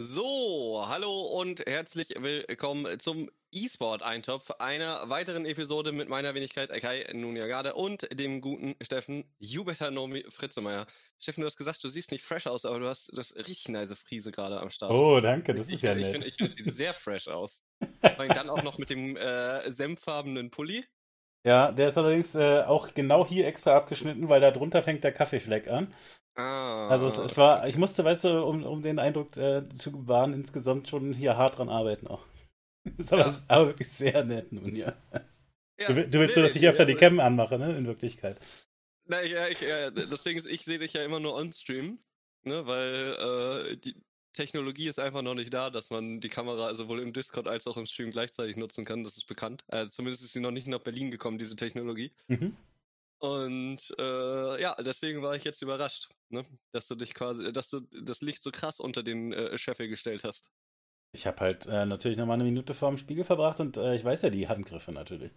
So, hallo und herzlich willkommen zum E-Sport-Eintopf einer weiteren Episode mit meiner Wenigkeit Akai Nuniagade und dem guten Steffen Jubetanomi Fritzemeier. Steffen, du hast gesagt, du siehst nicht fresh aus, aber du hast das richtig nice Friese gerade am Start. Oh, danke, das ich, ist ja ich, nett. Ich finde, ich find, sieht sehr fresh aus. dann auch noch mit dem äh, senffarbenen Pulli. Ja, der ist allerdings äh, auch genau hier extra abgeschnitten, weil da drunter fängt der Kaffeefleck an. Ah, Also es, es war, ich musste, weißt du, um, um den Eindruck äh, zu wahren, insgesamt schon hier hart dran arbeiten auch. Ist aber, Ja. ist aber wirklich sehr nett nun, ja. ja, Du, du willst nee, nur, dass ich öfter die aber- Cam anmache, ne, in Wirklichkeit. Na, ja, ich, ja, das Ding ist, ich sehe dich ja immer nur on-stream, ne, weil äh, die Technologie ist einfach noch nicht da, dass man die Kamera sowohl im Discord als auch im Stream gleichzeitig nutzen kann. Das ist bekannt. Äh, zumindest ist sie noch nicht nach Berlin gekommen, diese Technologie. Mhm. Und äh, ja, deswegen war ich jetzt überrascht, ne, dass du dich quasi, dass du das Licht so krass unter den äh, Scheffel gestellt hast. Ich habe halt äh, natürlich nochmal eine Minute vorm Spiegel verbracht und äh, ich weiß ja die Handgriffe natürlich.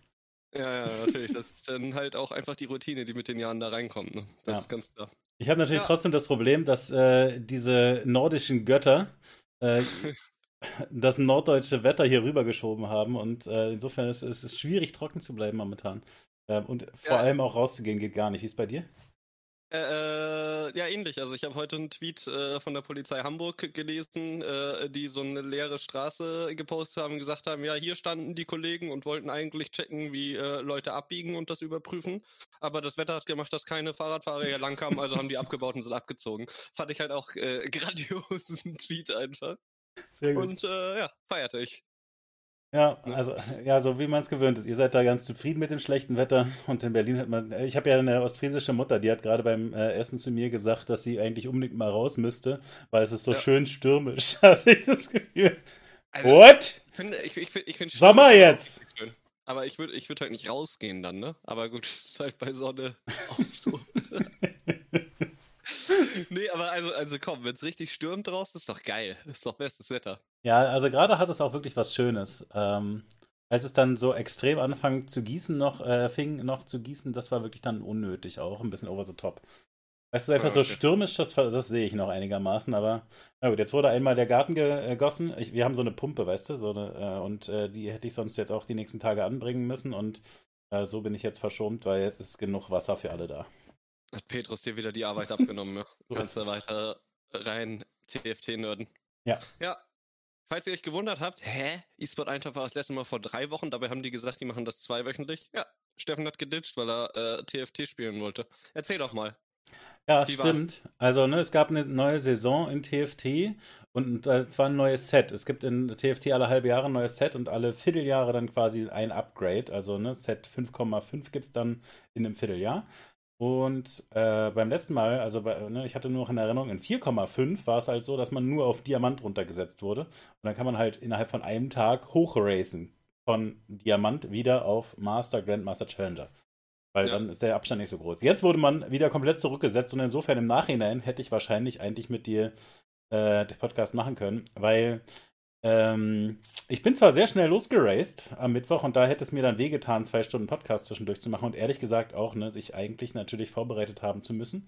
Ja, ja, natürlich. Das ist dann halt auch einfach die Routine, die mit den Jahren da reinkommt. Ne? Das Ja. ist ganz klar. Ich habe natürlich Ja. trotzdem das Problem, dass äh, diese nordischen Götter äh, das norddeutsche Wetter hier rübergeschoben haben und äh, insofern ist es schwierig, trocken zu bleiben momentan. Ähm, und vor Ja. allem auch rauszugehen geht gar nicht. Wie ist bei dir? Äh, ja, ähnlich. Also ich habe heute einen Tweet äh, von der Polizei Hamburg gelesen, äh, die so eine leere Straße gepostet haben und gesagt haben, ja, hier standen die Kollegen und wollten eigentlich checken, wie äh, Leute abbiegen und das überprüfen. Aber das Wetter hat gemacht, dass keine Fahrradfahrer hier langkamen, also haben die abgebaut und sind abgezogen. Fand ich halt auch äh, grandiosen Tweet einfach. Sehr Und äh, ja, feierte ich. Ja, also, ja, so wie man es gewöhnt ist. Ihr seid da ganz zufrieden mit dem schlechten Wetter und in Berlin hat man, ich habe ja eine ostfriesische Mutter, die hat gerade beim äh, Essen zu mir gesagt, dass sie eigentlich unbedingt mal raus müsste, weil es ist so Ja. schön stürmisch, hatte ich das Gefühl. Also, What? Ich finde, ich, ich, ich find Sommer jetzt! schön. Aber ich würde ich würd halt nicht rausgehen dann, ne? Aber gut, es ist halt bei Sonne auch so. nee, aber also, also komm, wenn es richtig stürmt draußen, ist doch geil. Ist doch bestes Wetter. Ja, also gerade hat es auch wirklich was Schönes. Ähm, als es dann so extrem anfang zu gießen noch, äh, fing noch zu gießen, das war wirklich dann unnötig auch, ein bisschen over the top. Weißt du, einfach so okay. stürmisch, das, das sehe ich noch einigermaßen, aber na gut, jetzt wurde einmal der Garten gegossen. Ich, wir haben so eine Pumpe, weißt du, so eine, äh, und äh, die hätte ich sonst jetzt auch die nächsten Tage anbringen müssen und äh, so bin ich jetzt verschont, weil jetzt ist genug Wasser für alle da. Hat Petrus dir wieder die Arbeit abgenommen, ja? So Kannst du weiter rein TFT-Nörden. Ja. Ja. Falls ihr euch gewundert habt, hä? E-Sport Eintopf war das letzte Mal vor drei Wochen, dabei haben die gesagt, die machen das zweiwöchentlich. Ja, Steffen hat geditcht, weil er äh, TFT spielen wollte. Erzähl doch mal. Ja, war's? stimmt. Also, ne, es gab eine neue Saison in TFT und äh, zwar ein neues Set. Es gibt in TFT alle halbe Jahre ein neues Set und alle Vierteljahre dann quasi ein Upgrade. Also, ne, Set 5,5 gibt es dann in einem Vierteljahr. Und äh, beim letzten Mal, also bei, ne, ich hatte nur noch in Erinnerung, in 4,5 war es halt so, dass man nur auf Diamant runtergesetzt wurde. Und dann kann man halt innerhalb von einem Tag hochracen. Von Diamant wieder auf Master, Grandmaster, Challenger. Weil Ja. dann ist der Abstand nicht so groß. Jetzt wurde man wieder komplett zurückgesetzt und insofern im Nachhinein hätte ich wahrscheinlich eigentlich mit dir äh, den Podcast machen können, weil ähm, ich bin zwar sehr schnell losgeraced am Mittwoch und da hätte es mir dann wehgetan, zwei Stunden Podcast zwischendurch zu machen und ehrlich gesagt auch, ne, sich eigentlich natürlich vorbereitet haben zu müssen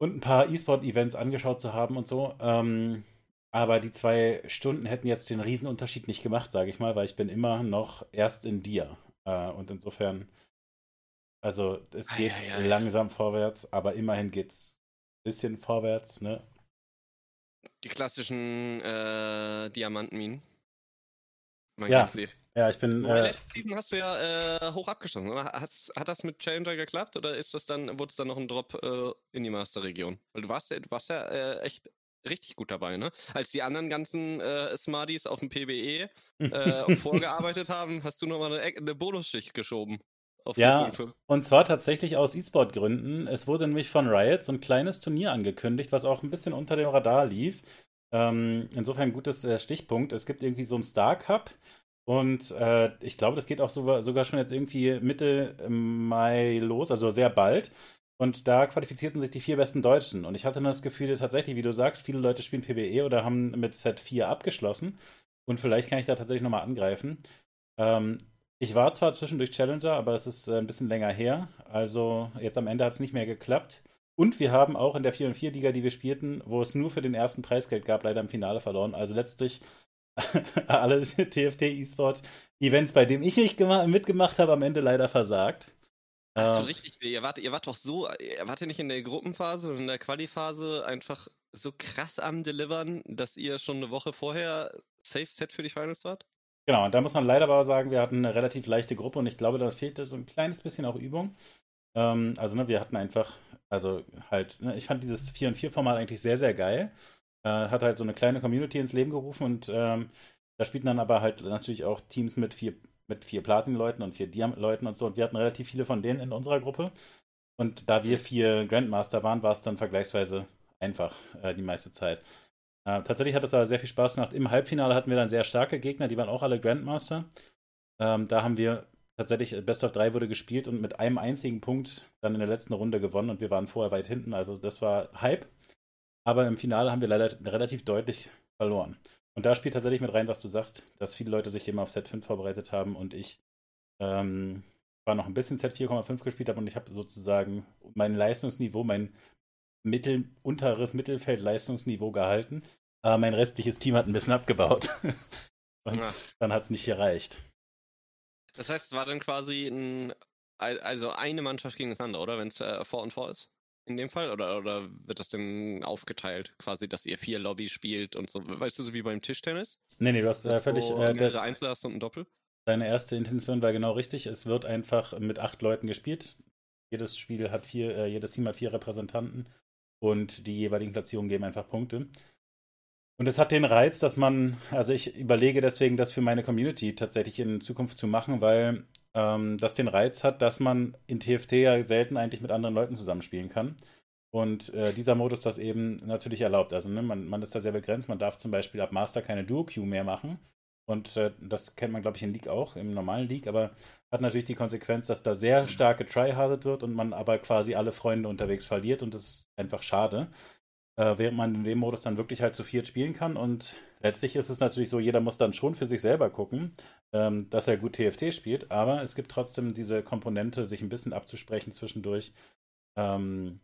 und ein paar E-Sport-Events angeschaut zu haben und so. Ähm, aber die zwei Stunden hätten jetzt den Riesenunterschied nicht gemacht, sage ich mal, weil ich bin immer noch erst in dir. Äh, und insofern, also es geht ei, ei. langsam vorwärts, aber immerhin geht's ein bisschen vorwärts, ne? Die klassischen äh, Diamantenminen. Man Ja. Ja, ich bin. Äh, letzte Season hast du ja äh, hoch abgeschlossen, oder? Hat's, hat das mit Challenger geklappt oder ist das dann, wurde es dann noch ein Drop äh, in die Master-Region? Weil du warst ja, du warst ja äh, echt richtig gut dabei, ne? Als die anderen ganzen äh, Smarties auf dem PBE äh, vorgearbeitet haben, hast du nochmal eine, eine Bonusschicht geschoben. Ja. 4.5. Und zwar tatsächlich aus E-Sport-Gründen. Es wurde nämlich von Riot so ein kleines Turnier angekündigt, was auch ein bisschen unter dem Radar lief. Ähm, insofern ein gutes äh, Stichpunkt. Es gibt irgendwie so einen Star Cup und äh, ich glaube, das geht auch sogar, sogar schon jetzt irgendwie Mitte Mai los, also sehr bald. Und da qualifizierten sich die vier besten Deutschen. Und ich hatte das Gefühl, tatsächlich, wie du sagst, viele Leute spielen PBE oder haben mit Set 4 abgeschlossen. Und vielleicht kann ich da tatsächlich nochmal angreifen. Ähm, ich war zwar zwischendurch Challenger, aber es ist äh, ein bisschen länger her. Also jetzt am Ende hat es nicht mehr geklappt. Und wir haben auch in der 4 4 Liga, die wir spielten, wo es nur für den ersten Preisgeld gab, leider im Finale verloren. Also letztlich alle TFT E-Sport Events, bei denen ich nicht mitgemacht habe, am Ende leider versagt. Hast du ähm, richtig, ihr wart, ihr wart doch so, ihr wart ja nicht in der Gruppenphase und in der Quali-Phase einfach so krass am Delivern, dass ihr schon eine Woche vorher safe set für die Finals wart? Genau, und da muss man leider aber sagen, wir hatten eine relativ leichte Gruppe und ich glaube, da fehlte so ein kleines bisschen auch Übung. Ähm, also, ne, wir hatten einfach, also halt, ne, ich fand dieses 4 und 4 Format eigentlich sehr, sehr geil. Äh, hat halt so eine kleine Community ins Leben gerufen und ähm, da spielten dann aber halt natürlich auch Teams mit vier, mit vier Platin-Leuten und vier Diamant-Leuten und so. Und wir hatten relativ viele von denen in unserer Gruppe. Und da wir vier Grandmaster waren, war es dann vergleichsweise einfach äh, die meiste Zeit. Äh, tatsächlich hat es aber sehr viel Spaß gemacht. Im Halbfinale hatten wir dann sehr starke Gegner, die waren auch alle Grandmaster. Ähm, da haben wir tatsächlich, äh, Best of 3 wurde gespielt und mit einem einzigen Punkt dann in der letzten Runde gewonnen und wir waren vorher weit hinten. Also das war Hype. Aber im Finale haben wir leider relativ deutlich verloren. Und da spielt tatsächlich mit rein, was du sagst, dass viele Leute sich eben auf Set 5 vorbereitet haben und ich ähm, war noch ein bisschen Set 4,5 gespielt habe und ich habe sozusagen mein Leistungsniveau, mein mittel, unteres Mittelfeld-Leistungsniveau gehalten. Aber mein restliches Team hat ein bisschen abgebaut. und Ach. dann hat es nicht gereicht. Das heißt, es war dann quasi ein, also eine Mannschaft gegen das andere, oder? Wenn es äh, vor und vor ist? In dem Fall? Oder, oder wird das denn aufgeteilt, quasi, dass ihr vier Lobby spielt und so? Weißt du, so wie beim Tischtennis? Nee, nee, du hast äh, völlig. Äh, mehrere Einzel hast und ein Doppel? Deine erste Intention war genau richtig. Es wird einfach mit acht Leuten gespielt. Jedes Spiel hat vier, äh, jedes Team hat vier Repräsentanten und die jeweiligen Platzierungen geben einfach Punkte. Und es hat den Reiz, dass man, also ich überlege deswegen, das für meine Community tatsächlich in Zukunft zu machen, weil ähm, das den Reiz hat, dass man in TFT ja selten eigentlich mit anderen Leuten zusammenspielen kann. Und äh, dieser Modus das eben natürlich erlaubt. Also ne, man, man ist da sehr begrenzt. Man darf zum Beispiel ab Master keine Duo-Queue mehr machen. Und äh, das kennt man, glaube ich, in League auch, im normalen League, aber hat natürlich die Konsequenz, dass da sehr stark getryhardet wird und man aber quasi alle Freunde unterwegs verliert und das ist einfach schade. Äh, während man in dem Modus dann wirklich halt zu viert spielen kann und letztlich ist es natürlich so, jeder muss dann schon für sich selber gucken, ähm, dass er gut TFT spielt, aber es gibt trotzdem diese Komponente, sich ein bisschen abzusprechen zwischendurch. Ähm,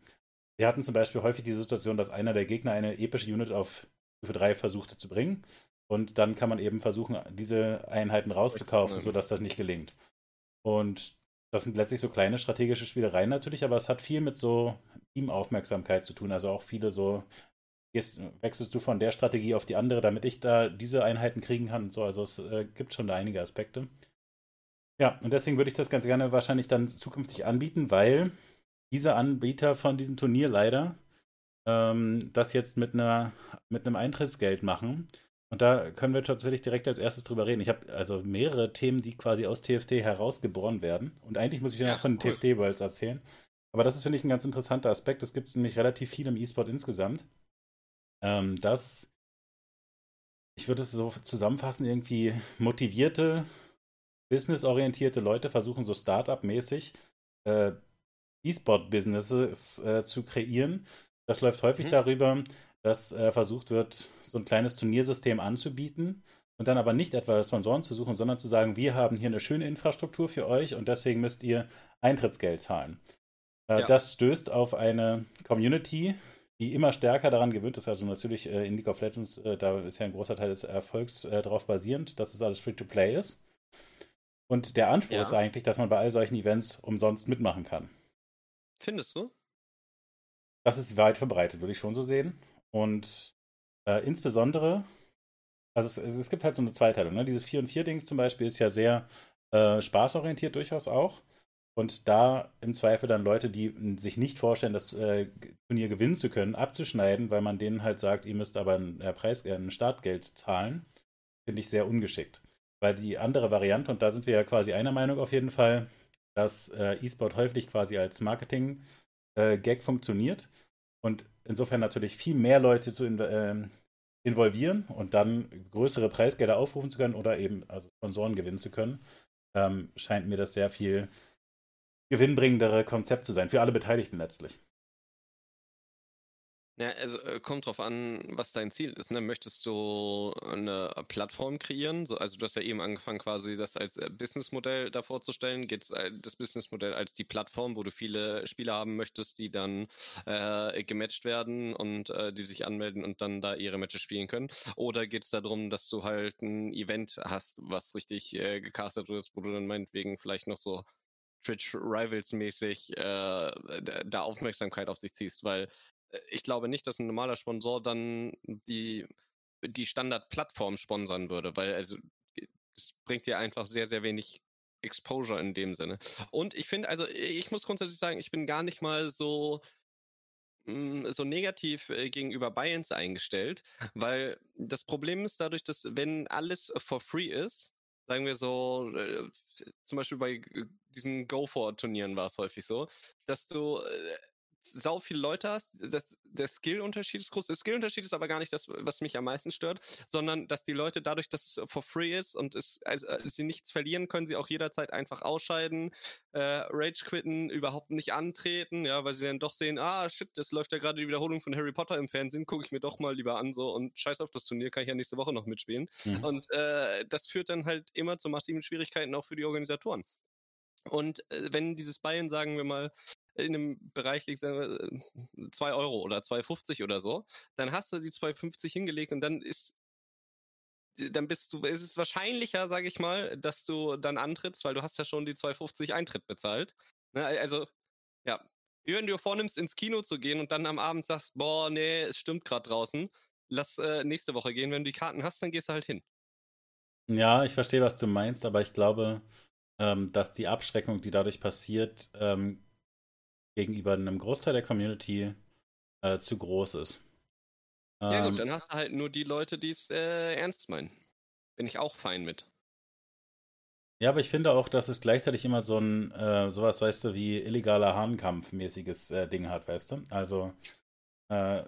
wir hatten zum Beispiel häufig die Situation, dass einer der Gegner eine epische Unit auf Stufe 3 versuchte zu bringen und dann kann man eben versuchen, diese Einheiten rauszukaufen, sodass das nicht gelingt. Und das sind letztlich so kleine strategische Spielereien natürlich, aber es hat viel mit so Teamaufmerksamkeit zu tun. Also auch viele so, gehst, wechselst du von der Strategie auf die andere, damit ich da diese Einheiten kriegen kann und so. Also es äh, gibt schon da einige Aspekte. Ja, und deswegen würde ich das ganz gerne wahrscheinlich dann zukünftig anbieten, weil diese Anbieter von diesem Turnier leider ähm, das jetzt mit einer mit einem Eintrittsgeld machen und da können wir tatsächlich direkt als erstes drüber reden. Ich habe also mehrere Themen, die quasi aus TFT herausgeboren werden. Und eigentlich muss ich ja, noch von cool. TFT Worlds erzählen. Aber das ist, finde ich, ein ganz interessanter Aspekt. Es gibt nämlich relativ viel im E-Sport insgesamt. Ähm, dass, ich würde es so zusammenfassen, irgendwie motivierte, businessorientierte Leute versuchen so Startup-mäßig äh, E-Sport-Businesses äh, zu kreieren. Das läuft häufig mhm. darüber, dass äh, versucht wird, so ein kleines Turniersystem anzubieten und dann aber nicht etwa Sponsoren zu suchen, sondern zu sagen, wir haben hier eine schöne Infrastruktur für euch und deswegen müsst ihr Eintrittsgeld zahlen. Äh, ja. Das stößt auf eine Community, die immer stärker daran gewöhnt ist. Also natürlich äh, in League of Legends, äh, da ist ja ein großer Teil des Erfolgs äh, darauf basierend, dass es alles Free-to-Play ist. Und der Anspruch ja. ist eigentlich, dass man bei all solchen Events umsonst mitmachen kann. Findest du? Das ist weit verbreitet, würde ich schon so sehen. Und äh, insbesondere, also es, es, gibt halt so eine Zweiteilung. Ne? Dieses 4 und 4 Dings zum Beispiel ist ja sehr äh, spaßorientiert durchaus auch. Und da im Zweifel dann Leute, die sich nicht vorstellen, das äh, Turnier gewinnen zu können, abzuschneiden, weil man denen halt sagt, ihr müsst aber ein, äh, Preis, äh, ein Startgeld zahlen, finde ich sehr ungeschickt. Weil die andere Variante, und da sind wir ja quasi einer Meinung auf jeden Fall, dass äh, E-Sport häufig quasi als Marketing-Gag äh, funktioniert und insofern natürlich viel mehr Leute zu in, äh, involvieren und dann größere Preisgelder aufrufen zu können oder eben also Sponsoren gewinnen zu können, ähm, scheint mir das sehr viel gewinnbringendere Konzept zu sein, für alle Beteiligten letztlich. Ja, also äh, kommt drauf an, was dein Ziel ist. Ne? Möchtest du eine Plattform kreieren? So, also du hast ja eben angefangen, quasi das als äh, Businessmodell da vorzustellen. Geht äh, das Businessmodell als die Plattform, wo du viele Spieler haben möchtest, die dann äh, gematcht werden und äh, die sich anmelden und dann da ihre Matches spielen können? Oder geht es darum, dass du halt ein Event hast, was richtig äh, gecastet wird, wo du dann meinetwegen vielleicht noch so Twitch Rivals mäßig äh, da Aufmerksamkeit auf sich ziehst, weil ich glaube nicht, dass ein normaler Sponsor dann die, die Standard-Plattform sponsern würde, weil also es bringt dir einfach sehr, sehr wenig Exposure in dem Sinne. Und ich finde, also ich muss grundsätzlich sagen, ich bin gar nicht mal so hm, so negativ äh, gegenüber Buy-ins eingestellt, weil das Problem ist dadurch, dass wenn alles for free ist, sagen wir so, äh, zum Beispiel bei diesen Go-For-Turnieren war es häufig so, dass du äh, sau viele Leute hast, das, der Skill-Unterschied ist groß. Der Skill-Unterschied ist aber gar nicht das, was mich am meisten stört, sondern dass die Leute dadurch, dass es for free ist und es, also, äh, sie nichts verlieren, können sie auch jederzeit einfach ausscheiden, äh, Rage quitten, überhaupt nicht antreten, ja, weil sie dann doch sehen, ah, shit, das läuft ja gerade die Wiederholung von Harry Potter im Fernsehen, gucke ich mir doch mal lieber an, so und scheiß auf das Turnier, kann ich ja nächste Woche noch mitspielen. Mhm. Und äh, das führt dann halt immer zu massiven Schwierigkeiten auch für die Organisatoren. Und äh, wenn dieses Bayern, sagen wir mal, in einem Bereich liegt, sagen wir, 2 Euro oder 2,50 oder so, dann hast du die 2,50 hingelegt und dann ist dann bist du, ist es wahrscheinlicher, sage ich mal, dass du dann antrittst, weil du hast ja schon die 2,50 Eintritt bezahlt. Ne? Also, ja, wenn du vornimmst, ins Kino zu gehen und dann am Abend sagst, boah, nee, es stimmt gerade draußen, lass äh, nächste Woche gehen. Wenn du die Karten hast, dann gehst du halt hin. Ja, ich verstehe, was du meinst, aber ich glaube, ähm, dass die Abschreckung, die dadurch passiert, ähm, gegenüber einem Großteil der Community äh, zu groß ist. Ja gut, ähm, dann hast du halt nur die Leute, die es äh, ernst meinen. Bin ich auch fein mit. Ja, aber ich finde auch, dass es gleichzeitig immer so ein, äh, sowas, weißt du, wie illegaler Hahnkampf-mäßiges äh, Ding hat, weißt du? Also, äh,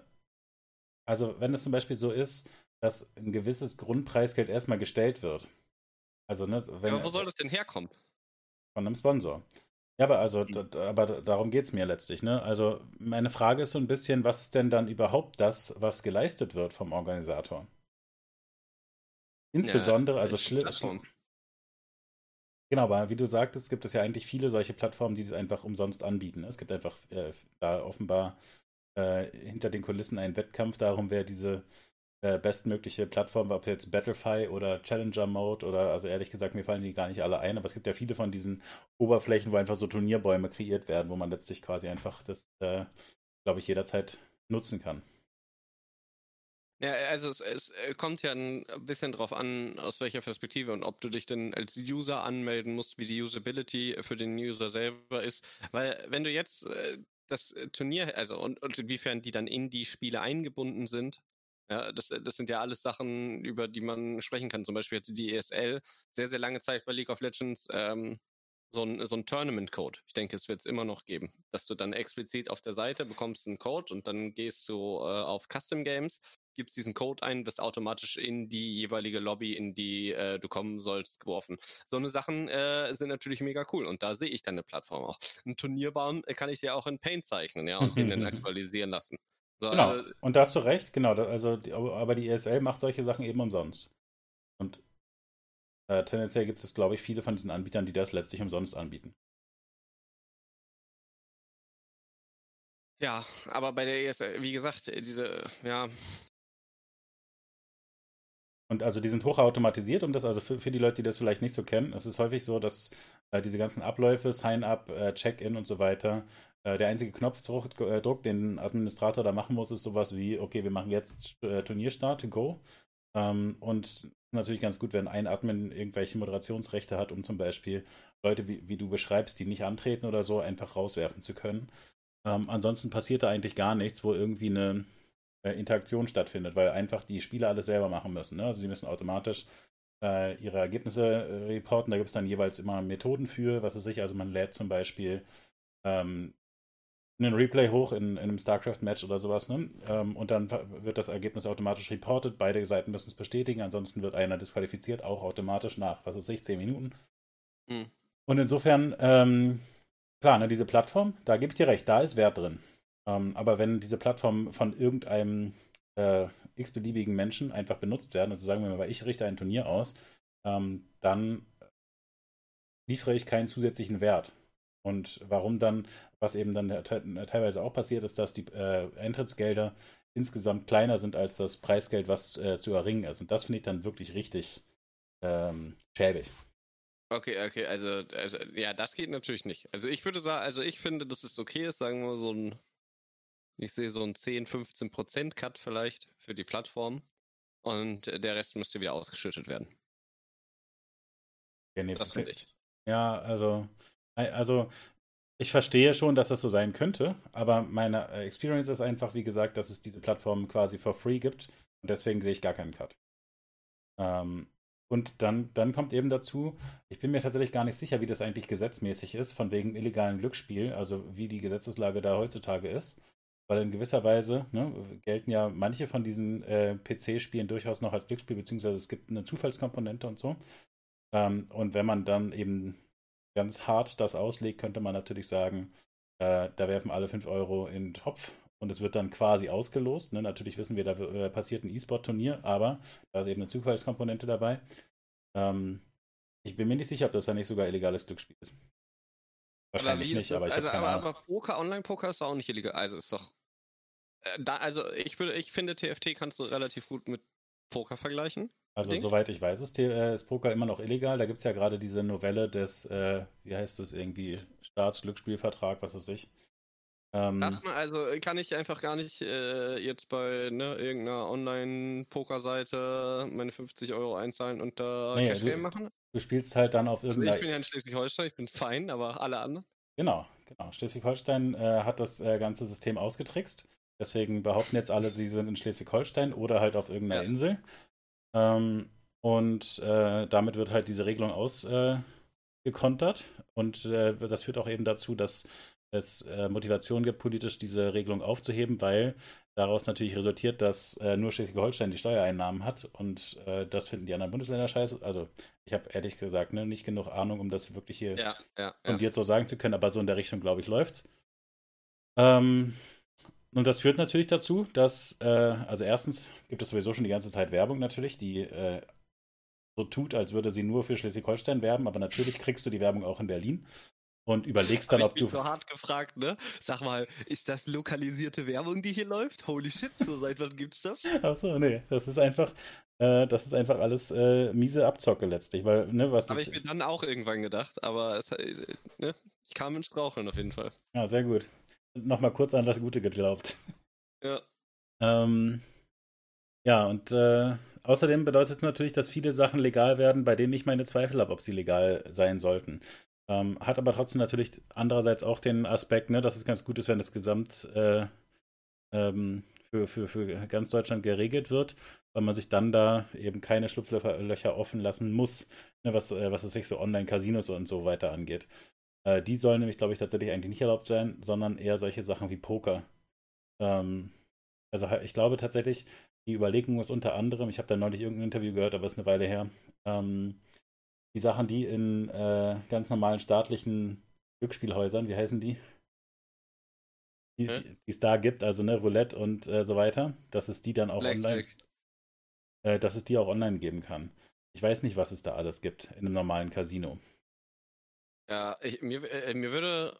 also wenn es zum Beispiel so ist, dass ein gewisses Grundpreisgeld erstmal gestellt wird. Also, ne, wenn, aber wo soll das denn herkommen? Von einem Sponsor. Ja, aber also, mhm. aber darum geht es mir letztlich, ne? Also, meine Frage ist so ein bisschen, was ist denn dann überhaupt das, was geleistet wird vom Organisator? Insbesondere, ja, also schlimm. Genau, aber wie du sagtest, gibt es ja eigentlich viele solche Plattformen, die es einfach umsonst anbieten. Es gibt einfach äh, da offenbar äh, hinter den Kulissen einen Wettkampf darum, wer diese äh, bestmögliche Plattform, ob jetzt Battlefy oder Challenger Mode oder, also ehrlich gesagt, mir fallen die gar nicht alle ein, aber es gibt ja viele von diesen Oberflächen, wo einfach so Turnierbäume kreiert werden, wo man letztlich quasi einfach das, äh, glaube ich, jederzeit nutzen kann. Ja, also es, es, äh, kommt ja ein bisschen drauf an, aus welcher Perspektive und ob du dich denn als User anmelden musst, wie die Usability für den User selber ist. Weil wenn du jetzt äh, das Turnier, also und, und inwiefern die dann in die Spiele eingebunden sind, ja, das, das sind ja alles Sachen, über die man sprechen kann. Zum Beispiel hat die ESL sehr, sehr lange Zeit bei League of Legends ähm, so ein, so ein Tournament-Code. Ich denke, es wird es immer noch geben, dass du dann explizit auf der Seite bekommst einen Code und dann gehst du äh, auf Custom Games, gibst diesen Code ein, wirst automatisch in die jeweilige Lobby, in die äh, du kommen sollst, geworfen. So eine Sachen äh, sind natürlich mega cool und da sehe ich dann eine Plattform auch. Ein Turnierbaum kann ich dir auch in Paint zeichnen, ja, und den dann aktualisieren lassen. So, genau. Also, und da hast du recht, genau. Also, aber die ESL macht solche Sachen eben umsonst. Und äh, tendenziell gibt es, glaube ich, viele von diesen Anbietern, die das letztlich umsonst anbieten. Ja, aber bei der ESL, wie gesagt, diese, ja. Und also die sind hochautomatisiert, um das, also für, für die Leute, die das vielleicht nicht so kennen, es ist häufig so, dass äh, diese ganzen Abläufe, Sign-up, äh, Check-in und so weiter, der einzige Knopfdruck, äh, den ein Administrator da machen muss, ist sowas wie, okay, wir machen jetzt äh, Turnierstart, go. Ähm, und natürlich ganz gut, wenn ein Admin irgendwelche Moderationsrechte hat, um zum Beispiel Leute, wie, wie du beschreibst, die nicht antreten oder so, einfach rauswerfen zu können. Ähm, ansonsten passiert da eigentlich gar nichts, wo irgendwie eine äh, Interaktion stattfindet, weil einfach die Spieler alles selber machen müssen. Ne? Also sie müssen automatisch äh, ihre Ergebnisse äh, reporten. Da gibt es dann jeweils immer Methoden für, was es sich, also man lädt zum Beispiel ähm, einen Replay hoch in, in einem StarCraft-Match oder sowas, ne? Ähm, und dann wird das Ergebnis automatisch reported. Beide Seiten müssen es bestätigen, ansonsten wird einer disqualifiziert, auch automatisch nach, was weiß ich, 10 Minuten. Mhm. Und insofern, ähm, klar, ne, diese Plattform, da gebe ich dir recht, da ist Wert drin. Ähm, aber wenn diese Plattformen von irgendeinem äh, x-beliebigen Menschen einfach benutzt werden, also sagen wir mal, ich richte ein Turnier aus, ähm, dann liefere ich keinen zusätzlichen Wert. Und warum dann, was eben dann teilweise auch passiert, ist, dass die äh, Eintrittsgelder insgesamt kleiner sind als das Preisgeld, was äh, zu erringen ist. Und das finde ich dann wirklich richtig ähm, schäbig. Okay, okay, also, also, ja, das geht natürlich nicht. Also ich würde sagen, also ich finde, dass es okay ist, sagen wir so ein, ich sehe so ein 10, 15 Prozent Cut vielleicht für die Plattform und der Rest müsste wieder ausgeschüttet werden. Ja, nee, das finde ich. Ja, also, also ich verstehe schon, dass das so sein könnte, aber meine äh, Experience ist einfach, wie gesagt, dass es diese Plattform quasi for free gibt und deswegen sehe ich gar keinen Cut. Ähm, und dann, dann kommt eben dazu, ich bin mir tatsächlich gar nicht sicher, wie das eigentlich gesetzmäßig ist, von wegen illegalen Glücksspiel, also wie die Gesetzeslage da heutzutage ist. Weil in gewisser Weise ne, gelten ja manche von diesen äh, PC-Spielen durchaus noch als Glücksspiel, beziehungsweise es gibt eine Zufallskomponente und so. Ähm, und wenn man dann eben ganz hart das auslegt, könnte man natürlich sagen, äh, da werfen alle 5 Euro in den Topf und es wird dann quasi ausgelost. Ne? Natürlich wissen wir, da äh, passiert ein E-Sport-Turnier, aber da ist eben eine Zufallskomponente dabei. Ähm, ich bin mir nicht sicher, ob das dann nicht sogar illegales Glücksspiel ist. Wahrscheinlich nicht, aber ich also, aber, aber Poker, Online-Poker ist auch nicht illegal. Also ist doch. Äh, da, also ich würde, ich finde, TFT kannst du relativ gut mit Poker vergleichen. Also Ding? soweit ich weiß, ist, äh, ist, Poker immer noch illegal. Da gibt es ja gerade diese Novelle des, äh, wie heißt das irgendwie, Staatsglücksspielvertrag, was weiß ich. Ähm, also kann ich einfach gar nicht äh, jetzt bei ne, irgendeiner Online-Poker-Seite meine 50 Euro einzahlen und da naja, Cash machen? Du spielst halt dann auf irgendeiner. Also ich bin ja in Schleswig-Holstein, ich bin fein, aber alle anderen. Genau, genau. Schleswig-Holstein äh, hat das äh, ganze System ausgetrickst. Deswegen behaupten jetzt alle, sie sind in Schleswig-Holstein oder halt auf irgendeiner ja. Insel. Ähm, und äh, damit wird halt diese Regelung ausgekontert. und äh, das führt auch eben dazu, dass es äh, Motivation gibt, politisch diese Regelung aufzuheben, weil daraus natürlich resultiert, dass äh, nur Schleswig-Holstein die Steuereinnahmen hat und äh, das finden die anderen Bundesländer scheiße. Also ich habe ehrlich gesagt ne, nicht genug Ahnung, um das wirklich hier ja, ja, ja. so sagen zu können, aber so in der Richtung, glaube ich, läuft's. Ähm, und das führt natürlich dazu, dass, äh, also erstens gibt es sowieso schon die ganze Zeit Werbung natürlich, die äh, so tut, als würde sie nur für Schleswig-Holstein werben, aber natürlich kriegst du die Werbung auch in Berlin und überlegst dann, ob du. Ich bin so hart gefragt, ne? Sag mal, ist das lokalisierte Werbung, die hier läuft? Holy shit, so seit wann gibt's das? Achso, nee, das ist einfach, äh, das ist einfach alles äh, miese Abzocke letztlich, weil, ne, was. Habe ich mir dann auch irgendwann gedacht, aber es, äh, ne, ich kam in Straucheln auf jeden Fall. Ja, sehr gut. Nochmal kurz an das Gute geglaubt. Ja. ähm, ja, und äh, außerdem bedeutet es natürlich, dass viele Sachen legal werden, bei denen ich meine Zweifel habe, ob sie legal sein sollten. Ähm, hat aber trotzdem natürlich andererseits auch den Aspekt, ne, dass es ganz gut ist, wenn das Gesamt äh, ähm, für, für, für ganz Deutschland geregelt wird, weil man sich dann da eben keine Schlupflöcher offen lassen muss, ne, was, äh, was es sich so Online-Casinos und so weiter angeht. Äh, die sollen nämlich, glaube ich, tatsächlich eigentlich nicht erlaubt sein, sondern eher solche Sachen wie Poker. Ähm, also ich glaube tatsächlich, die Überlegung ist unter anderem, ich habe da neulich irgendein Interview gehört, aber es ist eine Weile her, ähm, die Sachen, die in äh, ganz normalen staatlichen Glücksspielhäusern, wie heißen die? Die, hm? es da gibt, also ne, Roulette und äh, so weiter, dass es die dann auch Black, online, äh, dass es die auch online geben kann. Ich weiß nicht, was es da alles gibt in einem normalen Casino. Ja, ich, mir, äh, mir würde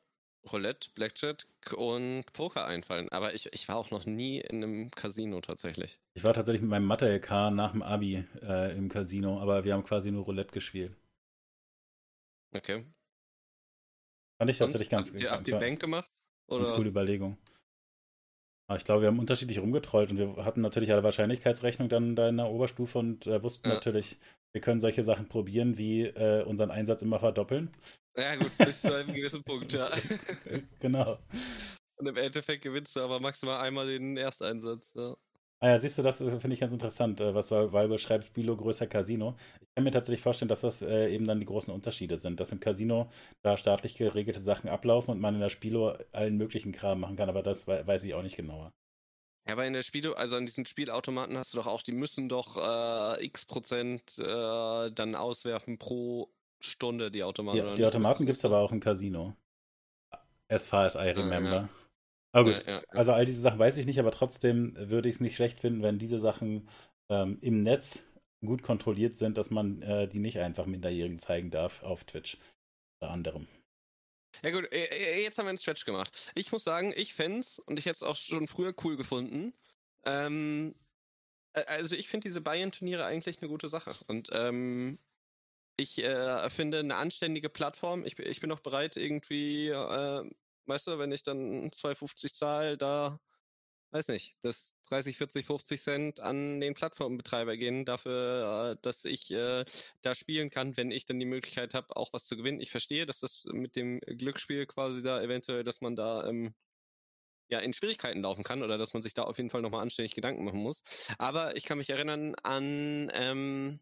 Roulette, Blackjack und Poker einfallen. Aber ich, ich war auch noch nie in einem Casino tatsächlich. Ich war tatsächlich mit meinem Mathe-LK nach dem Abi äh, im Casino, aber wir haben quasi nur Roulette gespielt. Okay. Fand ich tatsächlich ganz gut. Habt ihr Bank gemacht? Oder? Ganz coole Überlegung. Aber ich glaube, wir haben unterschiedlich rumgetrollt und wir hatten natürlich eine Wahrscheinlichkeitsrechnung dann da in der Oberstufe und äh, wussten ja. natürlich, wir können solche Sachen probieren, wie äh, unseren Einsatz immer verdoppeln. Ja, gut, bis zu einem gewissen Punkt, ja. genau. Und im Endeffekt gewinnst du aber maximal einmal den Ersteinsatz, ja. Ah ja, siehst du, das finde ich ganz interessant, äh, was Valve schreibt, Spilo größer Casino. Ich kann mir tatsächlich vorstellen, dass das äh, eben dann die großen Unterschiede sind, dass im Casino da staatlich geregelte Sachen ablaufen und man in der Spilo allen möglichen Kram machen kann, aber das weiß ich auch nicht genauer. Ja, aber in der Spilo, also an diesen Spielautomaten hast du doch auch, die müssen doch äh, x Prozent äh, dann auswerfen pro Stunde, die Automaten. Ja, die Automaten gibt es aber auch im Casino. As far as I remember. Ah, ja. Aber gut, ja, ja, ja. also all diese Sachen weiß ich nicht, aber trotzdem würde ich es nicht schlecht finden, wenn diese Sachen ähm, im Netz gut kontrolliert sind, dass man äh, die nicht einfach Minderjährigen zeigen darf auf Twitch. Unter anderem. Ja gut, äh, äh, jetzt haben wir einen Stretch gemacht. Ich muss sagen, ich fände es, und ich hätte es auch schon früher cool gefunden, ähm, also ich finde diese Bayern-Turniere eigentlich eine gute Sache. Und ähm, ich äh, finde eine anständige Plattform. Ich, ich bin auch bereit, irgendwie, äh, weißt du, wenn ich dann 2,50 zahle, da, weiß nicht, das 30, 40, 50 Cent an den Plattformbetreiber gehen, dafür, äh, dass ich äh, da spielen kann, wenn ich dann die Möglichkeit habe, auch was zu gewinnen. Ich verstehe, dass das mit dem Glücksspiel quasi da eventuell, dass man da ähm, ja, in Schwierigkeiten laufen kann oder dass man sich da auf jeden Fall nochmal anständig Gedanken machen muss. Aber ich kann mich erinnern an, ähm,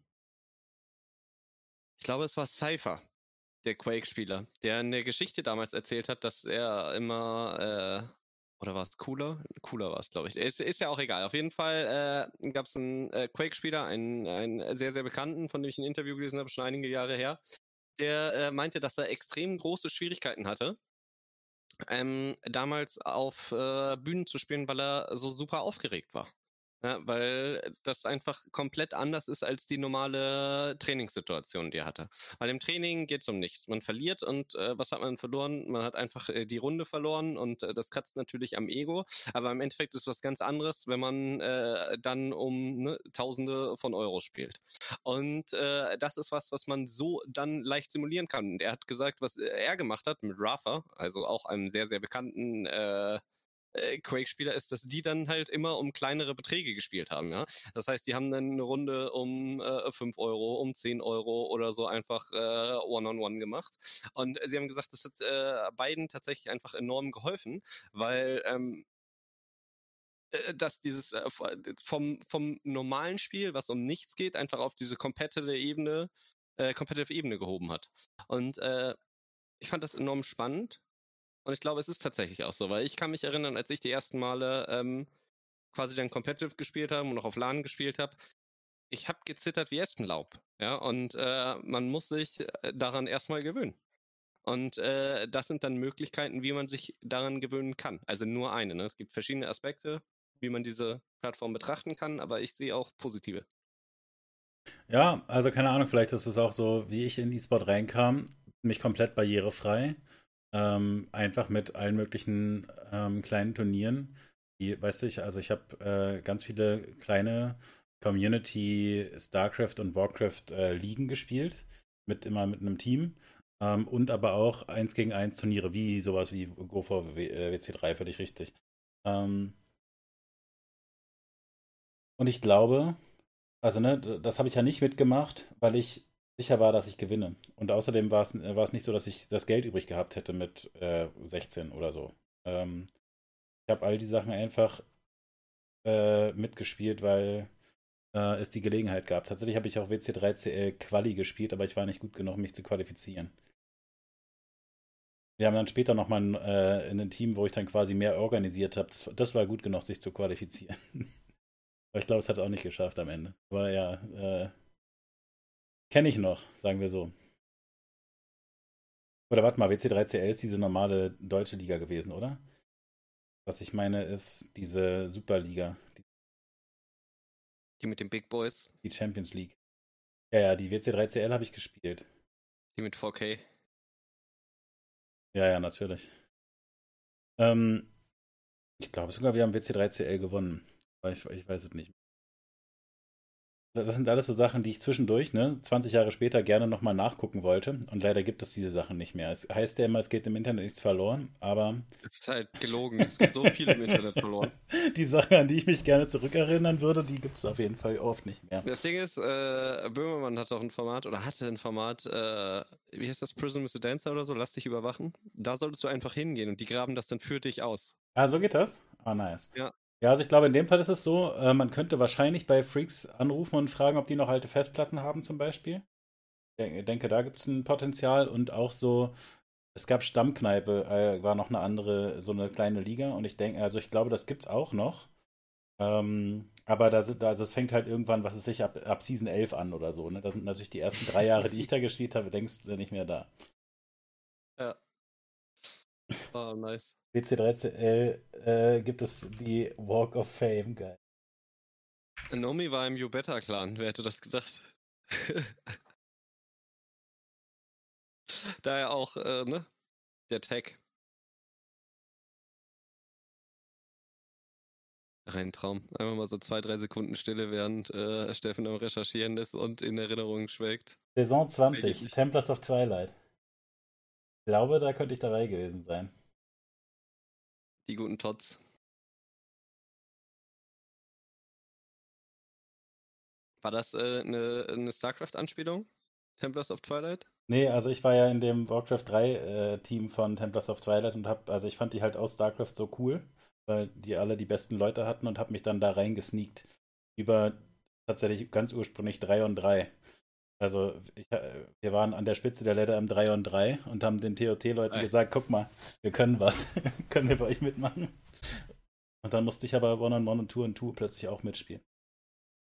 ich glaube, es war Cypher, der Quake-Spieler, der eine Geschichte damals erzählt hat, dass er immer, äh, oder war es Cooler? Cooler war es, glaube ich. Ist, ist, ja auch egal. Auf jeden Fall äh, gab es einen äh, Quake-Spieler, einen, einen sehr, sehr bekannten, von dem ich ein Interview gelesen habe, schon einige Jahre her, der äh, meinte, dass er extrem große Schwierigkeiten hatte, ähm, damals auf äh, Bühnen zu spielen, weil er so super aufgeregt war. Ja, weil das einfach komplett anders ist als die normale Trainingssituation, die er hatte. Weil im Training geht es um nichts. Man verliert und äh, was hat man verloren? Man hat einfach äh, die Runde verloren und äh, das kratzt natürlich am Ego. Aber im Endeffekt ist was ganz anderes, wenn man äh, dann um ne, Tausende von Euro spielt. Und äh, das ist was, was man so dann leicht simulieren kann. Und er hat gesagt, was er gemacht hat mit Rafa, also auch einem sehr, sehr bekannten äh, äh, Quake-Spieler ist, dass die dann halt immer um kleinere Beträge gespielt haben. Ja? Das heißt, die haben dann eine Runde um äh, 5 Euro, um 10 Euro oder so einfach äh, One-on-One -on -one gemacht. Und sie haben gesagt, das hat äh, beiden tatsächlich einfach enorm geholfen, weil ähm, äh, dass dieses äh, vom, vom normalen Spiel, was um nichts geht, einfach auf diese competitive Ebene, äh, competitive Ebene gehoben hat. Und äh, ich fand das enorm spannend und ich glaube, es ist tatsächlich auch so, weil ich kann mich erinnern, als ich die ersten Male ähm, quasi dann Competitive gespielt habe und auch auf LAN gespielt habe, ich habe gezittert wie Espenlaub. Ja, und äh, man muss sich äh, daran erstmal gewöhnen. Und äh, das sind dann Möglichkeiten, wie man sich daran gewöhnen kann. Also nur eine. Ne? Es gibt verschiedene Aspekte, wie man diese Plattform betrachten kann, aber ich sehe auch positive. Ja, also keine Ahnung, vielleicht ist es auch so, wie ich in E-Sport reinkam, mich komplett barrierefrei. Ähm, einfach mit allen möglichen ähm, kleinen Turnieren. Die, weißt du, also ich habe äh, ganz viele kleine Community StarCraft und Warcraft äh, Ligen gespielt, mit immer mit einem Team. Ähm, und aber auch 1 gegen 1 Turniere, wie sowas wie GoFor WC3, völlig richtig. Ähm, und ich glaube, also ne, das habe ich ja nicht mitgemacht, weil ich sicher war, dass ich gewinne. Und außerdem war es, äh, nicht so, dass ich das Geld übrig gehabt hätte mit äh, 16 oder so. Ähm, ich habe all die Sachen einfach äh, mitgespielt, weil äh, es die Gelegenheit gab. Tatsächlich habe ich auch WC3CL Quali gespielt, aber ich war nicht gut genug, mich zu qualifizieren. Wir haben dann später nochmal äh, in ein Team, wo ich dann quasi mehr organisiert habe. Das, das war gut genug, sich zu qualifizieren. aber ich glaube, es hat auch nicht geschafft am Ende. Aber ja, äh, Kenne ich noch, sagen wir so. Oder warte mal, WC3CL ist diese normale deutsche Liga gewesen, oder? Was ich meine, ist diese Superliga. Die mit den Big Boys? Die Champions League. Ja, ja, die WC3CL habe ich gespielt. Die mit 4K? Ja, ja, natürlich. Ähm, ich glaube sogar, wir haben WC3CL gewonnen. Ich, ich weiß es nicht das sind alles so Sachen, die ich zwischendurch, ne, 20 Jahre später gerne nochmal nachgucken wollte. Und leider gibt es diese Sachen nicht mehr. Es heißt ja immer, es geht im Internet nichts verloren, aber. Es ist halt gelogen. Es gibt so viel im Internet verloren. Die Sachen, an die ich mich gerne zurückerinnern würde, die gibt es auf jeden Fall oft nicht mehr. Das Ding ist, äh, Böhmermann hat auch ein Format oder hatte ein Format, äh, wie heißt das, Prison Mr. Dancer oder so, lass dich überwachen. Da solltest du einfach hingehen und die graben das dann für dich aus. Ah, so geht das? Ah, oh, nice. Ja, ja, also ich glaube, in dem Fall ist es so, äh, man könnte wahrscheinlich bei Freaks anrufen und fragen, ob die noch alte Festplatten haben zum Beispiel. Ich denke, da gibt es ein Potenzial und auch so, es gab Stammkneipe, äh, war noch eine andere, so eine kleine Liga und ich denke, also ich glaube, das gibt es auch noch. Ähm, aber da sind, also es fängt halt irgendwann, was ist sich ab, ab Season 11 an oder so. Ne? Da sind natürlich die ersten drei Jahre, die ich da gespielt habe, denkst du nicht mehr da. Ja. Oh, nice. WC3CL äh, gibt es die Walk of Fame, geil. Nomi war im You Better Clan, wer hätte das gedacht? Daher auch, äh, ne? Der Tag. Rein Traum. Einfach mal so zwei, drei Sekunden Stille, während äh, Steffen am Recherchieren ist und in Erinnerungen schwelgt. Saison 20, Templars of Twilight. Ich glaube, da könnte ich dabei gewesen sein. Die guten Tots. War das äh, eine, eine StarCraft-Anspielung? Templars of Twilight? Nee, also ich war ja in dem Warcraft 3 äh, von Templars of Twilight und hab, also ich fand die halt aus StarCraft so cool, weil die alle die besten Leute hatten und hab mich dann da reingesneakt über tatsächlich ganz ursprünglich 3 und 3. Also ich, äh, wir waren an der Spitze der Leiter im 3 und 3 und haben den TOT-Leuten gesagt, guck mal, wir können was, können wir bei euch mitmachen. Und dann musste ich aber One-on-One -on -One und Two-on-Two plötzlich auch mitspielen.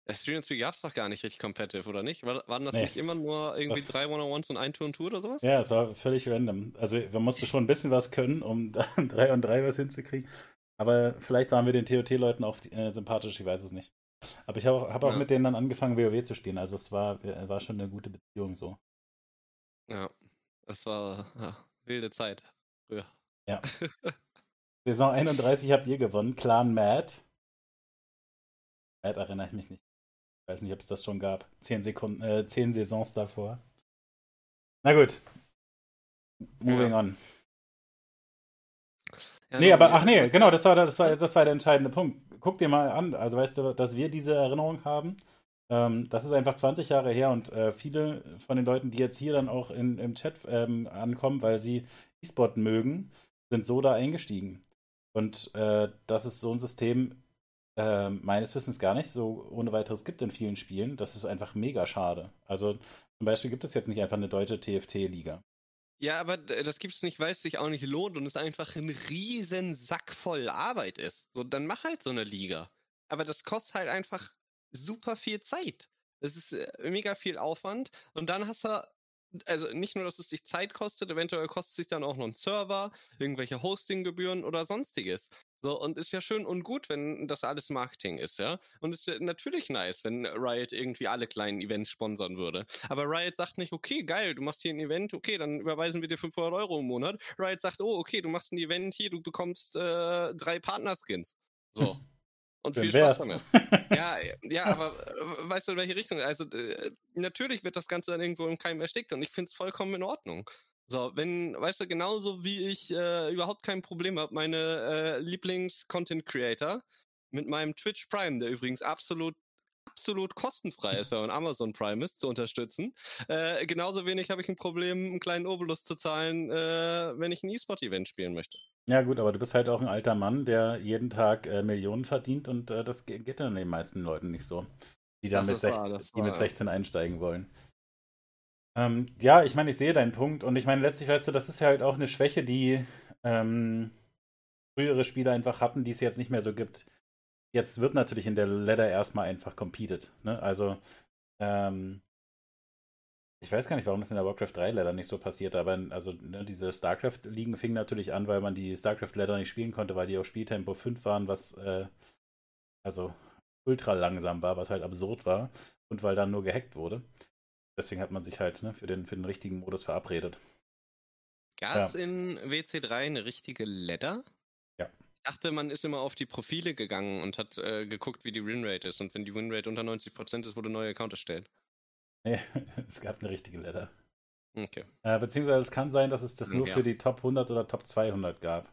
Das 3 und 3 gab es doch gar nicht richtig competitive, oder nicht? War, waren das nee. nicht immer nur irgendwie was? drei One-on-Ones und ein Two-on-Two oder sowas? Ja, es war völlig random. Also man musste schon ein bisschen was können, um da 3 und 3 was hinzukriegen. Aber vielleicht waren wir den TOT-Leuten auch äh, sympathisch, ich weiß es nicht. Aber ich habe auch, hab auch ja. mit denen dann angefangen, WoW zu spielen. Also es war, war schon eine gute Beziehung so. Ja, es war ja, wilde Zeit früher. Ja. Saison 31 habt ihr gewonnen, Clan Mad. Mad erinnere ich mich nicht. Ich weiß nicht, ob es das schon gab. Zehn Sekunden, äh, zehn Saisons davor. Na gut. Moving ja. on. Ja, nee, aber ach nee, genau, das war, das war, das war der entscheidende Punkt. Guck dir mal an, also weißt du, dass wir diese Erinnerung haben. Ähm, das ist einfach 20 Jahre her und äh, viele von den Leuten, die jetzt hier dann auch in, im Chat ähm, ankommen, weil sie E-Sport mögen, sind so da eingestiegen. Und äh, das ist so ein System, äh, meines Wissens gar nicht so ohne weiteres gibt in vielen Spielen. Das ist einfach mega schade. Also zum Beispiel gibt es jetzt nicht einfach eine deutsche TFT-Liga. Ja, aber das gibt es nicht, weil es sich auch nicht lohnt und es einfach ein riesen Sack voll Arbeit ist. So, dann mach halt so eine Liga. Aber das kostet halt einfach super viel Zeit. Es ist äh, mega viel Aufwand und dann hast du also nicht nur, dass es dich Zeit kostet, eventuell kostet es sich dann auch noch ein Server, irgendwelche Hostinggebühren oder sonstiges. So, und ist ja schön und gut, wenn das alles Marketing ist, ja. Und ist ja natürlich nice, wenn Riot irgendwie alle kleinen Events sponsern würde. Aber Riot sagt nicht, okay, geil, du machst hier ein Event, okay, dann überweisen wir dir 500 Euro im Monat. Riot sagt, oh, okay, du machst ein Event hier, du bekommst äh, drei Partnerskins. So. Und viel Spaß damit. ja, ja, aber äh, weißt du, in welche Richtung? Also, äh, natürlich wird das Ganze dann irgendwo im Keim erstickt und ich finde es vollkommen in Ordnung. So, wenn, weißt du, genauso wie ich äh, überhaupt kein Problem habe, meine äh, Lieblings-Content-Creator mit meinem Twitch Prime, der übrigens absolut absolut kostenfrei ist, wenn man Amazon Prime ist, zu unterstützen. Äh, genauso wenig habe ich ein Problem, einen kleinen Obolus zu zahlen, äh, wenn ich ein E-Sport-Event spielen möchte. Ja, gut, aber du bist halt auch ein alter Mann, der jeden Tag äh, Millionen verdient und äh, das geht dann den meisten Leuten nicht so, die da mit, 16, war, die mit 16 einsteigen wollen. Ähm, ja, ich meine, ich sehe deinen Punkt und ich meine, letztlich weißt du, das ist ja halt auch eine Schwäche, die ähm, frühere Spieler einfach hatten, die es jetzt nicht mehr so gibt. Jetzt wird natürlich in der Ladder erstmal einfach competed. Ne? Also, ähm, ich weiß gar nicht, warum das in der Warcraft 3 Ladder nicht so passiert, aber also ne, diese StarCraft-Ligen fingen natürlich an, weil man die StarCraft Ladder nicht spielen konnte, weil die auf Spieltempo 5 waren, was äh, also ultra langsam war, was halt absurd war und weil dann nur gehackt wurde. Deswegen hat man sich halt ne, für, den, für den richtigen Modus verabredet. Gab es ja. in WC3 eine richtige Ladder? Ja. Ich dachte, man ist immer auf die Profile gegangen und hat äh, geguckt, wie die Winrate ist. Und wenn die Winrate unter 90% ist, wurde ein neuer Account erstellt. Nee, es gab eine richtige Ladder. Okay. Äh, beziehungsweise es kann sein, dass es das nur ja. für die Top 100 oder Top 200 gab.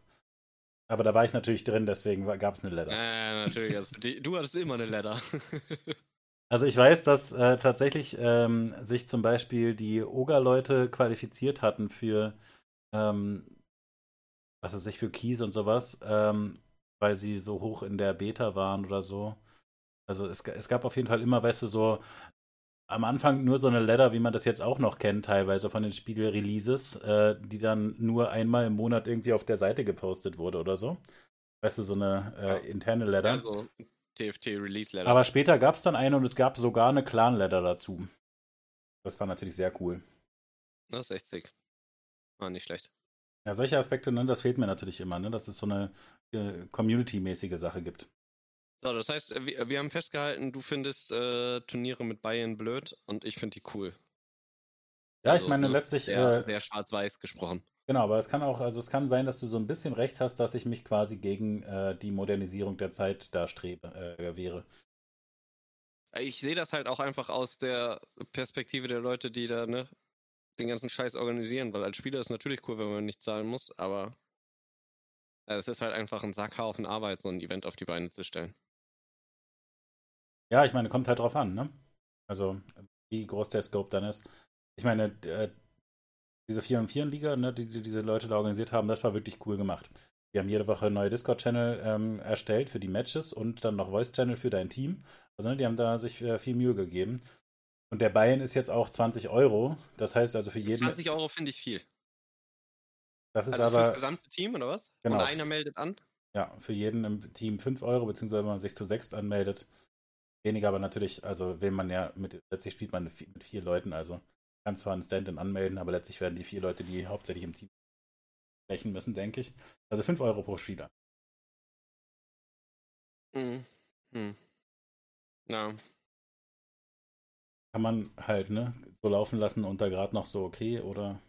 Aber da war ich natürlich drin, deswegen gab es eine Ladder. Ja, natürlich. Also, die, du hattest immer eine Ladder. Also ich weiß, dass äh, tatsächlich ähm, sich zum Beispiel die Oga-Leute qualifiziert hatten für, ähm, was weiß ich, für Keys und sowas, ähm, weil sie so hoch in der Beta waren oder so. Also es, es gab auf jeden Fall immer, weißt du, so am Anfang nur so eine Ladder, wie man das jetzt auch noch kennt, teilweise von den Spiegel-Releases, äh, die dann nur einmal im Monat irgendwie auf der Seite gepostet wurde oder so. Weißt du, so eine äh, interne Ladder. Also, TFT Release Ladder. Aber später gab es dann eine und es gab sogar eine Clan Ladder dazu. Das war natürlich sehr cool. Das ist echt sick. War nicht schlecht. Ja, solche Aspekte, ne, das fehlt mir natürlich immer, ne, dass es so eine äh, Community-mäßige Sache gibt. So, das heißt, äh, wir, wir haben festgehalten, du findest äh, Turniere mit Bayern blöd und ich finde die cool. Ja, also, ich meine, ne, letztlich. Sehr, äh, sehr schwarz-weiß gesprochen. Genau, aber es kann auch, also es kann sein, dass du so ein bisschen recht hast, dass ich mich quasi gegen äh, die Modernisierung der Zeit da strebe, äh, wäre. Ich sehe das halt auch einfach aus der Perspektive der Leute, die da, ne, den ganzen Scheiß organisieren, weil als Spieler ist natürlich cool, wenn man nicht zahlen muss, aber es ist halt einfach ein Sackhaufen Arbeit, so ein Event auf die Beine zu stellen. Ja, ich meine, kommt halt drauf an, ne? Also, wie groß der Scope dann ist. Ich meine, äh, diese 4 und 4 Liga, ne, die, die diese Leute da organisiert haben, das war wirklich cool gemacht. Die haben jede Woche neue Discord-Channel ähm, erstellt für die Matches und dann noch Voice-Channel für dein Team. Also, ne, die haben da sich äh, viel Mühe gegeben. Und der Buy-in ist jetzt auch 20 Euro. Das heißt also für jeden. 20 Euro finde ich viel. Das ist also aber. Für das gesamte Team oder was? Genau. Oder einer meldet an? Ja, für jeden im Team 5 Euro, beziehungsweise wenn man sich zu sechst anmeldet. Weniger aber natürlich, also will man ja mit, letztlich spielt man mit vier Leuten, also kann zwar einen Stand-in anmelden, aber letztlich werden die vier Leute, die hauptsächlich im Team sprechen müssen, denke ich. Also 5 Euro pro Spieler. Mhm. Hm. Ja. Kann man halt, ne, so laufen lassen und da gerade noch so okay, oder?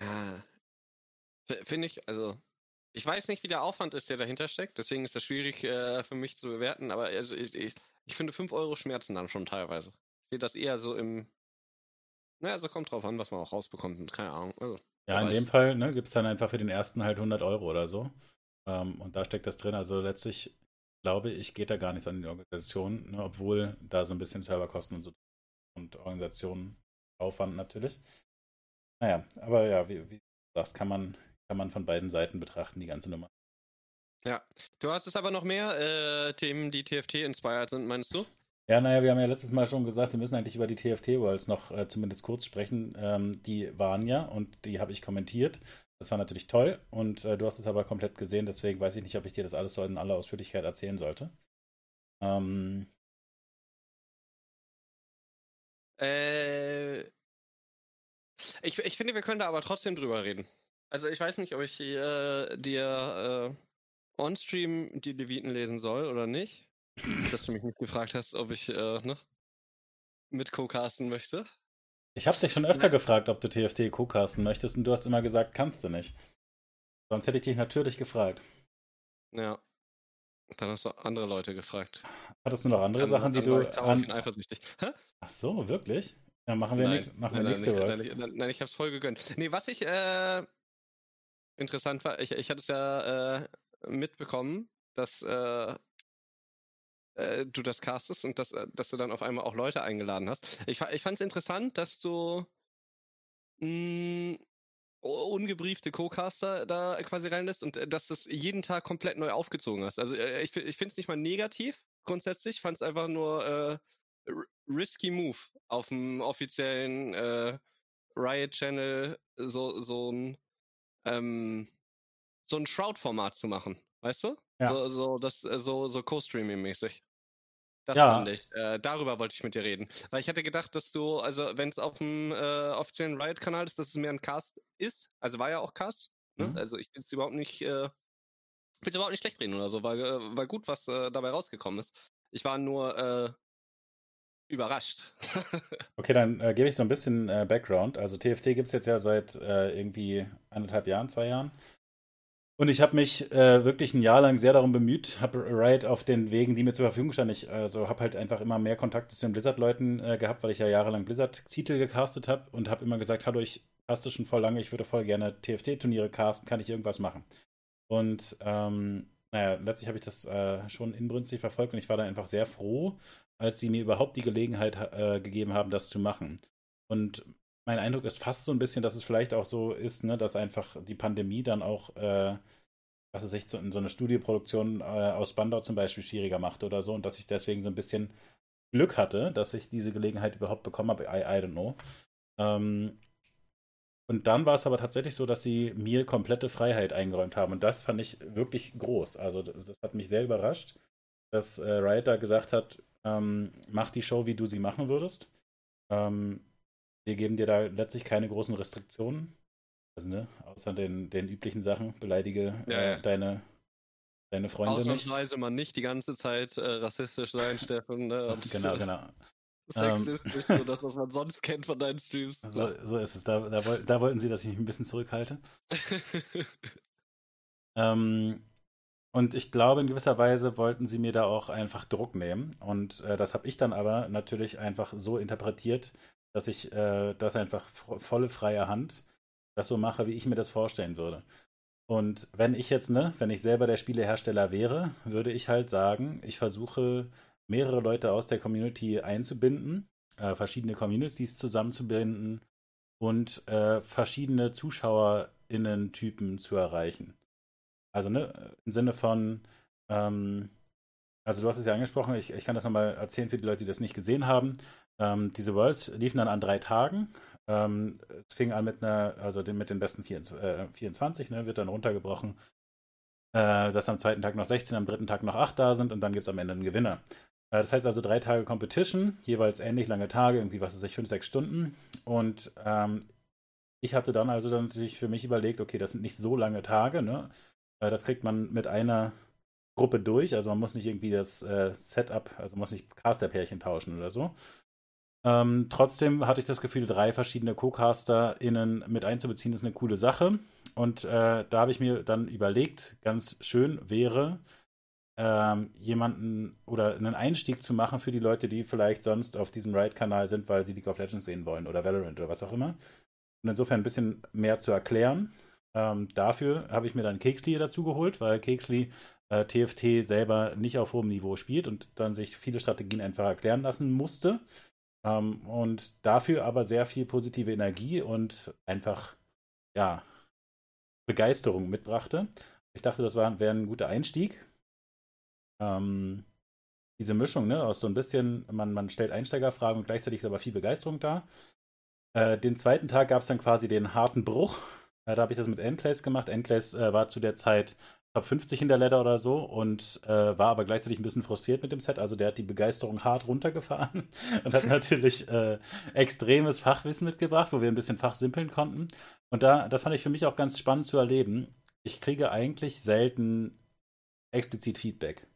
Ja. Finde ich, also, ich weiß nicht, wie der Aufwand ist, der dahinter steckt, deswegen ist das schwierig äh, für mich zu bewerten, aber also ich, ich, ich finde 5 Euro schmerzen dann schon teilweise. Ich sehe das eher so im naja, also kommt drauf an, was man auch rausbekommt. Keine Ahnung. Also, ja, in dem Fall ne, gibt es dann einfach für den ersten halt 100 Euro oder so. Ähm, und da steckt das drin. Also letztlich glaube ich, geht da gar nichts an die Organisation, ne, obwohl da so ein bisschen Serverkosten und so und Organisationen Aufwand natürlich. Naja, aber ja, wie, wie du sagst, kann man, kann man von beiden Seiten betrachten, die ganze Nummer. Ja, du hast es aber noch mehr äh, Themen, die TFT inspired sind, meinst du? Ja, naja, wir haben ja letztes Mal schon gesagt, wir müssen eigentlich über die TFT Worlds noch äh, zumindest kurz sprechen. Ähm, die waren ja und die habe ich kommentiert. Das war natürlich toll und äh, du hast es aber komplett gesehen, deswegen weiß ich nicht, ob ich dir das alles so in aller Ausführlichkeit erzählen sollte. Ähm. Äh. Ich, ich finde, wir können da aber trotzdem drüber reden. Also ich weiß nicht, ob ich äh, dir äh, on-stream die Leviten lesen soll oder nicht dass du mich nicht gefragt hast, ob ich äh, ne, mit co-casten möchte. Ich habe dich schon öfter gefragt, ob du TFT co-casten möchtest und du hast immer gesagt, kannst du nicht. Sonst hätte ich dich natürlich gefragt. Ja. Dann hast du andere Leute gefragt. Hattest du noch andere dann, Sachen, die du. Ich an... eifersüchtig. Hä? Ach so, wirklich? Ja, machen wir, nein, nix, machen nein, wir nächste nein, nein, nein, nein, ich hab's voll gegönnt. Nee, was ich äh, interessant war, ich, ich hatte es ja äh, mitbekommen, dass äh, äh, du das castest und dass, äh, dass du dann auf einmal auch Leute eingeladen hast. Ich, ich fand es interessant, dass du mh, hm, ungebriefte Co-Caster da quasi reinlässt und äh, dass du es jeden Tag komplett neu aufgezogen hast. Also äh, ich, ich finde es nicht mal negativ grundsätzlich, fand es einfach nur äh, risky Move auf dem offiziellen äh, Riot-Channel so, so ein ähm, so ein Shroud-Format zu machen, weißt du? Ja. So, so, das, so, so Co-Streaming-mäßig. Das ja. fand ich. Äh, darüber wollte ich mit dir reden. Weil ich hätte gedacht, dass du, also wenn es auf dem äh, offiziellen Riot-Kanal ist, dass es mehr ein Cast ist. Also war ja auch Cast. Ne? Mhm. Also ich will es überhaupt nicht, äh, will überhaupt nicht schlecht reden oder so. War, äh, war gut, was äh, dabei rausgekommen ist. Ich war nur äh, überrascht. okay, dann äh, gebe ich so ein bisschen Background. Also TFT gibt es jetzt ja seit irgendwie anderthalb Jahren, zwei Jahren. Und ich habe mich äh, wirklich ein Jahr lang sehr darum bemüht, habe Riot auf den Wegen, die mir zur Verfügung standen. Ich also habe halt einfach immer mehr Kontakt zu den Blizzard-Leuten äh, gehabt, weil ich ja jahrelang Blizzard-Titel gecastet habe und habe immer gesagt, hallo, ich caste schon voll lange, ich würde voll gerne TFT-Turniere casten, kann ich irgendwas machen? Und ähm, naja, letztlich habe ich das äh, schon inbrünstig verfolgt und ich war dann einfach sehr froh, als sie mir überhaupt die Gelegenheit äh, gegeben haben, das zu machen. Und mein Eindruck ist fast so ein bisschen, dass es vielleicht auch so ist, ne, dass einfach die Pandemie dann auch, äh, was es sich so, in so eine Studioproduktion äh, aus Spandau zum Beispiel schwieriger macht oder so und dass ich deswegen so ein bisschen Glück hatte, dass ich diese Gelegenheit überhaupt bekommen habe. I, I don't know. Ähm, und dann war es aber tatsächlich so, dass sie mir komplette Freiheit eingeräumt haben. Und das fand ich wirklich groß. Also das, das hat mich sehr überrascht, dass äh, Riot da gesagt hat, ähm, mach die Show, wie du sie machen würdest. Ähm, wir geben dir da letztlich keine großen Restriktionen. Also, ne, außer den, den üblichen Sachen, beleidige Ja, äh, ja. deine, deine Freunde nicht. Ausnahmsweise man nicht die ganze Zeit äh, rassistisch sein, Steffen. Ne? Genau, genau. Sexistisch, so das, was man sonst kennt von deinen Streams. So, so ist es. Da, da, da wollten sie, dass ich mich ein bisschen zurückhalte. Ähm, und ich glaube, in gewisser Weise wollten sie mir da auch einfach Druck nehmen. Und äh, das habe ich dann aber natürlich einfach so interpretiert, dass ich äh, das einfach vo- volle freie Hand das so mache, wie ich mir das vorstellen würde. Und wenn ich jetzt, ne, wenn ich selber der Spielehersteller wäre, würde ich halt sagen, ich versuche mehrere Leute aus der Community einzubinden, äh, verschiedene Communities zusammenzubinden und äh, verschiedene ZuschauerInnen-Typen zu erreichen. Also, ne, im Sinne von, ähm, also du hast es ja angesprochen, ich, ich kann das nochmal erzählen für die Leute, die das nicht gesehen haben. Ähm, diese Worlds liefen dann an drei Tagen. Ähm, es fing an mit einer, also den, mit den besten 24, äh, 24 ne, wird dann runtergebrochen, äh, dass am zweiten Tag noch 16, am dritten Tag noch 8 da sind und dann gibt es am Ende einen Gewinner. Äh, das heißt also drei Tage Competition, jeweils ähnlich lange Tage, irgendwie was weiß ich, 5, 6 Stunden. Und ähm, ich hatte dann also dann natürlich für mich überlegt, okay, das sind nicht so lange Tage, ne? Äh, Das kriegt man mit einer Gruppe durch. Also man muss nicht irgendwie das äh, Setup, also muss nicht Caster-Pärchen tauschen oder so. Ähm, trotzdem hatte ich das Gefühl, drei verschiedene Co-CasterInnen mit einzubeziehen, ist eine coole Sache. Und äh, da habe ich mir dann überlegt, ganz schön wäre, ähm, jemanden oder einen Einstieg zu machen für die Leute, die vielleicht sonst auf diesem Ride-Kanal sind, weil sie League of Legends sehen wollen oder Valorant oder was auch immer. Und insofern ein bisschen mehr zu erklären. Ähm, dafür habe ich mir dann Kexli dazu geholt, weil Kexli äh, TFT selber nicht auf hohem Niveau spielt und dann sich viele Strategien einfach erklären lassen musste. Ähm, und dafür aber sehr viel positive Energie und einfach, ja, Begeisterung mitbrachte. Ich dachte, das wäre ein guter Einstieg. Ähm, diese Mischung, ne, aus so ein bisschen, man, man stellt Einsteigerfragen und gleichzeitig ist aber viel Begeisterung da. Äh, den zweiten Tag gab es dann quasi den harten Bruch. Äh, da habe ich das mit Enclays gemacht. Enclays äh, war zu der Zeit Top 50 in der Ladder oder so und äh, war aber gleichzeitig ein bisschen frustriert mit dem Set. Also der hat die Begeisterung hart runtergefahren und hat natürlich äh, extremes Fachwissen mitgebracht, wo wir ein bisschen fachsimpeln konnten. Und da, das fand ich für mich auch ganz spannend zu erleben. Ich kriege eigentlich selten explizit Feedback.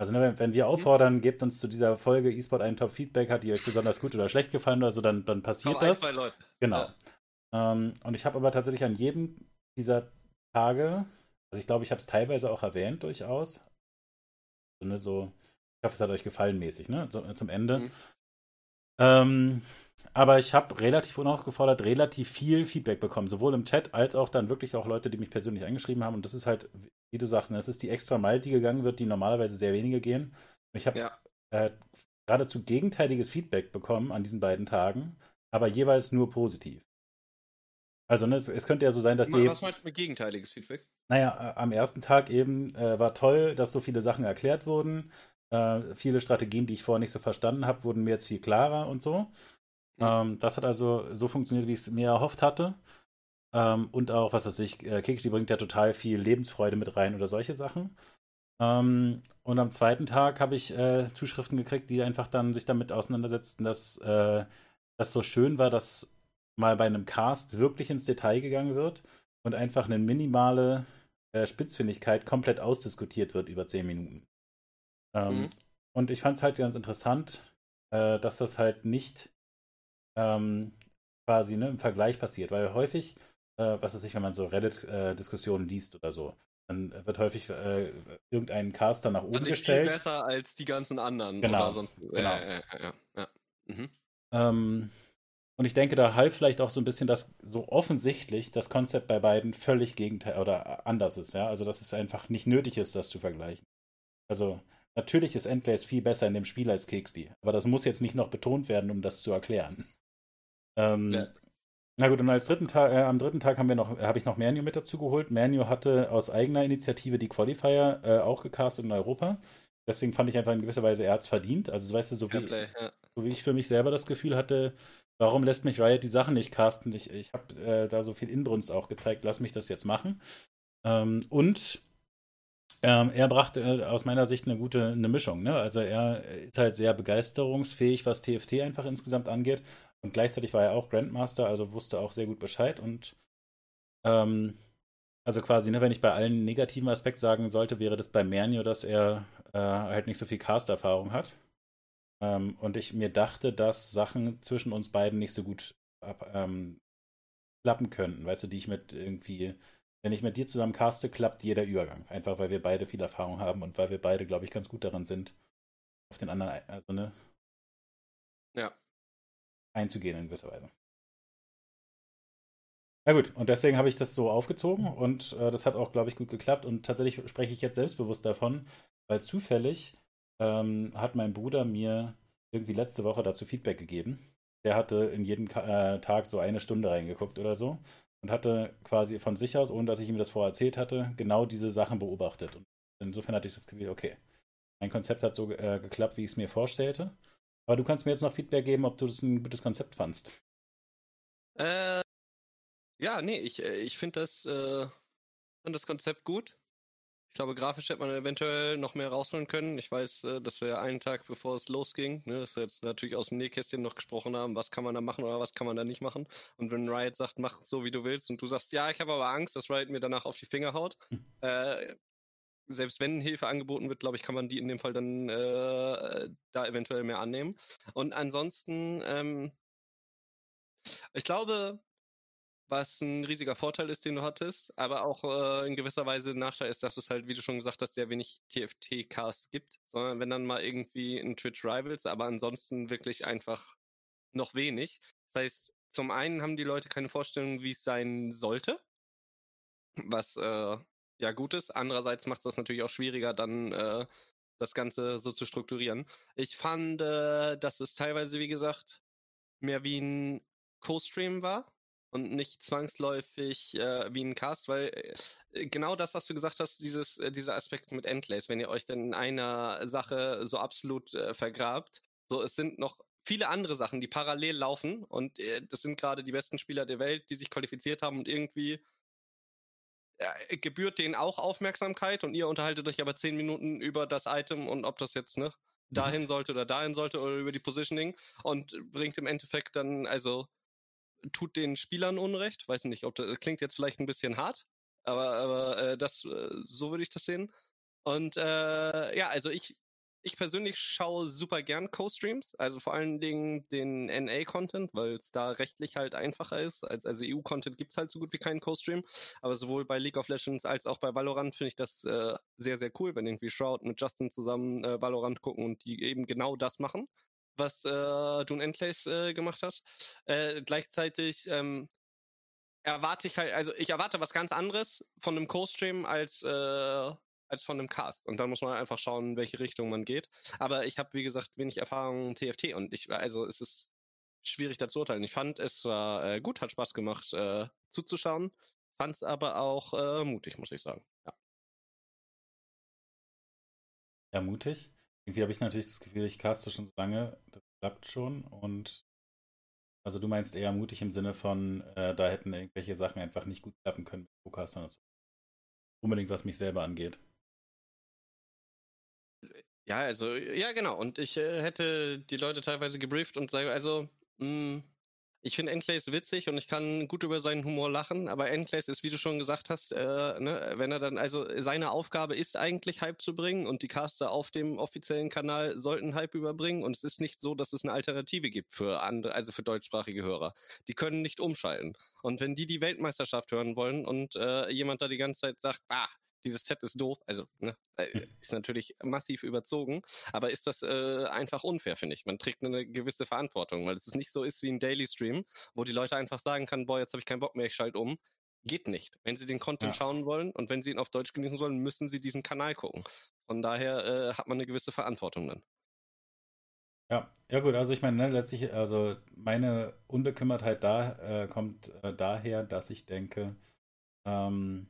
Also ne, wenn, wir auffordern, gebt uns zu dieser Folge eSport einen Top-Feedback, hat die euch besonders gut oder schlecht gefallen oder so, dann, dann passiert ein, das. zwei Leute. Genau. Ja. Ähm, und ich habe aber tatsächlich an jedem dieser Tage, also ich glaube, ich habe es teilweise auch erwähnt durchaus. So, ne, so, ich hoffe, es hat euch gefallen mäßig, ne? So, äh, zum Ende. Mhm. Ähm, aber ich habe relativ unaufgefordert relativ viel Feedback bekommen, sowohl im Chat als auch dann wirklich auch Leute, die mich persönlich angeschrieben haben. Und das ist halt, wie du sagst, ne, es ist die extra Meile, die gegangen wird, die normalerweise sehr wenige gehen. Ich habe Ja. äh, geradezu gegenteiliges Feedback bekommen an diesen beiden Tagen, aber jeweils nur positiv. Also ne, es, es könnte ja so sein, dass die. Was meinst du mit gegenteiliges Feedback? Naja, äh, am ersten Tag eben äh, war toll, dass so viele Sachen erklärt wurden. Äh, viele Strategien, die ich vorher nicht so verstanden habe, wurden mir jetzt viel klarer und so. Mhm. Ähm, das hat also so funktioniert, wie ich es mir erhofft hatte. Ähm, und auch, was weiß ich, äh, Keks, bringt ja total viel Lebensfreude mit rein oder solche Sachen. Ähm, und am zweiten Tag habe ich äh, Zuschriften gekriegt, die einfach dann sich damit auseinandersetzten, dass äh, das so schön war, dass mal bei einem Cast wirklich ins Detail gegangen wird und einfach eine minimale Spitzfindigkeit komplett ausdiskutiert wird über zehn Minuten. Ähm, Mhm. Und ich fand es halt ganz interessant, äh, dass das halt nicht ähm, quasi ne, im Vergleich passiert, weil häufig, äh, was weiß ich, wenn man so Reddit-Diskussionen liest oder so, dann wird häufig äh, irgendein Caster nach oben ich viel gestellt. besser als die ganzen anderen. Genau, Oder sonst, genau. Ja, ja, ja. Mhm. Ähm, und ich denke, da half vielleicht auch so ein bisschen, dass so offensichtlich das Konzept bei beiden völlig gegenteil oder anders ist, ja. Also, dass es einfach nicht nötig ist, das zu vergleichen. Also, natürlich ist Endglaze viel besser in dem Spiel als Kexli, aber das muss jetzt nicht noch betont werden, um das zu erklären. Ähm, Ja. Na gut, und als dritten Tag, äh, am dritten Tag haben wir noch, habe ich noch Mernu mit dazu geholt. Mernu hatte aus eigener Initiative die Qualifier äh, auch gecastet in Europa. Deswegen fand ich einfach in gewisser Weise, er hat es verdient. Also, weißt du, so wie, Fairplay, ja. so wie ich für mich selber das Gefühl hatte, warum lässt mich Riot die Sachen nicht casten? Ich, ich habe äh, da so viel Inbrunst auch gezeigt, lass mich das jetzt machen. Ähm, und ähm, er brachte äh, aus meiner Sicht eine gute eine Mischung. Ne? Also er ist halt sehr begeisterungsfähig, was TFT einfach insgesamt angeht. Und gleichzeitig war er auch Grandmaster, also wusste auch sehr gut Bescheid. Und Ähm, also quasi, ne, wenn ich bei allen negativen Aspekten sagen sollte, wäre das bei Mernio, dass er äh, halt nicht so viel Cast-Erfahrung hat. Ähm, und ich mir dachte, dass Sachen zwischen uns beiden nicht so gut ähm, klappen könnten, weißt du, die ich mit irgendwie, wenn ich mit dir zusammen caste, klappt jeder Übergang. Einfach weil wir beide viel Erfahrung haben und weil wir beide, glaube ich, ganz gut daran sind, auf den anderen, also ne, ja. einzugehen in gewisser Weise. Na gut, und deswegen habe ich das so aufgezogen und äh, das hat auch, glaube ich, gut geklappt. Und tatsächlich spreche ich jetzt selbstbewusst davon, weil zufällig ähm, hat mein Bruder mir irgendwie letzte Woche dazu Feedback gegeben. Der hatte in jeden äh, Tag so eine Stunde reingeguckt oder so und hatte quasi von sich aus, ohne dass ich ihm das vorher erzählt hatte, genau diese Sachen beobachtet. Und insofern hatte ich das Gefühl, okay, mein Konzept hat so äh, geklappt, wie ich es mir vorstellte. Aber du kannst mir jetzt noch Feedback geben, ob du das ein gutes Konzept fandst. Äh, ja, nee, ich, äh, ich finde das, äh, find das Konzept gut. Ich glaube, grafisch hätte man eventuell noch mehr rausholen können. Ich weiß, äh, dass wir einen Tag bevor es losging, ne, dass wir jetzt natürlich aus dem Nähkästchen noch gesprochen haben, was kann man da machen oder was kann man da nicht machen. Und wenn Riot sagt, mach es so, wie du willst, und du sagst, ja, ich habe aber Angst, dass Riot mir danach auf die Finger haut, hm. äh, selbst wenn Hilfe angeboten wird, glaube ich, kann man die in dem Fall dann äh, da eventuell mehr annehmen. Und ansonsten, ähm, ich glaube, was ein riesiger Vorteil ist, den du hattest, aber auch äh, in gewisser Weise ein Nachteil ist, dass es halt, wie du schon gesagt hast, sehr wenig TFT-Casts gibt, sondern wenn dann mal irgendwie ein Twitch Rivals, aber ansonsten wirklich einfach noch wenig. Das heißt, zum einen haben die Leute keine Vorstellung, wie es sein sollte, was äh, ja gut ist. Andererseits macht es das natürlich auch schwieriger, dann äh, das Ganze so zu strukturieren. Ich fand, äh, dass es teilweise, wie gesagt, mehr wie ein Co-Stream war und nicht zwangsläufig äh, wie ein Cast, weil äh, genau das, was du gesagt hast, dieses, äh, dieser Aspekt mit Endlays, wenn ihr euch dann in einer Sache so absolut äh, vergrabt, so es sind noch viele andere Sachen, die parallel laufen und äh, das sind gerade die besten Spieler der Welt, die sich qualifiziert haben und irgendwie äh, gebührt denen auch Aufmerksamkeit und ihr unterhaltet euch aber zehn Minuten über das Item und ob das jetzt ne mhm. dahin sollte oder dahin sollte oder über die Positioning und bringt im Endeffekt dann also tut den Spielern Unrecht. Weiß nicht, ob das klingt jetzt vielleicht ein bisschen hart, aber, aber äh, das, äh, so würde ich das sehen. Und äh, ja, also ich, ich persönlich schaue super gern Co-Streams, also vor allen Dingen den NA-Content, weil es da rechtlich halt einfacher ist. Als, also EU-Content gibt es halt so gut wie keinen Co-Stream, aber sowohl bei League of Legends als auch bei Valorant finde ich das äh, sehr, sehr cool, wenn irgendwie Shroud mit Justin zusammen äh, Valorant gucken und die eben genau das machen was äh, du in Endlace äh, gemacht hast. Äh, gleichzeitig ähm, erwarte ich halt, also ich erwarte was ganz anderes von einem Co-Stream als, äh, als von einem Cast. Und dann muss man einfach schauen, in welche Richtung man geht. Aber ich habe, wie gesagt, wenig Erfahrung TFT und ich, also es ist schwierig da zu urteilen. Ich fand es war äh, gut, hat Spaß gemacht äh, zuzuschauen, fand es aber auch äh, mutig, muss ich sagen. Ja. Ja, mutig. Irgendwie habe ich natürlich das Gefühl, ich caste schon so lange, das klappt schon. Und also du meinst eher mutig im Sinne von, äh, da hätten irgendwelche Sachen einfach nicht gut klappen können mit Co-Castern und so. Unbedingt, was mich selber angeht. Ja, also, ja, genau. Und ich äh, hätte die Leute teilweise gebrieft und sage, also, mh, hm, ich finde Enclaves witzig und ich kann gut über seinen Humor lachen, aber Enclaves ist, wie du schon gesagt hast, äh, ne, wenn er dann, also seine Aufgabe ist eigentlich Hype zu bringen und die Caster auf dem offiziellen Kanal sollten Hype überbringen und es ist nicht so, dass es eine Alternative gibt für andere, also für deutschsprachige Hörer. Die können nicht umschalten. Und wenn die die Weltmeisterschaft hören wollen und äh, jemand da die ganze Zeit sagt, ah, dieses Set ist doof, also ne, äh, hm. ist natürlich massiv überzogen, aber ist das äh, einfach unfair, finde ich. Man trägt eine gewisse Verantwortung, weil es nicht so ist wie ein Daily Stream, wo die Leute einfach sagen kann, boah, jetzt habe ich keinen Bock mehr, ich schalte um. Geht nicht. Wenn sie den Content ja. schauen wollen und wenn sie ihn auf Deutsch genießen sollen, müssen sie diesen Kanal gucken. Von daher äh, hat man eine gewisse Verantwortung dann. Ja, ja gut, also ich meine, ne, letztlich, also meine Unbekümmertheit da äh, kommt äh, daher, dass ich denke, ähm,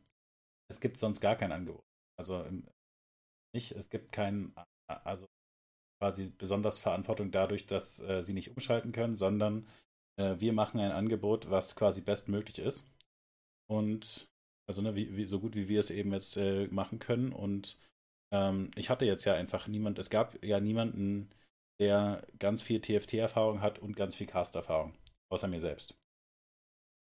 es gibt sonst gar kein Angebot. Also nicht, es gibt kein, also quasi besonders Verantwortung dadurch, dass äh, sie nicht umschalten können, sondern äh, wir machen ein Angebot, was quasi bestmöglich ist. Und also ne, wie, wie, so gut wie wir es eben jetzt äh, machen können. Und ähm, ich hatte jetzt ja einfach niemand, es gab ja niemanden, der ganz viel TFT-Erfahrung hat und ganz viel Cast-Erfahrung, außer mir selbst.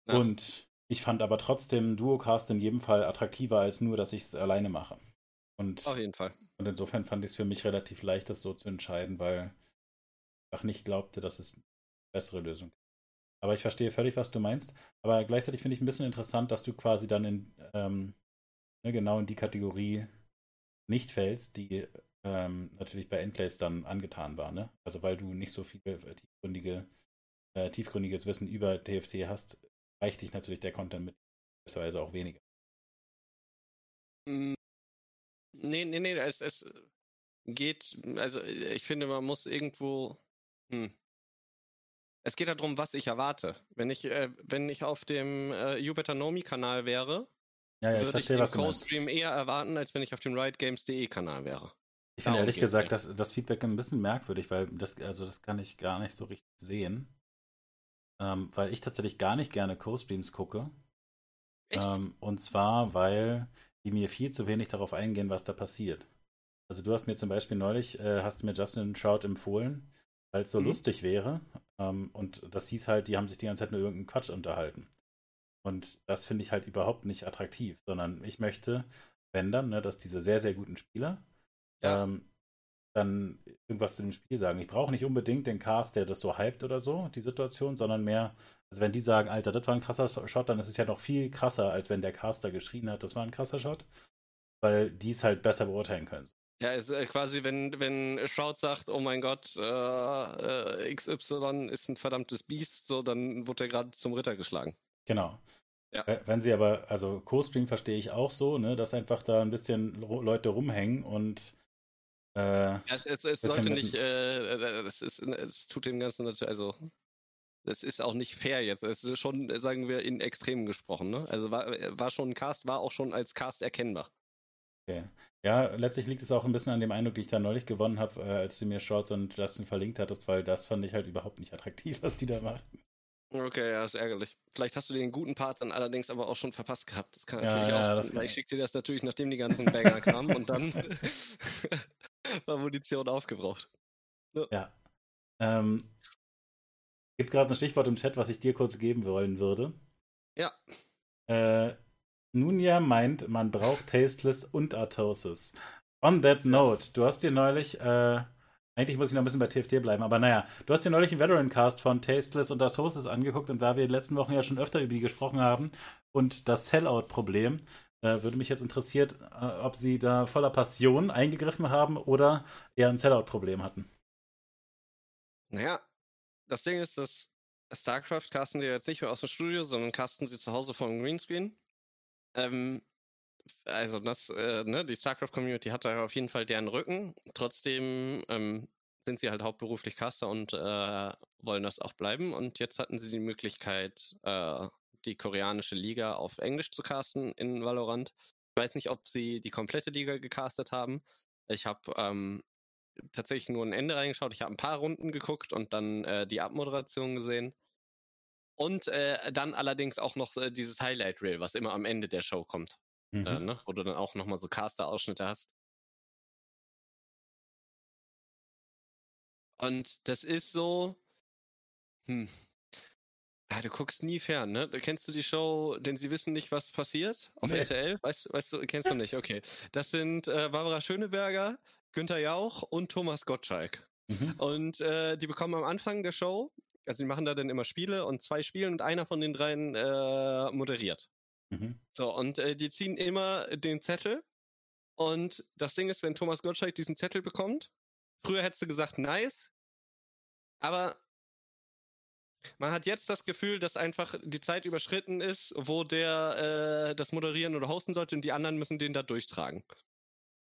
Ja. Und Ich fand aber trotzdem Duocast in jedem Fall attraktiver als nur, dass ich es alleine mache. Und, Auf jeden Fall. Und insofern fand ich es für mich relativ leicht, das so zu entscheiden, weil ich auch nicht glaubte, dass es eine bessere Lösung gibt. Aber ich verstehe völlig, was du meinst. Aber gleichzeitig finde ich ein bisschen interessant, dass du quasi dann in ähm, ne, genau in die Kategorie nicht fällst, die ähm, natürlich bei Endplays dann angetan war. Ne? Also weil du nicht so viel äh, tiefgründige, äh, tiefgründiges Wissen über TFT hast, reicht dich natürlich der Content mit gewisserweise auch weniger. Mm, nee, nee, nee, es, es geht, also ich finde, man muss irgendwo. Hm. Es geht darum, was ich erwarte. Wenn ich, äh, wenn ich auf dem äh, You Better Know Me Kanal wäre, ja, ja, würde ich, den Co-Stream eher erwarten, als wenn ich auf dem riotgames.de Kanal wäre. Ich finde ehrlich gesagt das, das Feedback ein bisschen merkwürdig, weil das, also das kann ich gar nicht so richtig sehen. Ähm, weil ich tatsächlich gar nicht gerne Co-Streams gucke. Echt? Ähm, und zwar, weil die mir viel zu wenig darauf eingehen, was da passiert. Also du hast mir zum Beispiel neulich, äh, hast mir Justin Trout empfohlen, weil es so mhm. lustig wäre. Ähm, und das hieß halt, die haben sich die ganze Zeit nur irgendeinen Quatsch unterhalten. Und das finde ich halt überhaupt nicht attraktiv, sondern ich möchte, wenn dann, ne, dass diese sehr, sehr guten Spieler ja. ähm, dann irgendwas zu dem Spiel sagen. Ich brauche nicht unbedingt den Cast, der das so hypt oder so, die Situation, sondern mehr, also wenn die sagen, Alter, das war ein krasser Shot, dann ist es ja noch viel krasser, als wenn der Caster geschrien hat, das war ein krasser Shot, weil die es halt besser beurteilen können. Ja, ist äh, quasi, wenn, wenn Shroud sagt, oh mein Gott, äh, äh, XY ist ein verdammtes Biest, so, dann wurde er gerade zum Ritter geschlagen. Genau. Ja. Wenn sie aber, also Co-Stream verstehe ich auch so, ne, dass einfach da ein bisschen Leute rumhängen und äh, ja, es, es sollte nicht, äh, es, ist, es tut dem Ganzen natürlich, also es ist auch nicht fair jetzt. Es ist schon, sagen wir, in Extremen gesprochen. Ne? Also war, war schon ein Cast, war auch schon als Cast erkennbar. Okay. Ja, letztlich liegt es auch ein bisschen an dem Eindruck, den ich da neulich gewonnen habe, äh, als du mir Short und Justin verlinkt hattest, weil das fand ich halt überhaupt nicht attraktiv, was die da machen. Okay, ja, ist ärgerlich. Vielleicht hast du den guten Part dann allerdings aber auch schon verpasst gehabt. Das kann natürlich ja, auch sein. Ich schicke dir das natürlich, nachdem die ganzen Banger kamen und dann war Munition aufgebraucht. Ja. ja. Ähm, gibt gerade ein Stichwort im Chat, was ich dir kurz geben wollen würde. Ja. Äh, Nunja meint, man braucht Tasteless und Artosis. On that note, du hast dir neulich, äh, eigentlich muss ich noch ein bisschen bei TFT bleiben, aber naja, du hast dir neulich einen Veteran-Cast von Tasteless und Artosis angeguckt und da wir in den letzten Wochen ja schon öfter über die gesprochen haben und das Sellout-Problem, äh, würde mich jetzt interessiert, äh, ob sie da voller Passion eingegriffen haben oder eher ein Sellout-Problem hatten. Naja, das Ding ist, dass StarCraft casten sie jetzt nicht mehr aus dem Studio, sondern casten sie zu Hause vom Greenscreen. Ähm, also das, äh, ne, die StarCraft-Community hat da auf jeden Fall deren Rücken. Trotzdem ähm, sind sie halt hauptberuflich Caster und äh, wollen das auch bleiben. Und jetzt hatten sie die Möglichkeit, äh, die koreanische Liga auf Englisch zu casten in Valorant. Ich weiß nicht, ob sie die komplette Liga gecastet haben. Ich habe ähm, tatsächlich nur ein Ende reingeschaut. Ich habe ein paar Runden geguckt und dann äh, die Abmoderation gesehen. Und äh, dann allerdings auch noch äh, dieses Highlight Reel, was immer am Ende der Show kommt. Äh, mhm. Äh, ne? Wo du dann auch nochmal so Caster-Ausschnitte hast. Und das ist so. Hm. Ja, du guckst nie fern, ne? Kennst du die Show, denn sie wissen nicht, was passiert? Auf nee. RTL? Weißt, weißt du, kennst du nicht? Okay. Das sind äh, Barbara Schöneberger, Günther Jauch und Thomas Gottschalk. Mhm. Und äh, die bekommen am Anfang der Show also die machen da dann immer Spiele und zwei spielen und einer von den dreien äh, moderiert. Mhm. So, und äh, die ziehen immer den Zettel. Und das Ding ist, wenn Thomas Gottschalk diesen Zettel bekommt, früher hättest du gesagt, nice, aber man hat jetzt das Gefühl, dass einfach die Zeit überschritten ist, wo der äh, das moderieren oder hosten sollte und die anderen müssen den da durchtragen.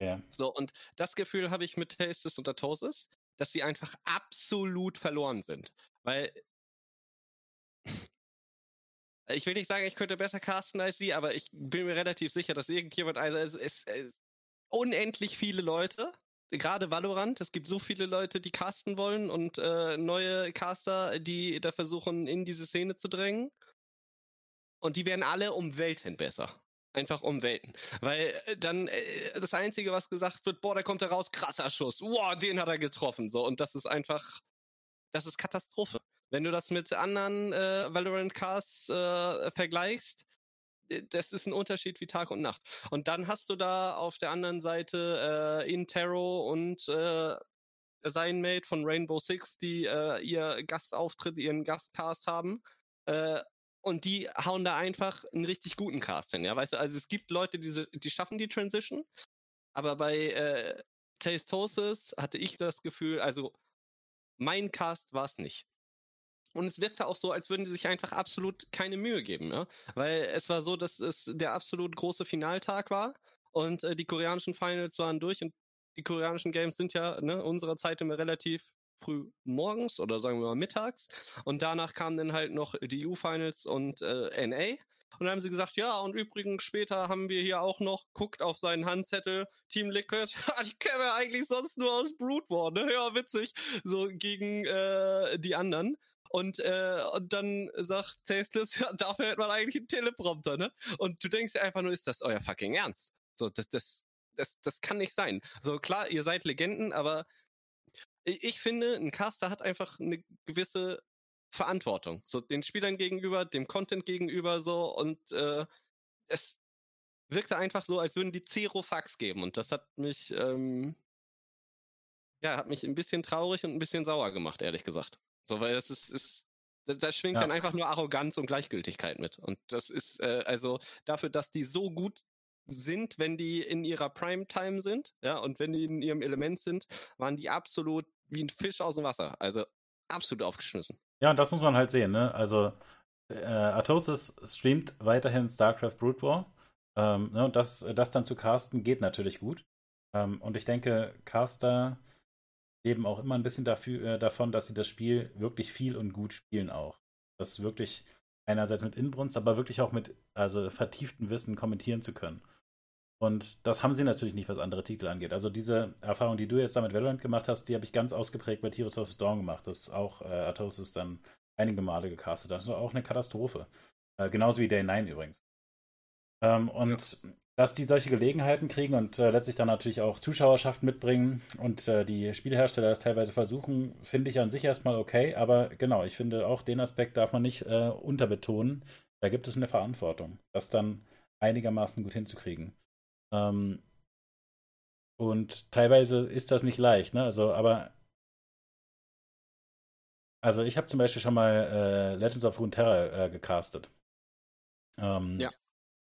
Ja. So, und das Gefühl habe ich mit Tastes und Atosis, dass sie einfach absolut verloren sind. Weil ich will nicht sagen, ich könnte besser casten als sie, aber ich bin mir relativ sicher, dass irgendjemand, also es, es unendlich viele Leute, gerade Valorant, es gibt so viele Leute, die casten wollen und äh, neue Caster, die da versuchen, in diese Szene zu drängen. Und die werden alle um Welten besser. Einfach um Welten. Weil äh, dann äh, das Einzige, was gesagt wird, boah, da kommt er raus, krasser Schuss. Wow, den hat er getroffen. So, und das ist einfach das ist Katastrophe. Wenn du das mit anderen äh, Valorant Casts äh, vergleichst, das ist ein Unterschied wie Tag und Nacht. Und dann hast du da auf der anderen Seite äh, Intero und äh, sein Mate von Rainbow Six, die äh, ihr Gastauftritt, ihren Gastcast haben. Äh, und die hauen da einfach einen richtig guten Cast hin, ja, weißt du, also es gibt Leute, die, die schaffen die Transition, aber bei äh, Tastosis hatte ich das Gefühl, also mein Cast war es nicht. Und es wirkte auch so, als würden die sich einfach absolut keine Mühe geben, ja? weil es war so, dass es der absolut große Finaltag war und äh, die koreanischen Finals waren durch und die koreanischen Games sind ja ne, unserer Zeit immer relativ früh morgens oder sagen wir mal mittags. Und danach kamen dann halt noch die EU-Finals und äh, NA. Und dann haben sie gesagt, ja, und übrigens später haben wir hier auch noch, guckt auf seinen Handzettel, Team Liquid, die kennen wir eigentlich sonst nur aus Brood War, ne? Ja, witzig. So gegen äh, die anderen. Und, äh, und dann sagt Tasteless, ja, dafür hätte man eigentlich einen Teleprompter, ne? Und du denkst dir einfach nur, ist das euer fucking Ernst? So, das, das, das, das kann nicht sein. So, klar, ihr seid Legenden, aber ich, ich finde, ein Caster hat einfach eine gewisse Verantwortung. So den Spielern gegenüber, dem Content gegenüber so und äh, es wirkte einfach so, als würden die Zero Fax geben und das hat mich ähm, ja, hat mich ein bisschen traurig und ein bisschen sauer gemacht, ehrlich gesagt. So, weil das ist, ist da, schwingt ja. dann einfach nur Arroganz und Gleichgültigkeit mit. Und das ist, äh, also dafür, dass die so gut sind, wenn die in ihrer Primetime sind, ja, und wenn die in ihrem Element sind, waren die absolut wie ein Fisch aus dem Wasser. Also absolut aufgeschmissen. Ja, und das muss man halt sehen, ne? Also äh, Atosis streamt weiterhin StarCraft Brood War. Ähm, ne? Und das, das dann zu casten geht natürlich gut. Ähm, und ich denke, Caster leben auch immer ein bisschen dafür, äh, davon, dass sie das Spiel wirklich viel und gut spielen auch. Das wirklich einerseits mit Inbrunst, aber wirklich auch mit also vertieftem Wissen kommentieren zu können. Und das haben sie natürlich nicht, was andere Titel angeht. Also diese Erfahrung, die du jetzt da mit Valorant gemacht hast, die habe ich ganz ausgeprägt bei Heroes of Storm gemacht. Das auch äh, Atosis dann einige Male gecastet. Das war auch eine Katastrophe. Äh, genauso wie Day 9 übrigens. Ähm, und ja. Dass die solche Gelegenheiten kriegen und äh, letztlich dann natürlich auch Zuschauerschaft mitbringen und äh, die Spielhersteller das teilweise versuchen, finde ich an sich erstmal okay. Aber genau, ich finde auch den Aspekt darf man nicht äh, unterbetonen. Da gibt es eine Verantwortung, das dann einigermaßen gut hinzukriegen. Ähm, und teilweise ist das nicht leicht, ne? Also, aber. Also, ich habe zum Beispiel schon mal äh, Legends of Runeterra äh, gecastet. Ähm, ja.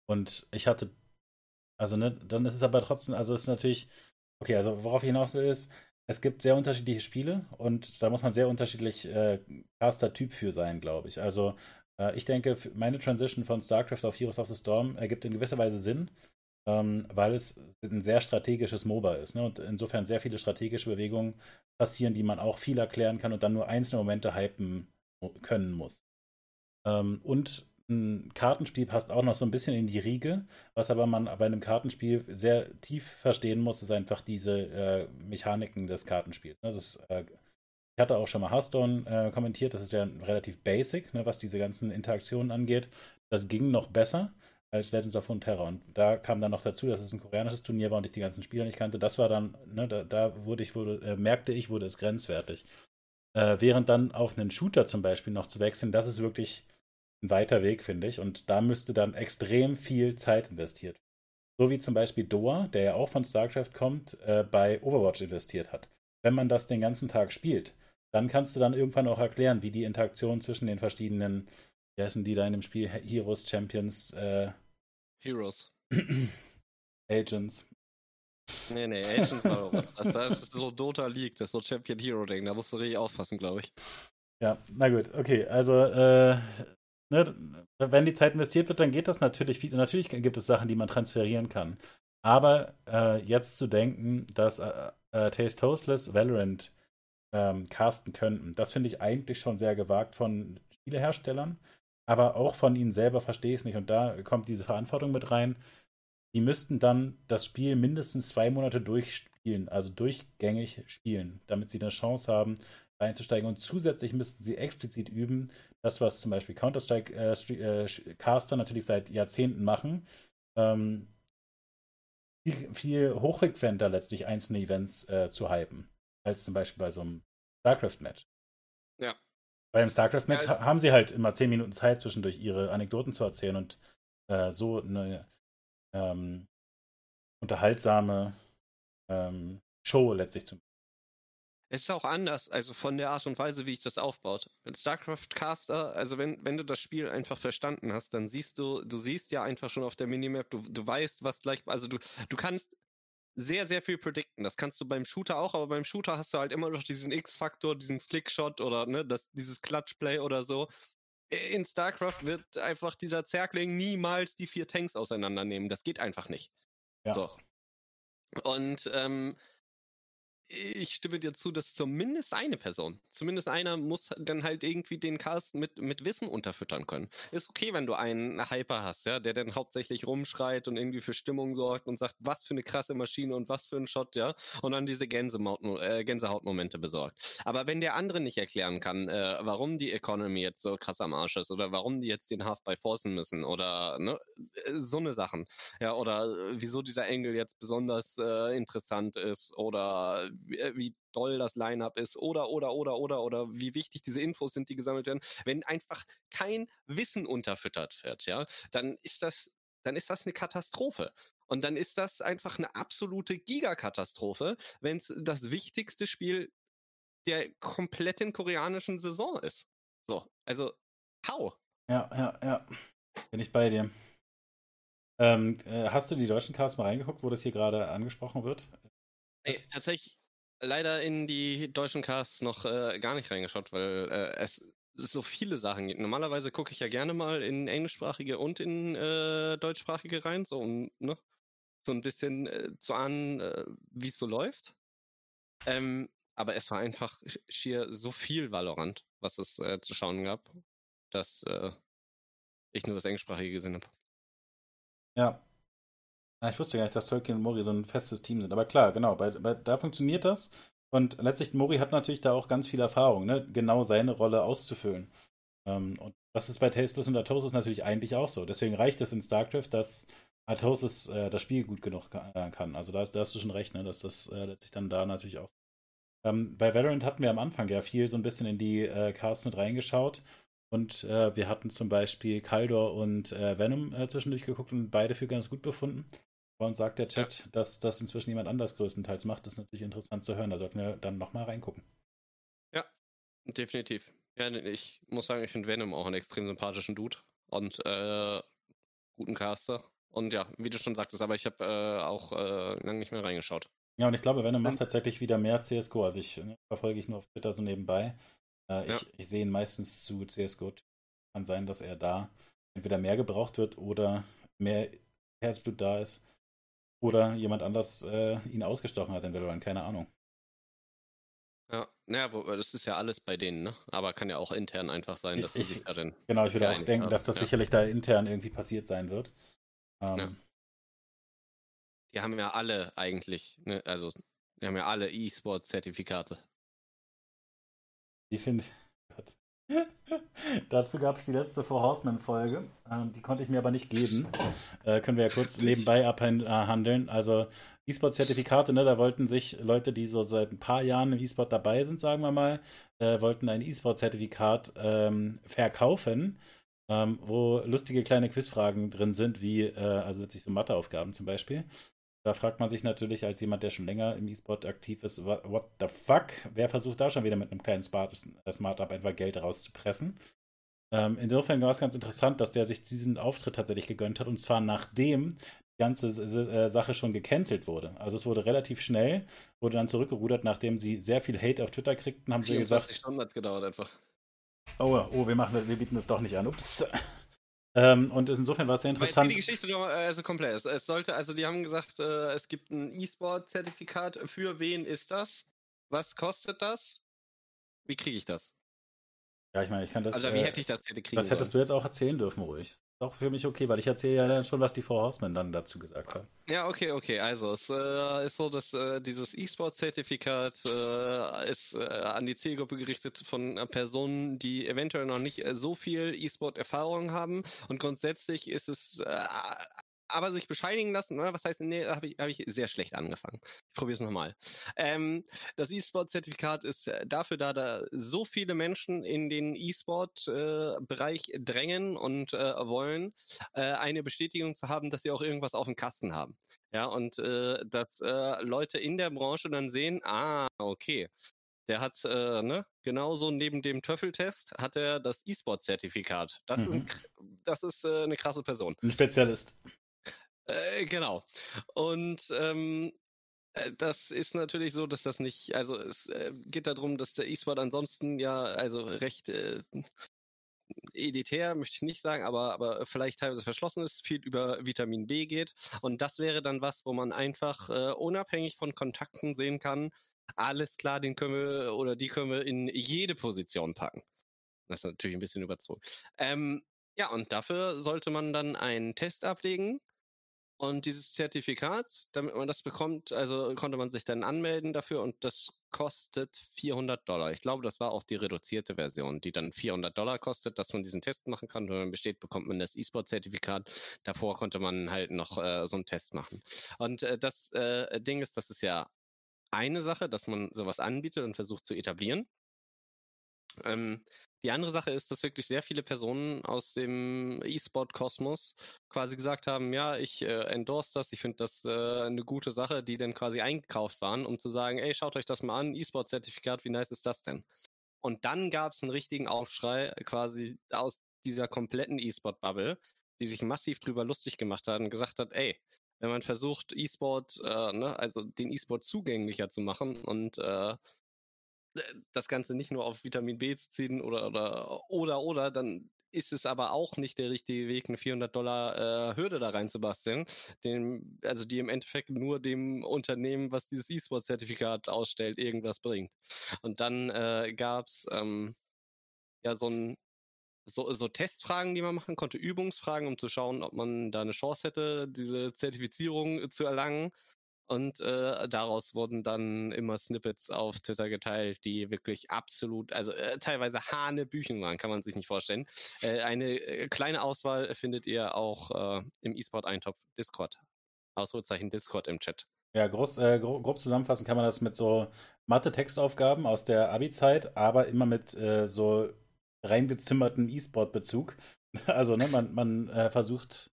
Und ich hatte. Also, ne, dann ist es aber trotzdem, also, es ist natürlich. Okay, also, worauf ich hinaus will, ist, es gibt sehr unterschiedliche Spiele und da muss man sehr unterschiedlich äh, Caster-Typ für sein, glaube ich. Also, äh, ich denke, meine Transition von StarCraft auf Heroes of the Storm ergibt in gewisser Weise Sinn ähm, weil es ein sehr strategisches MOBA ist. Ne? Und insofern sehr viele strategische Bewegungen passieren, die man auch viel erklären kann und dann nur einzelne Momente hypen können muss. Ähm, und ein Kartenspiel passt auch noch so ein bisschen in die Riege, was aber man bei einem Kartenspiel sehr tief verstehen muss, ist einfach diese äh, Mechaniken des Kartenspiels. Ne? Ist, äh, ich hatte auch schon mal Hearthstone äh, kommentiert, das ist ja relativ basic, ne, was diese ganzen Interaktionen angeht. Das ging noch besser als Legends of Terror. Und da kam dann noch dazu, dass es ein koreanisches Turnier war und ich die ganzen Spieler nicht kannte. Das war dann, ne, da, da wurde ich, wurde, äh, merkte ich, wurde es grenzwertig. Äh, während dann auf einen Shooter zum Beispiel noch zu wechseln, das ist wirklich ein weiter Weg, finde ich. Und da müsste dann extrem viel Zeit investiert werden. So wie zum Beispiel Doa, der ja auch von StarCraft kommt, äh, bei Overwatch investiert hat. Wenn man das den ganzen Tag spielt, dann kannst du dann irgendwann auch erklären, wie die Interaktion zwischen den verschiedenen, wie heißen die da in dem Spiel, Heroes, Champions, äh, Heroes. Agents. Nee, nee, Agents war. Das, das ist so Dota League, das ist so Champion Hero Ding. Da musst du richtig aufpassen, glaube ich. Ja, na gut, okay. Also, äh, ne, wenn die Zeit investiert wird, dann geht das natürlich viel. Natürlich gibt es Sachen, die man transferieren kann. Aber äh, jetzt zu denken, dass äh, äh, Taste Tostless Valorant ähm, casten könnten, das finde ich eigentlich schon sehr gewagt von Spieleherstellern aber auch von ihnen selber verstehe ich es nicht. Und da kommt diese Verantwortung mit rein. Die müssten dann das Spiel mindestens zwei Monate durchspielen, also durchgängig spielen, damit sie eine Chance haben, einzusteigen. Und zusätzlich müssten sie explizit üben, das, was zum Beispiel Counter-Strike äh, äh, natürlich seit Jahrzehnten machen, ähm, viel, viel hochfrequenter letztlich einzelne Events äh, zu hypen, als zum Beispiel bei so einem StarCraft-Match. Ja. Beim StarCraft-Match ja. haben sie halt immer zehn Minuten Zeit, zwischendurch ihre Anekdoten zu erzählen und äh, so eine ähm, unterhaltsame ähm, Show letztlich zu es ist auch anders, also von der Art und Weise, wie ich das aufbaut. Mit StarCraft Caster, also wenn, wenn du das Spiel einfach verstanden hast, dann siehst du, du siehst ja einfach schon auf der Minimap, du, du weißt, was gleich, also du, du kannst sehr, sehr viel predikten. Das kannst du beim Shooter auch, aber beim Shooter hast du halt immer noch diesen X-Faktor, diesen Flickshot oder ne, das, dieses Clutchplay oder so. In StarCraft wird einfach dieser Zergling niemals die vier Tanks auseinandernehmen. Das geht einfach nicht. Ja. So. Und ähm, ich stimme dir zu, dass zumindest eine Person, zumindest einer muss dann halt irgendwie den Cast mit, mit Wissen unterfüttern können. Ist okay, wenn du einen Hyper hast, ja, der dann hauptsächlich rumschreit und irgendwie für Stimmung sorgt und sagt, was für eine krasse Maschine und was für ein Shot, ja, und dann diese äh, Gänsehautmomente besorgt. Aber wenn der andere nicht erklären kann, äh, warum die Economy jetzt so krass am Arsch ist oder warum die jetzt den Half by forcen müssen oder ne, äh, so eine Sachen, ja, oder äh, wieso dieser Engel jetzt besonders äh, interessant ist oder wie doll das Line-up ist oder, oder, oder, oder, oder wie wichtig diese Infos sind, die gesammelt werden. Wenn einfach kein Wissen unterfüttert wird, ja, dann ist das, dann ist das eine Katastrophe. Und dann ist das einfach eine absolute Gigakatastrophe, wenn es das wichtigste Spiel der kompletten koreanischen Saison ist. So, also, how? Ja, ja, ja. Bin ich bei dir. Ähm, äh, hast du die deutschen Casts mal reingeguckt, wo das hier gerade angesprochen wird? Nee, tatsächlich, leider in die deutschen Casts noch äh, gar nicht reingeschaut, weil äh, es so viele Sachen gibt. Normalerweise gucke ich ja gerne mal in englischsprachige und in äh, deutschsprachige rein, so um ne, so ein bisschen äh, zu ahnen, äh, wie es so läuft. Ähm, aber es war einfach schier so viel Valorant, was es äh, zu schauen gab, dass äh, ich nur das englischsprachige gesehen habe. Ja, ja, ich wusste gar nicht, dass Tolkien und Mori so ein festes Team sind. Aber klar, genau, bei, bei, da funktioniert das. Und letztlich, Mori hat natürlich da auch ganz viel Erfahrung, ne? genau seine Rolle auszufüllen. Ähm, und das ist bei Tasteless und Atosis natürlich eigentlich auch so. Deswegen reicht es in StarCraft, dass Atosis äh, das Spiel gut genug äh, kann. Also da, da, hast du schon recht, ne? dass das äh, letztlich dann da natürlich auch. Ähm, bei Valorant hatten wir am Anfang ja viel so ein bisschen in die äh, Cast mit reingeschaut. Und äh, wir hatten zum Beispiel Kaldor und äh, Venom äh, zwischendurch geguckt und beide für ganz gut befunden. Und sagt der Chat, ja. dass das inzwischen jemand anders größtenteils macht, das ist natürlich interessant zu hören. Da sollten wir dann nochmal reingucken. Ja, definitiv. Ja, ich muss sagen, ich finde Venom auch einen extrem sympathischen Dude und äh, guten Caster. Und ja, wie du schon sagtest, aber ich habe äh, auch äh, lange nicht mehr reingeschaut. Ja, und ich glaube, Venom macht tatsächlich wieder mehr CSGO. Also ich ne, verfolge ich nur auf Twitter so nebenbei. Äh, ja. ich, ich sehe ihn meistens zu CSGO. Kann sein, dass er da entweder mehr gebraucht wird oder mehr Herzblut da ist. Oder jemand anders äh, ihn ausgestochen hat in Valorant, keine Ahnung. Ja, naja, das ist ja alles bei denen, ne? Aber kann ja auch intern einfach sein, dass ich, sie sich darin. Genau, ich würde auch denken, haben. dass das ja. sicherlich da intern irgendwie passiert sein wird. Ähm, ja. Die haben ja alle eigentlich, ne? also die haben ja alle E-Sport-Zertifikate. Die finde Dazu gab es die letzte Four Horsemen-Folge. Ähm, die konnte ich mir aber nicht geben. Äh, können wir ja kurz nebenbei abhandeln. Also E-Sport-Zertifikate, ne, da wollten sich Leute, die so seit ein paar Jahren im E-Sport dabei sind, sagen wir mal, äh, wollten ein E-Sport-Zertifikat ähm, verkaufen, ähm, wo lustige kleine Quizfragen drin sind, wie äh, also letztlich so Matheaufgaben zum Beispiel. Da fragt man sich natürlich als jemand, der schon länger im E-Sport aktiv ist, what, what, the fuck? Wer versucht da schon wieder mit einem kleinen Smart-Up einfach Geld rauszupressen? Ähm, insofern war es ganz interessant, dass der sich diesen Auftritt tatsächlich gegönnt hat und zwar nachdem die ganze äh, Sache schon gecancelt wurde. Also es wurde relativ schnell, wurde dann zurückgerudert, nachdem sie sehr viel Hate auf Twitter kriegten, haben sie gesagt. Stunden hat gedauert einfach. Oh, oh, wir machen, wir bieten das doch nicht an. Ups. Ähm, und insofern war es sehr interessant. die Geschichte doch, äh, also komplett. Es, es, sollte, also die haben gesagt, äh, es gibt ein E-Sport-Zertifikat. Für wen ist das? Was kostet das? Wie kriege ich das? Ja, ich meine, ich kann das. Also wie äh, hätte ich das hätte kriegen Das hättest sollen? du jetzt auch erzählen dürfen, ruhig auch für mich okay, weil ich erzähle ja dann schon, was die Four Horsemen dann dazu gesagt haben. Ja, okay, okay. Also es äh, ist so, dass äh, dieses E-Sport-Zertifikat äh, ist äh, an die Zielgruppe gerichtet von Personen, die eventuell noch nicht äh, so viel E-Sport-Erfahrung haben. Und grundsätzlich ist es äh, aber sich bescheinigen lassen, oder? Was heißt, nee, da habe ich, hab ich sehr schlecht angefangen. Ich probiere es nochmal. Ähm, das E-Sport-Zertifikat ist äh, dafür da, da so viele Menschen in den E-Sport-Bereich äh, drängen und äh, wollen, äh, eine Bestätigung zu haben, dass sie auch irgendwas auf dem Kasten haben. Ja, und äh, dass äh, Leute in der Branche dann sehen, ah, okay, der hat, äh, ne, genauso neben dem Töffeltest hat er das E-Sport-Zertifikat. Das mhm. ist, ein, das ist äh, eine krasse Person. Ein Spezialist. Äh, genau. Und ähm, äh, das ist natürlich so, dass das nicht, also es äh, geht darum, dass der E-Sport ansonsten ja, also recht äh, elitär, möchte ich nicht sagen, aber, aber vielleicht teilweise verschlossen ist, viel über Vitamin B geht. Und das wäre dann was, wo man einfach äh, unabhängig von Kontakten sehen kann, alles klar, den können wir oder die können wir in jede Position packen. Das ist natürlich ein bisschen überzogen. Ähm, ja, und dafür sollte man dann einen Test ablegen. Und dieses Zertifikat, damit man das bekommt, also konnte man sich dann anmelden dafür und das kostet 400 Dollar. Ich glaube, das war auch die reduzierte Version, die dann 400 Dollar kostet, dass man diesen Test machen kann. Wenn man besteht, bekommt man das E-Sport-Zertifikat. Davor konnte man halt noch äh, so einen Test machen. Und äh, das äh, Ding ist, das ist ja eine Sache, dass man sowas anbietet und versucht zu etablieren. Ähm, die andere Sache ist, dass wirklich sehr viele Personen aus dem E-Sport-Kosmos quasi gesagt haben, ja, ich äh, endorse das, ich finde das äh, eine gute Sache, die dann quasi eingekauft waren, um zu sagen, ey, schaut euch das mal an, E-Sport-Zertifikat, wie nice ist das denn? Und dann gab es einen richtigen Aufschrei quasi aus dieser kompletten E-Sport-Bubble, die sich massiv drüber lustig gemacht hat und gesagt hat, ey, wenn man versucht, E-Sport, äh, ne, also den E-Sport zugänglicher zu machen und äh, das Ganze nicht nur auf Vitamin B zu ziehen oder oder oder oder, dann ist es aber auch nicht der richtige Weg, eine 400 Dollar äh, Hürde da reinzubasteln, dem, also die im Endeffekt nur dem Unternehmen, was dieses E-Sport-Zertifikat ausstellt, irgendwas bringt. Und dann äh, gab es ähm, ja so ein so, so Testfragen, die man machen konnte, Übungsfragen, um zu schauen, ob man da eine Chance hätte, diese Zertifizierung zu erlangen. Und äh, daraus wurden dann immer Snippets auf Twitter geteilt, die wirklich absolut, also äh, teilweise Hanebüchen waren, kann man sich nicht vorstellen. Äh, eine äh, kleine Auswahl findet ihr auch äh, im eSport-Eintopf Discord. Ausrufezeichen Discord im Chat. Ja, groß, äh, grob, zusammenfassen kann man das mit so Mathe-Textaufgaben aus der Abi-Zeit, aber immer mit äh, so reingezimmerten E-Sport-Bezug. Also, ne, man, man äh, versucht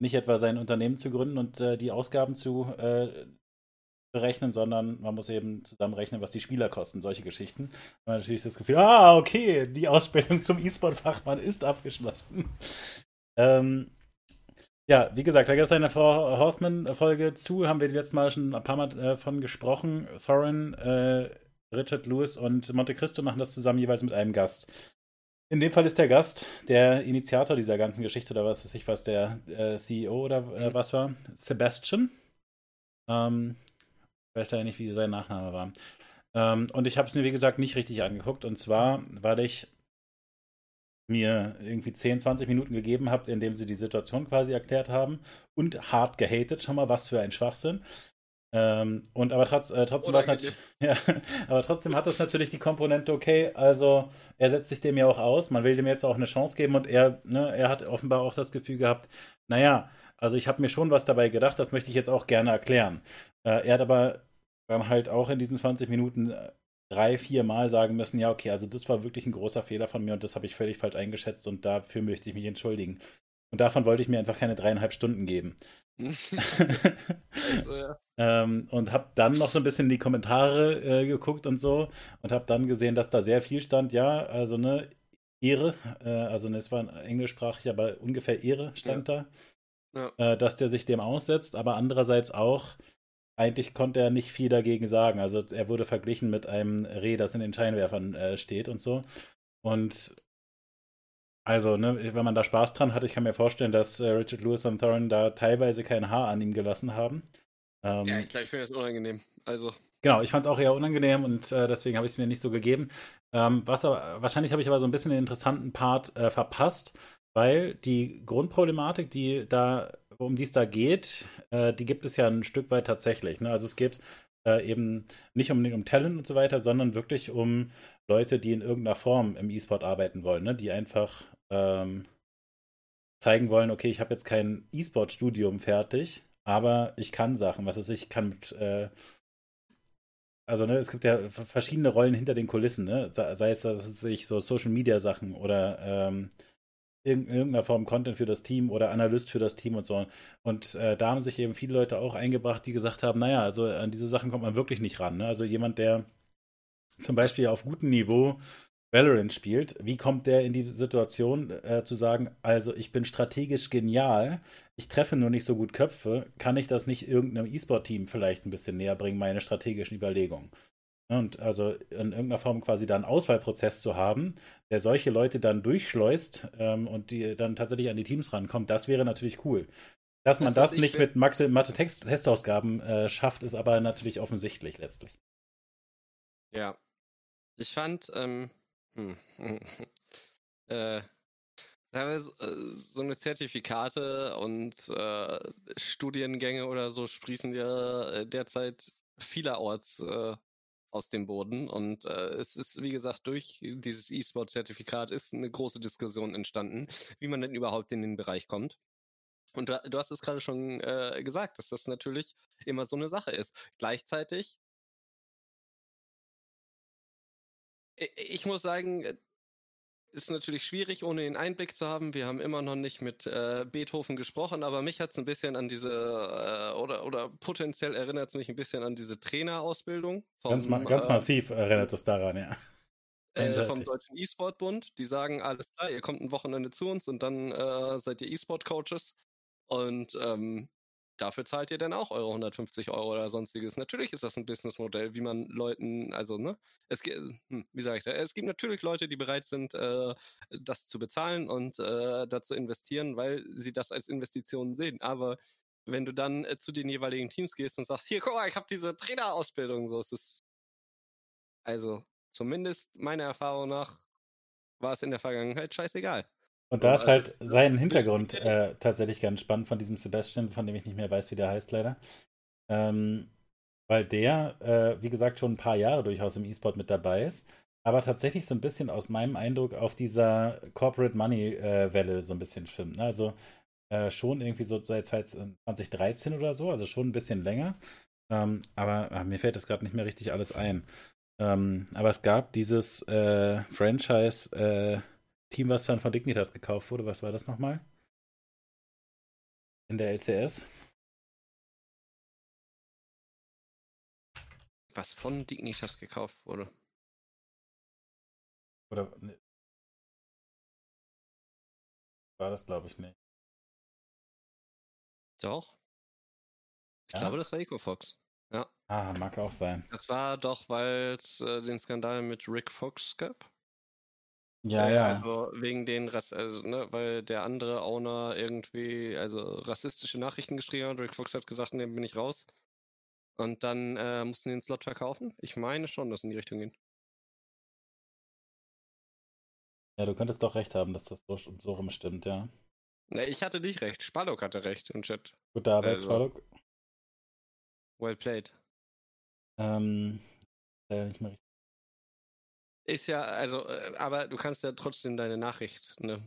nicht etwa sein Unternehmen zu gründen und äh, die Ausgaben zu berechnen, sondern man muss eben zusammenrechnen, was die Spieler kosten, solche Geschichten. Man hat natürlich das Gefühl, ah, okay, die Ausbildung zum E-Sport-Fachmann ist abgeschlossen. ähm, ja, wie gesagt, da gibt es eine Four Horseman-Folge zu, haben wir die letzte Mal schon ein paar Mal äh, gesprochen. Thorin, äh, Richard Lewis und Monte Cristo machen das zusammen jeweils mit einem Gast. In dem Fall ist der Gast der Initiator dieser ganzen Geschichte oder was weiß ich was, der äh, CEO oder äh, was war, Sebastian. Ähm, ich weiß leider nicht, wie sein Nachname war. Ähm, und ich habe es mir, wie gesagt, nicht richtig angeguckt. Und zwar, weil ich mir irgendwie 10, 20 Minuten gegeben habe, in dem sie die Situation quasi erklärt haben und hart gehatet, schon mal was für ein Schwachsinn. Ähm, und aber trotz, äh, trotzdem ja, aber trotzdem hat das natürlich die Komponente, okay, also er setzt sich dem ja auch aus, man will dem jetzt auch eine Chance geben und er, ne, er hat offenbar auch das Gefühl gehabt, naja, also ich habe mir schon was dabei gedacht, das möchte ich jetzt auch gerne erklären. Äh, er hat aber dann halt auch in diesen 20 Minuten äh, drei, vier Mal sagen müssen, ja, okay, also das war wirklich ein großer Fehler von mir und das habe ich völlig falsch eingeschätzt und dafür möchte ich mich entschuldigen. Und davon wollte ich mir einfach keine dreieinhalb Stunden geben. also, ja. ähm, und habe dann noch so ein bisschen in die Kommentare äh, geguckt und so und habe dann gesehen, dass da sehr viel stand. Ja, also ne Ehre, äh, also ne, es war englischsprachig, aber ungefähr Ehre stand ja. da, ja. Äh, dass der sich dem aussetzt. Aber andererseits auch, eigentlich konnte er nicht viel dagegen sagen. Also er wurde verglichen mit einem Reh, das in den Scheinwerfern äh, steht und so. Und also, ne, wenn man da Spaß dran hat, ich kann mir vorstellen, dass äh, Richard Lewis und Thorin da teilweise kein Haar an ihm gelassen haben. Ähm, ja, ich glaube, ich finde das unangenehm. Also. Genau, ich fand es auch eher unangenehm und äh, deswegen habe ich es mir nicht so gegeben. Ähm, was aber, wahrscheinlich habe ich aber so ein bisschen den interessanten Part äh, verpasst, weil die Grundproblematik, die da, um die es da geht, äh, die gibt es ja ein Stück weit tatsächlich. Ne? Also es geht äh, eben nicht um, um Talent und so weiter, sondern wirklich um Leute, die in irgendeiner Form im E-Sport arbeiten wollen, ne? die einfach ähm, zeigen wollen, okay, ich habe jetzt kein E-Sport-Studium fertig, aber ich kann Sachen, was weiß ich, ich kann mit, äh, also ne, es gibt ja verschiedene Rollen hinter den Kulissen, ne? sei es dass ich so Social Media Sachen oder ähm, in irgendeiner Form Content für das Team oder Analyst für das Team und so. Und äh, da haben sich eben viele Leute auch eingebracht, die gesagt haben, naja, also an diese Sachen kommt man wirklich nicht ran. Ne? Also jemand, der zum Beispiel auf gutem Niveau Valorant spielt, wie kommt der in die Situation äh, zu sagen, also ich bin strategisch genial, ich treffe nur nicht so gut Köpfe, kann ich das nicht irgendeinem E-Sport-Team vielleicht ein bisschen näher bringen, meine strategischen Überlegungen? Und also in irgendeiner Form quasi da einen Auswahlprozess zu haben, der solche Leute dann durchschleust ähm, und die dann tatsächlich an die Teams rankommt, das wäre natürlich cool. Dass man das, das nicht mit Mathe-Testausgaben äh, schafft, ist aber natürlich offensichtlich letztlich. Ja. Ich fand, ähm, hm, äh, so eine Zertifikate und äh, Studiengänge oder so sprießen ja äh, derzeit vielerorts äh, aus dem Boden. Und äh, es ist, wie gesagt, durch dieses E-Sport-Zertifikat ist eine große Diskussion entstanden, wie man denn überhaupt in den Bereich kommt. Und du, hast es gerade schon äh, gesagt, dass das natürlich immer so eine Sache ist. Gleichzeitig, ich muss sagen, ist natürlich schwierig, ohne den Einblick zu haben. Wir haben immer noch nicht mit äh, Beethoven gesprochen, aber mich hat es ein bisschen an diese, äh, oder, oder potenziell erinnert es mich ein bisschen an diese Trainerausbildung. Vom, ganz, ma ganz äh, massiv erinnert es daran, ja. Äh, vom Deutschen E-Sport-Bund. Die sagen, alles klar, ihr kommt ein Wochenende zu uns und dann äh, seid ihr E-Sport-Coaches. Und ähm, dafür zahlt ihr dann auch eure 150 Euro oder sonstiges. Natürlich ist das ein Businessmodell, wie man Leuten, also, ne, es hm, wie sage ich da, es gibt natürlich Leute, die bereit sind, äh, das zu bezahlen und äh, dazu investieren, weil sie das als Investition sehen. Aber wenn du dann äh, zu den jeweiligen Teams gehst und sagst, hier, guck mal, ich habe diese Trainerausbildung, so, es ist, also, zumindest meiner Erfahrung nach, war es in der Vergangenheit scheißegal. Und da ist also, halt sein Hintergrund äh, tatsächlich ganz spannend von diesem Sebastian, von dem ich nicht mehr weiß, wie der heißt, leider. Ähm, weil der, äh, wie gesagt, schon ein paar Jahre durchaus im E-Sport mit dabei ist, aber tatsächlich so ein bisschen aus meinem Eindruck auf dieser Corporate Money-Welle äh, so ein bisschen schwimmt. Ne? Also äh, schon irgendwie so seit 2013 oder so, also schon ein bisschen länger. Ähm, aber ach, mir fällt das gerade nicht mehr richtig alles ein. Ähm, aber es gab dieses äh, Franchise äh, Team, was dann von Dignitas gekauft wurde. Was war das nochmal? In der LCS. Was von Dignitas gekauft wurde. Oder. Ne. War das, glaube ich, nicht. Doch. Ich ja? glaube, das war EcoFox. Ja. Ah, mag auch sein. Das war doch, weil es äh, den Skandal mit Rick Fox gab. Ja, äh, ja. Also wegen den Rass also, ne, weil der andere Owner irgendwie, also rassistische Nachrichten geschrieben hat. Rick Fox hat gesagt, ne, bin ich raus. Und dann äh, mussten die den Slot verkaufen. Ich meine schon, dass in die Richtung geht. Ja, du könntest doch recht haben, dass das so, so rum stimmt, ja. Ne, ich hatte nicht recht. Spalok hatte recht im Chat. Gute Arbeit, also, Spalok. Well played. Ähm, ja, nicht mehr richtig ist ja, also, äh, aber du kannst ja trotzdem deine Nachricht, ne?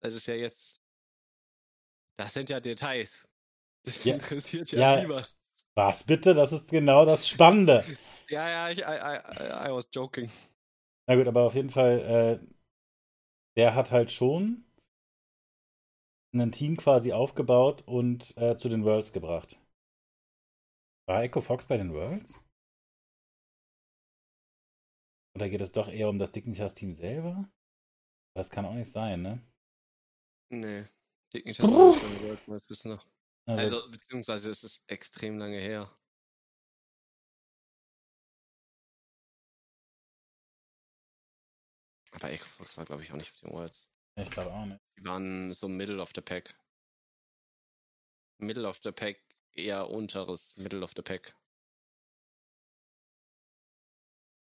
Das ist ja jetzt. Das sind ja Details. Das ja. interessiert ja, ja niemand. Was bitte? Das ist genau das Spannende. ja, ja, ich, I, I, I, was joking. Na gut, aber auf jeden Fall, äh, der hat halt schon ein Team quasi aufgebaut und äh, zu den Worlds gebracht. War Echo Fox bei den Worlds? Oder geht es doch eher um das Dignitas-Team selber? Das kann auch nicht sein, ne? Nee. Dignitas ist schon World meines Wissens noch. Also, also, beziehungsweise ist es extrem lange her. Aber Echofox war, glaube ich, auch nicht auf den Worlds. Ich glaube auch nicht. Die waren so Middle of the Pack. Middle of the Pack, eher unteres Middle of the Pack.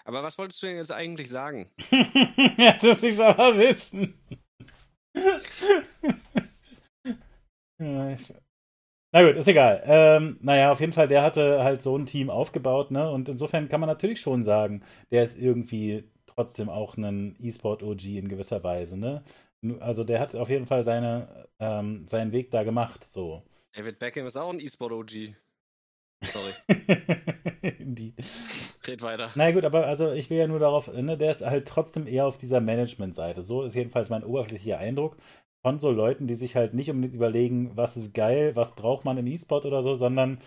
Aber was wolltest du denn jetzt eigentlich sagen? jetzt muss ich es aber wissen. Na gut, ist egal. Ähm, naja, auf jeden Fall, der hatte halt so ein Team aufgebaut, ne? Und insofern kann man natürlich schon sagen, der ist irgendwie trotzdem auch ein E-Sport-OG in gewisser Weise, ne? Also der hat auf jeden Fall seine, ähm, seinen Weg da gemacht, so. David Beckham ist auch ein E-Sport-OG. Sorry. Die. Red weiter. Na gut, aber also ich will ja nur darauf, ne, der ist halt trotzdem eher auf dieser Management-Seite. So ist jedenfalls mein oberflächlicher Eindruck von so Leuten, die sich halt nicht unbedingt überlegen, was ist geil, was braucht man im E-Sport oder so, sondern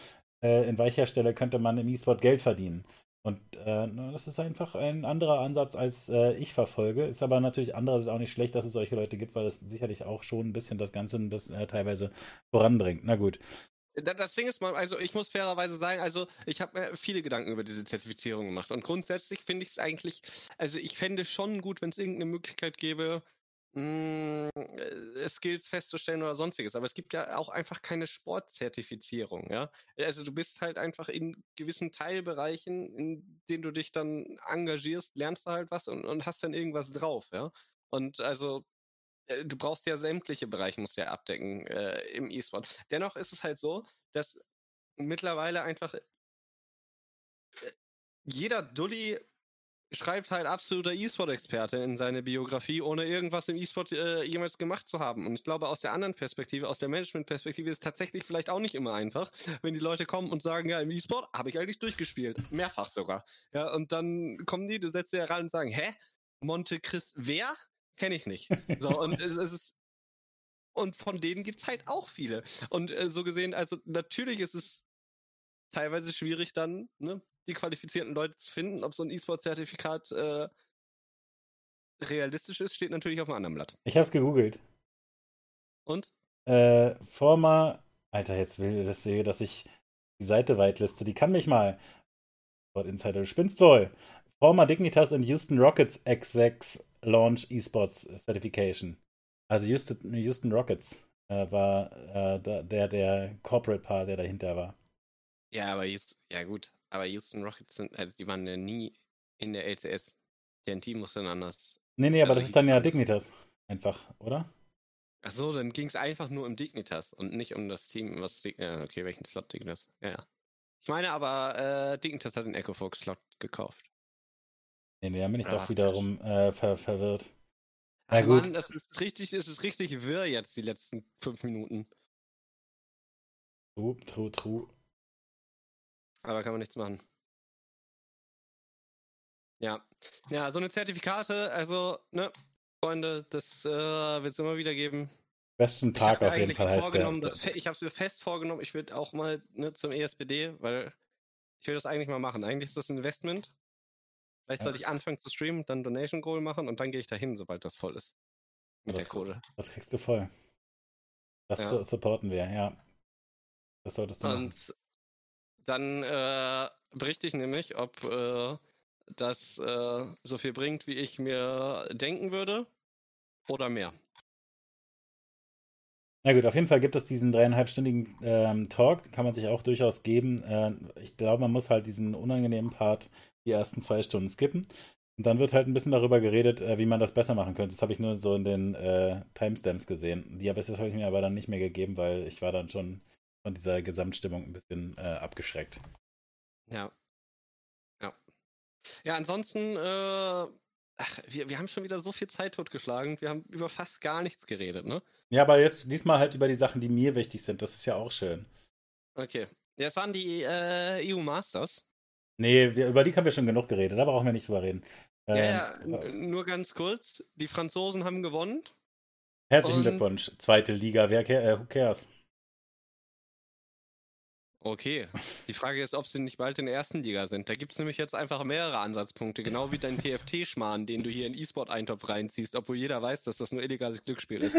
äh, in welcher Stelle könnte man im E-Sport Geld verdienen. Und äh, das ist einfach ein anderer Ansatz, als äh, ich verfolge. Ist aber natürlich andererseits auch nicht schlecht, dass es solche Leute gibt, weil es sicherlich auch schon ein bisschen das Ganze ein bisschen, äh, teilweise voranbringt. Na gut. Das Ding ist mal, also ich muss fairerweise sagen, also ich habe mir viele Gedanken über diese Zertifizierung gemacht. Und grundsätzlich finde ich es eigentlich, also ich fände schon gut, wenn es irgendeine Möglichkeit gäbe, mh, hm, äh, Skills festzustellen oder sonstiges. Aber es gibt ja auch einfach keine Sportzertifizierung, ja. Also du bist halt einfach in gewissen Teilbereichen, in denen du dich dann engagierst, lernst du halt was und, und hast dann irgendwas drauf, ja. Und also äh, du brauchst ja sämtliche Bereiche, musst ja abdecken äh, im E-Sport. Dennoch ist es halt so, dass mittlerweile einfach äh, jeder Dulli schreibt halt absoluter E-Sport-Experte in seine Biografie, ohne irgendwas im E-Sport äh, jemals gemacht zu haben. Und ich glaube, aus der anderen Perspektive, aus der Management-Perspektive, ist es tatsächlich vielleicht auch nicht immer einfach, wenn die Leute kommen und sagen, ja, im E-Sport habe ich eigentlich durchgespielt. Mehrfach sogar. Ja, und dann kommen die, du setzt sie heran und sagen, hä? Monte Chris, wer? Kenne ich nicht. So, und es, es ist und von denen gibt es halt auch viele. Und äh, so gesehen, also natürlich ist es teilweise schwierig dann, ne, die qualifizierten Leute zu finden. Ob so ein E-Sport-Zertifikat äh, realistisch ist, steht natürlich auf einem anderen Blatt. Ich habe es gegoogelt. Und? Äh, former, Alter, jetzt will ich das sehe, dass ich die Seite weitliste. Die kann mich mal. Sport Insider, du spinnst wohl. Former Dignitas in Houston Rockets X6 Launch Esports Certification. Also Houston, Houston Rockets äh, war äh, der, der Corporate Part, der dahinter war. Ja, aber Houston, ja gut, aber Houston Rockets sind, also die waren ja nie in der LCS. TNT muss dann anders. Nee, nee, aber also das ist dann ja Dignitas. Einfach, oder? Ach so, dann ging es einfach nur um Dignitas und nicht um das Team, was. Ja, okay, welchen Slot Dignitas? Ja, ja. Ich meine aber, äh, Dignitas hat den Echo Fox Slot gekauft. Nee, nee, da bin ich doch wiederum äh, ver verwirrt. Na gut. Mann, das ist richtig, das ist richtig wirr jetzt, die letzten fünf Minuten. True, true, true. Aber kann man nichts machen. Ja. Ja, so eine Zertifikate, also, ne, Freunde, das äh, wird es immer wieder geben. Besten Park auf jeden Fall heißt der. Ich habe es mir fest vorgenommen, ich würde auch mal ne, zum ESPD, weil ich will das eigentlich mal machen. Eigentlich ist das ein Investment. Vielleicht ja. sollte ich anfangen zu streamen, dann Donation Goal machen und dann gehe ich dahin, sobald das voll ist. Mit das, der Kohle. Das kriegst du voll. Das ja. supporten wir, ja. Das solltest du und machen dann äh, berichte ich nämlich, ob äh, das äh, so viel bringt, wie ich mir denken würde oder mehr. Na gut, auf jeden Fall gibt es diesen dreieinhalbstündigen ähm, Talk, kann man sich auch durchaus geben. Äh, ich glaube, man muss halt diesen unangenehmen Part die ersten zwei Stunden skippen. Und dann wird halt ein bisschen darüber geredet, äh, wie man das besser machen könnte. Das habe ich nur so in den äh, Timestamps gesehen. Die habe ich mir aber dann nicht mehr gegeben, weil ich war dann schon von dieser Gesamtstimmung ein bisschen äh, abgeschreckt. Ja. Ja. Ja, ansonsten, äh, ach, wir, wir haben schon wieder so viel Zeit totgeschlagen. Wir haben über fast gar nichts geredet, ne? Ja, aber jetzt diesmal halt über die Sachen, die mir wichtig sind. Das ist ja auch schön. Okay. Ja, es waren die äh, EU Masters. Nee, wir, über die haben wir schon genug geredet. Da brauchen wir nicht drüber reden. Ähm, ja, ja, nur ganz kurz. Die Franzosen haben gewonnen. Herzlichen Glückwunsch. Zweite Liga. Wer, äh, who cares? Okay. Die Frage ist, ob sie nicht bald in der ersten Liga sind. Da gibt es nämlich jetzt einfach mehrere Ansatzpunkte, genau wie dein TFT-Schmarrn, den du hier in E-Sport-Eintopf reinziehst, obwohl jeder weiß, dass das nur illegales Glücksspiel ist.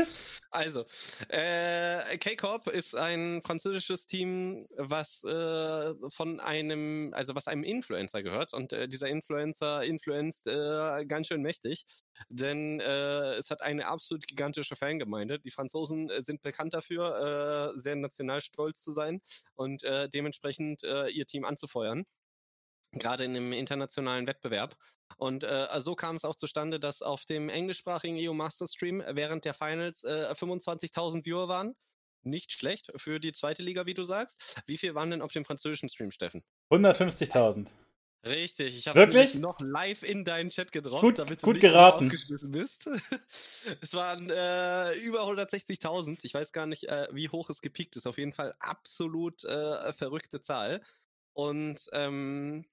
Also, äh, K-Corp ist ein französisches Team, was äh, von einem, also was einem Influencer gehört und äh, dieser Influencer influenzt äh, ganz schön mächtig, denn äh, es hat eine absolut gigantische Fangemeinde. Die Franzosen äh, sind bekannt dafür, sehr national stolz zu sein und äh, dementsprechend äh, ihr Team anzufeuern gerade in einem internationalen Wettbewerb. Und äh, so kam es auch zustande, dass auf dem englischsprachigen EU Master Stream während der Finals äh, 25.000 Viewer waren. Nicht schlecht für die zweite Liga, wie du sagst. Wie viel waren denn auf dem französischen Stream, Steffen? 150.000. Richtig, ich habe Wirklich? noch live in deinen Chat gedroppt, Gut- damit du gut nicht geraten. aufgeschmissen bist. es waren äh, über 160.000. Ich weiß gar nicht, äh, wie hoch es gepiekt ist. Auf jeden Fall absolut äh, verrückte Zahl. Und ähm,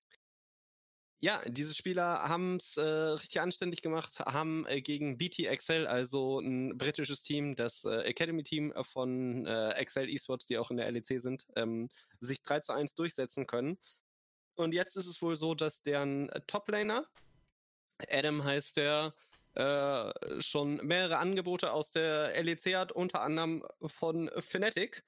ja, diese Spieler haben es äh, richtig anständig gemacht, haben äh, gegen BT Excel, also ein britisches Team, das äh, Academy-Team von äh, Excel Esports, die auch in der LEC sind, ähm, sich 3 zu 1 durchsetzen können. Und jetzt ist es wohl so, dass deren äh, Toplaner, Adam heißt der, äh, schon mehrere Angebote aus der LEC hat, unter anderem von Fnatic.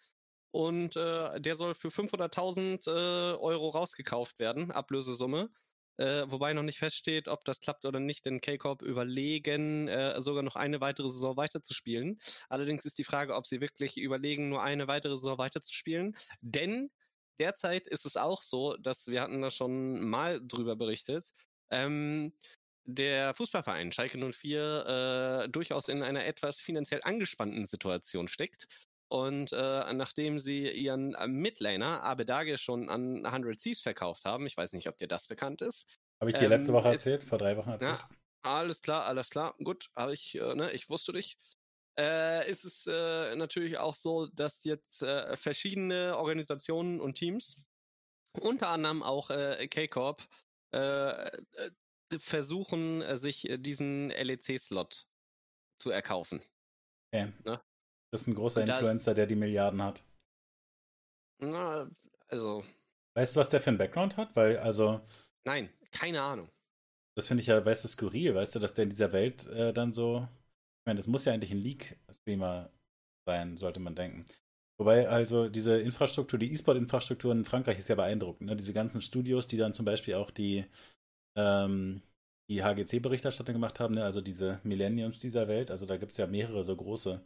Und äh, der soll für 500.000 äh, Euro rausgekauft werden, Ablösesumme. Äh, wobei noch nicht feststeht, ob das klappt oder nicht, denn K-Corp überlegen, äh, sogar noch eine weitere Saison weiterzuspielen. Allerdings ist die Frage, ob sie wirklich überlegen, nur eine weitere Saison weiterzuspielen. Denn derzeit ist es auch so, dass wir hatten da schon mal drüber berichtet, ähm, der Fußballverein Schalke 04 äh, durchaus in einer etwas finanziell angespannten Situation steckt. Und äh, nachdem sie ihren äh, Midlaner Abedage schon an 100 Thieves verkauft haben, ich weiß nicht, ob dir das bekannt ist. Habe ich dir letzte Ähm, Woche ist- erzählt? Vor drei Wochen erzählt? Ja, alles klar, alles klar. Gut, habe ich, äh, ne, ich wusste dich. Äh, ist es äh, natürlich auch so, dass jetzt äh, verschiedene Organisationen und Teams, unter anderem auch äh, K-Corp, äh, äh, versuchen, äh, sich äh, diesen LEC-Slot zu erkaufen. Okay. Ne? Das ist ein großer da- Influencer, der die Milliarden hat. Na, also, Weißt du, was der für einen Background hat? Weil, also, nein, keine Ahnung. das finde ich ja, weißt du, skurril, weißt du, dass der in dieser Welt äh, dann so. Ich meine, das muss ja eigentlich ein League-Streamer sein, sollte man denken. Wobei, also, diese Infrastruktur, die E-Sport-Infrastruktur in Frankreich ist ja beeindruckend. Ne? Diese ganzen Studios, die dann zum Beispiel auch die, ähm, die HGC-Berichterstattung gemacht haben, ne? also diese Millenniums dieser Welt. Also, da gibt es ja mehrere so große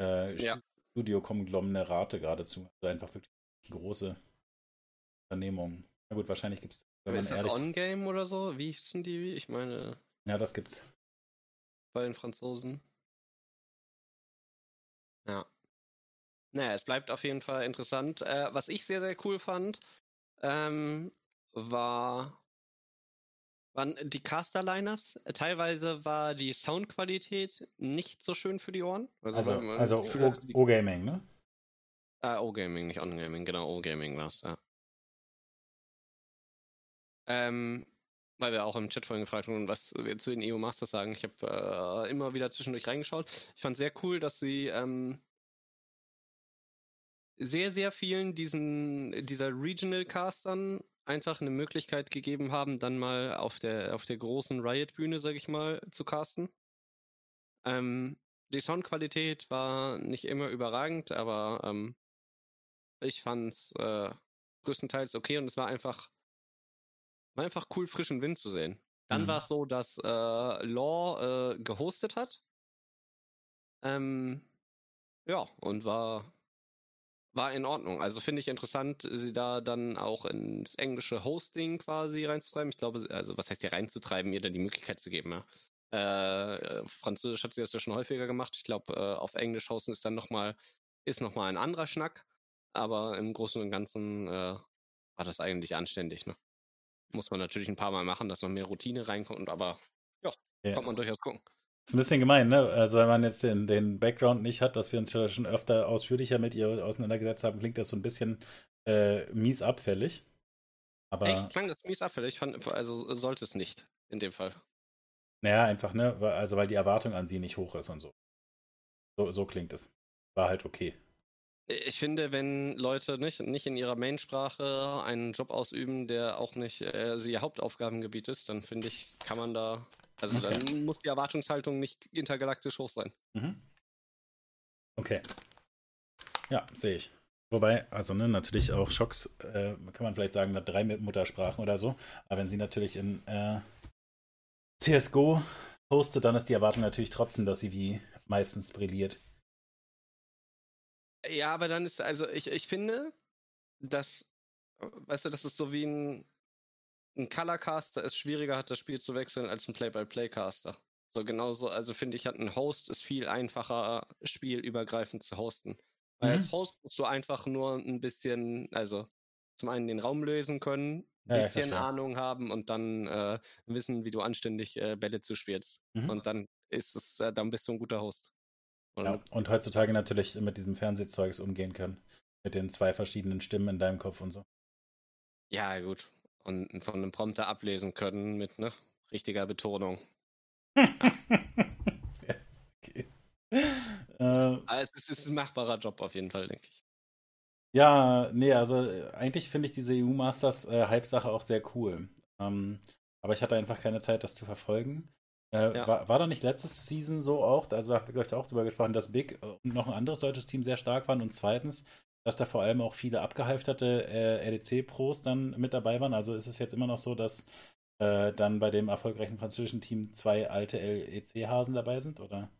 äh, Ja. Studio-Konglomerate geradezu. Also, einfach wirklich große Unternehmungen. Na gut, wahrscheinlich gibt es, ist das ehrlich. On-Game oder so? Wie hießen die? Ich meine, Ja, das gibt's. Bei den Franzosen. Ja. Naja, es bleibt auf jeden Fall interessant. Äh, was ich sehr, sehr cool fand, ähm, war, waren die Caster-Lineups. Äh, Teilweise war die Soundqualität nicht so schön für die Ohren. Also, man also das Gefühl hatte, die- O- O-Gaming, ne? Ah, O-Gaming, nicht On-Gaming, genau, O-Gaming war's, ja. Ähm, weil wir auch im Chat vorhin gefragt wurden, was wir zu den EU Masters sagen. Ich habe äh, immer wieder zwischendurch reingeschaut. Ich fand sehr cool, dass sie ähm, sehr, sehr vielen diesen, dieser Regional Castern einfach eine Möglichkeit gegeben haben, dann mal auf der, auf der großen Riot-Bühne, sag ich mal, zu casten. Ähm, die Soundqualität war nicht immer überragend, aber ähm, ich fand's äh, größtenteils okay und es war einfach, war einfach cool, frischen Wind zu sehen. Dann Mhm. war es so, dass äh, Law äh, gehostet hat. Ähm, ja, und war, war in Ordnung. Also finde ich interessant, sie da dann auch ins englische Hosting quasi reinzutreiben. Ich glaube, also was heißt hier reinzutreiben, ihr da die Möglichkeit zu geben, ja. Äh, äh, Französisch hat sie das ja schon häufiger gemacht. Ich glaube, äh, auf Englisch hosten ist dann nochmal, ist noch mal ein anderer Schnack. Aber im Großen und Ganzen äh, war das eigentlich anständig, ne? Muss man natürlich ein paar Mal machen, dass noch mehr Routine reinkommt, aber ja, Ja. kommt man durchaus gucken. Ist ein bisschen gemein, ne? Also, wenn man jetzt den, den Background nicht hat, dass wir uns ja schon öfter ausführlicher mit ihr auseinandergesetzt haben, klingt das so ein bisschen äh, mies abfällig. Aber, Echt klang das mies abfällig. Ich fand, also sollte es nicht in dem Fall. naja, einfach, ne? Also, weil die Erwartung an sie nicht hoch ist und so. So, so klingt es. War halt okay. Ich finde, wenn Leute nicht, nicht in ihrer Mainsprache einen Job ausüben, der auch nicht äh, sie ihr Hauptaufgabengebiet ist, dann finde ich, kann man da, also Okay. dann muss die Erwartungshaltung nicht intergalaktisch hoch sein. Mhm. Okay. Ja, sehe ich. Wobei, also ne, natürlich auch Schocks, äh, kann man vielleicht sagen, drei Muttersprachen oder so. Aber wenn sie natürlich in äh, CSGO hostet, dann ist die Erwartung natürlich trotzdem, dass sie wie meistens brilliert. Ja, aber dann ist, also ich, ich finde, dass, weißt du, das ist so wie ein, ein Colorcaster es schwieriger hat, das Spiel zu wechseln als ein Play-by-Play-Caster. So genauso, also finde ich, hat ein Host ist viel einfacher, spielübergreifend zu hosten. Weil Mhm. als Host musst du einfach nur ein bisschen, also zum einen den Raum lösen können, ein bisschen ja, Ahnung haben und dann äh, wissen, wie du anständig äh, Bälle zuspielst. Mhm. Und dann ist es, äh, dann bist du ein guter Host. Ja, und heutzutage natürlich mit diesem Fernsehzeugs umgehen können. Mit den zwei verschiedenen Stimmen in deinem Kopf und so. Ja, gut. Und von einem Prompter ablesen können mit ne, richtiger Betonung. okay. Äh, also es ist ein machbarer Job auf jeden Fall, denke ich. Ja, nee, also äh, eigentlich finde ich diese EU-Masters-Hype-Sache äh, auch sehr cool. Ähm, aber ich hatte einfach keine Zeit, das zu verfolgen. Äh, ja. war, war da nicht letztes Season so auch, also da haben wir, glaube ich, auch drüber gesprochen, dass Big und noch ein anderes deutsches Team sehr stark waren und zweitens, dass da vor allem auch viele abgehalfterte äh, RDC-Pros dann mit dabei waren. Also ist es jetzt immer noch so, dass äh, dann bei dem erfolgreichen französischen Team zwei alte LEC-Hasen dabei sind, oder?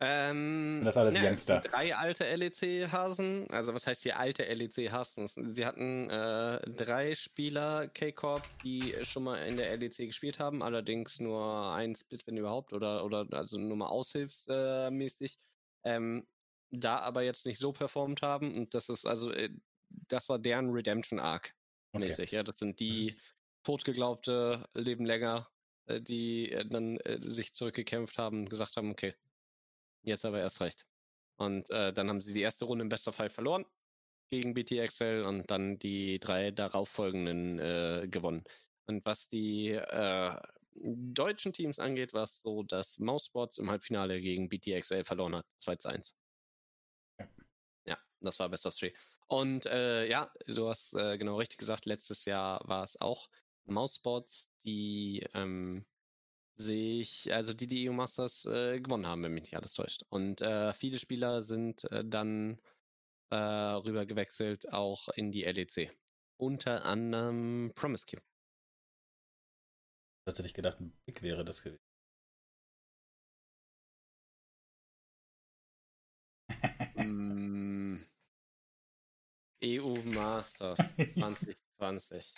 Ähm, das alles ja, Youngster. Drei alte LEC-Hasen. Also was heißt hier alte LEC-Hasen? Sie hatten äh, drei Spieler K-Corp, die schon mal in der LEC gespielt haben, allerdings nur ein Split, wenn überhaupt, oder, oder also nur mal aushilfsmäßig. Ähm, da aber jetzt nicht so performt haben und das ist also, äh, das war deren Redemption Arc mäßig. Okay. Ja, das sind die mhm. totgeglaubte Leben länger, äh, die äh, dann äh, sich zurückgekämpft haben und gesagt haben, okay, Jetzt aber erst recht. Und äh, dann haben sie die erste Runde im bester Fall verloren gegen BTXL und dann die drei darauffolgenden äh, gewonnen. Und was die äh, deutschen Teams angeht, war es so, dass Mousebots im Halbfinale gegen BTXL verloren hat. 2 zu 1. Ja, ja das war Best of Three. Und äh, ja, du hast äh, genau richtig gesagt, letztes Jahr war es auch Mousebots, die ähm, sich, also die die EU Masters äh, gewonnen haben, wenn mich nicht alles täuscht. Und äh, viele Spieler sind äh, dann äh, rüber gewechselt, auch in die LEC. Unter anderem Promise Q. Tatsächlich gedacht, ein Big wäre das gewesen. mm, EU Masters 2020.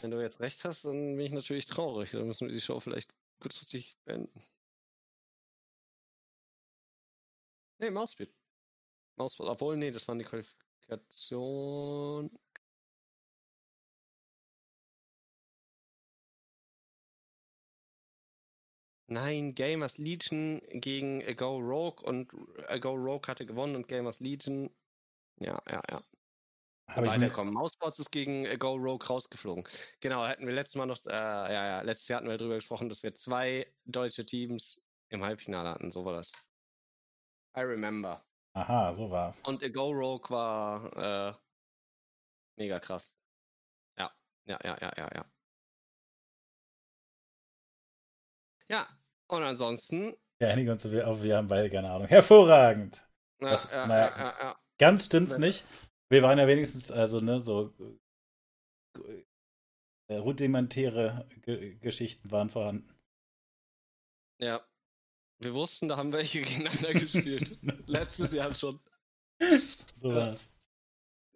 Wenn du jetzt recht hast, dann bin ich natürlich traurig. Dann müssen wir die Show vielleicht kurzfristig beenden. Nee, Mauspit. Mauspit. Obwohl, nee, das waren die Qualifikation. Nein, Gamers Legion gegen Go Rogue und Go Rogue hatte gewonnen und Gamers Legion. Ja, ja, ja. Weiterkommen. Mousebots ist gegen äh, Go Rogue rausgeflogen. Genau, hatten wir letztes Mal noch, äh, ja, ja, letztes Jahr hatten wir darüber gesprochen, dass wir zwei deutsche Teams im Halbfinale hatten. So war das. I remember. Aha, so war's. Und äh, Go Rogue war äh, mega krass. Ja, ja, ja, ja, ja, ja. Ja, und ansonsten. Wir einigen uns auf, wir haben beide keine Ahnung. Hervorragend. Ja, das, ja, naja, ja, ja, Ganz stimmt's nicht. Wir waren ja wenigstens, also, ne, so äh, rudimentäre G Geschichten waren vorhanden. Ja. Wir wussten, da haben welche gegeneinander gespielt. Letztes Jahr schon. So war's.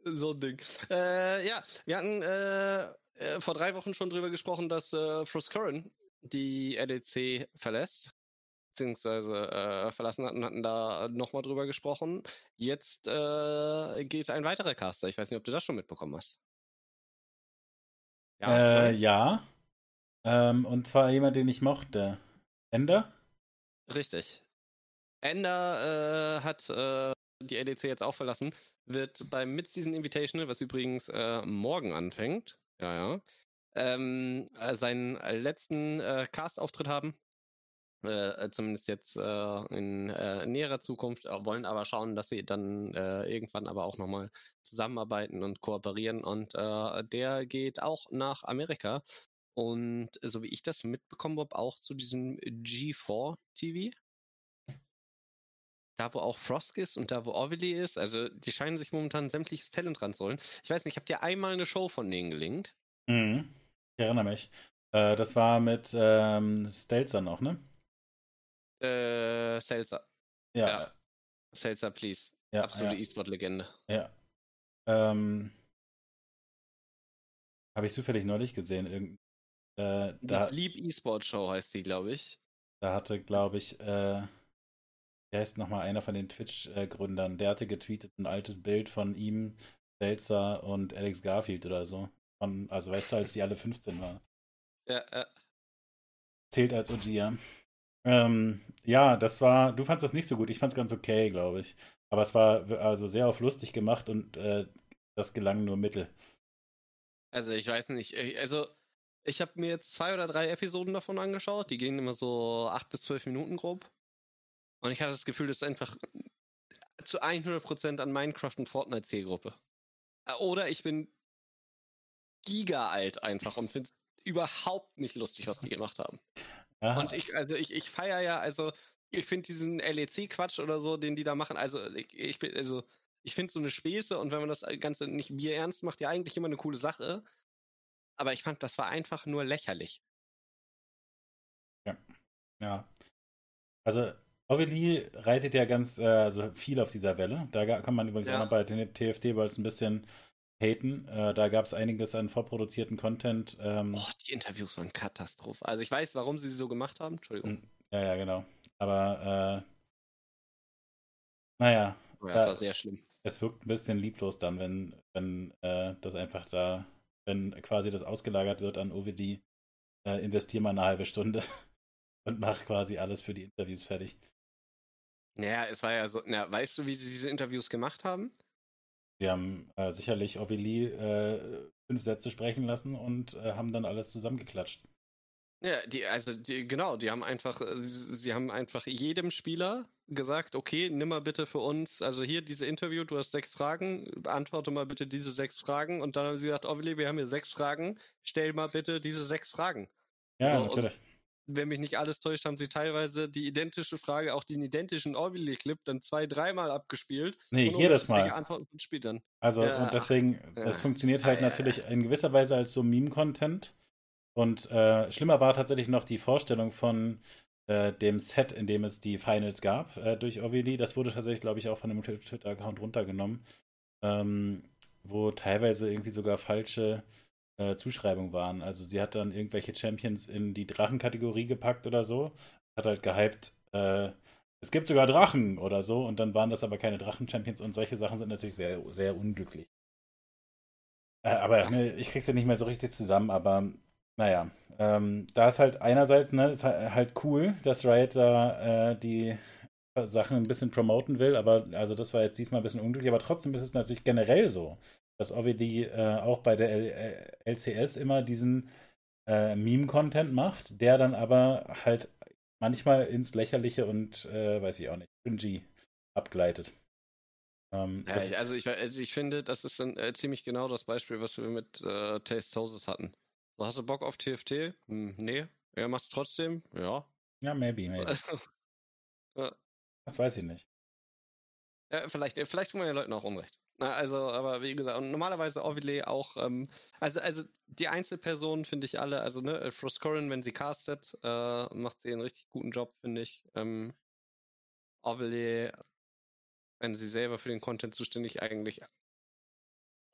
So ein Ding. Äh, ja, wir hatten äh, äh, vor drei Wochen schon drüber gesprochen, dass äh, Frostcurrent die LEC verlässt beziehungsweise äh, verlassen hatten, hatten da nochmal drüber gesprochen. Jetzt äh, geht ein weiterer Caster. Ich weiß nicht, ob du das schon mitbekommen hast. Ja. Äh, ja. Ähm, und zwar jemand, den ich mochte. Ender? Richtig. Ender äh, hat äh, die LEC jetzt auch verlassen, wird beim Mid-Season Invitational, was übrigens äh, morgen anfängt, ja, ja, ähm, seinen letzten Cast-Auftritt haben äh, zumindest jetzt äh, in äh, näherer Zukunft, äh, wollen aber schauen, dass sie dann äh, irgendwann aber auch nochmal zusammenarbeiten und kooperieren. Und äh, der geht auch nach Amerika. Und so wie ich das mitbekommen habe, auch zu diesem G4 TV. Da, wo auch Frost ist und da, wo Orville ist. Also, die scheinen sich momentan sämtliches Talent ranzuholen. Ich weiß nicht, ich habe dir einmal eine Show von denen gelinkt. Mhm. Ich erinnere mich. das war mit ähm, Stelzer noch, ne? Äh, Seltzer. Ja. ja. Seltzer, please. Ja, Absolute ja. E-Sport-Legende. Ja. Ähm, Habe ich zufällig neulich gesehen. Irgend, äh, da, Lieb E-Sport Show heißt die, glaube ich. Da hatte, glaube ich, äh, der heißt nochmal einer von den Twitch-Gründern, der hatte getweetet ein altes Bild von ihm, Seltzer und Alex Garfield oder so. Von, also weißt du, als die alle 15 waren. Ja, ja. Zählt als OG, ja. Ähm, ja, das war, du fandst das nicht so gut. Ich fand es ganz okay, glaube ich. Aber es war also sehr auf lustig gemacht und äh, das gelang nur mittel. Also ich weiß nicht, also ich habe mir jetzt zwei oder drei Episoden davon angeschaut. Die gehen immer so acht bis zwölf Minuten grob. Und ich hatte das Gefühl, das ist einfach zu 100% an Minecraft und Fortnite Zielgruppe. Äh, oder ich bin giga alt einfach und finde es überhaupt nicht lustig, was die gemacht haben. Aha. Und ich, also ich, ich feiere ja, also ich finde diesen LEC-Quatsch oder so, den die da machen, also ich, ich bin, also ich finde so eine Späße und wenn man das Ganze nicht Bier ernst macht, ja eigentlich immer eine coole Sache. Aber ich fand, das war einfach nur lächerlich. Ja. Ja. Also, Oveli reitet ja ganz äh, also viel auf dieser Welle. Da kann man übrigens ja. auch noch bei den TFT-Balls ein bisschen haten. Äh, da gab es einiges an vorproduzierten Content. Ähm, oh, die Interviews waren Katastrophe. Also ich weiß, warum sie sie so gemacht haben. Entschuldigung. Hm, ja, ja, genau. Aber äh, naja. Oh ja, das war sehr schlimm. Es wirkt ein bisschen lieblos dann, wenn, wenn äh, das einfach da, wenn quasi das ausgelagert wird an OVD, äh, investier mal eine halbe Stunde und mach quasi alles für die Interviews fertig. Naja, es war ja so, na, weißt du, wie sie diese Interviews gemacht haben? Sie haben äh, sicherlich Oveli äh, fünf Sätze sprechen lassen und äh, haben dann alles zusammengeklatscht. Ja, die, also die, genau, die haben einfach, äh, sie haben einfach jedem Spieler gesagt, okay, nimm mal bitte für uns, also hier diese Interview, du hast sechs Fragen, beantworte mal bitte diese sechs Fragen und dann haben sie gesagt, Oveli, wir haben hier sechs Fragen, stell mal bitte diese sechs Fragen. Ja, so, natürlich wenn mich nicht alles täuscht, haben sie teilweise die identische Frage, auch den identischen Orville-Clip, dann zwei, dreimal abgespielt. Nee, jedes Mal. Antworten von Spielern. Also, ja, und deswegen, ach, das ja. funktioniert halt ja, natürlich in gewisser Weise als so Meme-Content. Und äh, schlimmer war tatsächlich noch die Vorstellung von äh, dem Set, in dem es die Finals gab äh, durch Orville. Das wurde tatsächlich, glaube ich, auch von einem Twitter-Account runtergenommen. Ähm, wo teilweise irgendwie sogar falsche äh, Zuschreibungen waren. Also sie hat dann irgendwelche Champions in die Drachenkategorie gepackt oder so, hat halt gehypt, äh, es gibt sogar Drachen oder so und dann waren das aber keine Drachen-Champions und solche Sachen sind natürlich sehr, sehr unglücklich. Äh, aber ne, ich krieg's ja nicht mehr so richtig zusammen, aber naja, ähm, da ist halt einerseits, ne, ist halt, halt cool, dass Riot da äh, die Sachen ein bisschen promoten will, aber also das war jetzt diesmal ein bisschen unglücklich, aber trotzdem ist es natürlich generell so, dass OVD äh, auch bei der L LCS immer diesen äh, Meme-Content macht, der dann aber halt manchmal ins Lächerliche und äh, weiß ich auch nicht, cringy abgleitet. Ähm, ja, also, ich, also ich finde, das ist dann äh, ziemlich genau das Beispiel, was wir mit äh, Taste Houses hatten. So, hast du Bock auf TFT? Hm, nee. Ja, machst du trotzdem? Ja. Ja, maybe, maybe. ja. Das weiß ich nicht. Ja, vielleicht, vielleicht tun wir den Leuten auch Unrecht. Also, aber wie gesagt, normalerweise Orville auch, ähm, also, also die Einzelpersonen finde ich alle, also ne, Froscorin, wenn sie castet, äh, macht sie einen richtig guten Job, finde ich. Ähm, Orville, wenn sie selber für den Content zuständig, eigentlich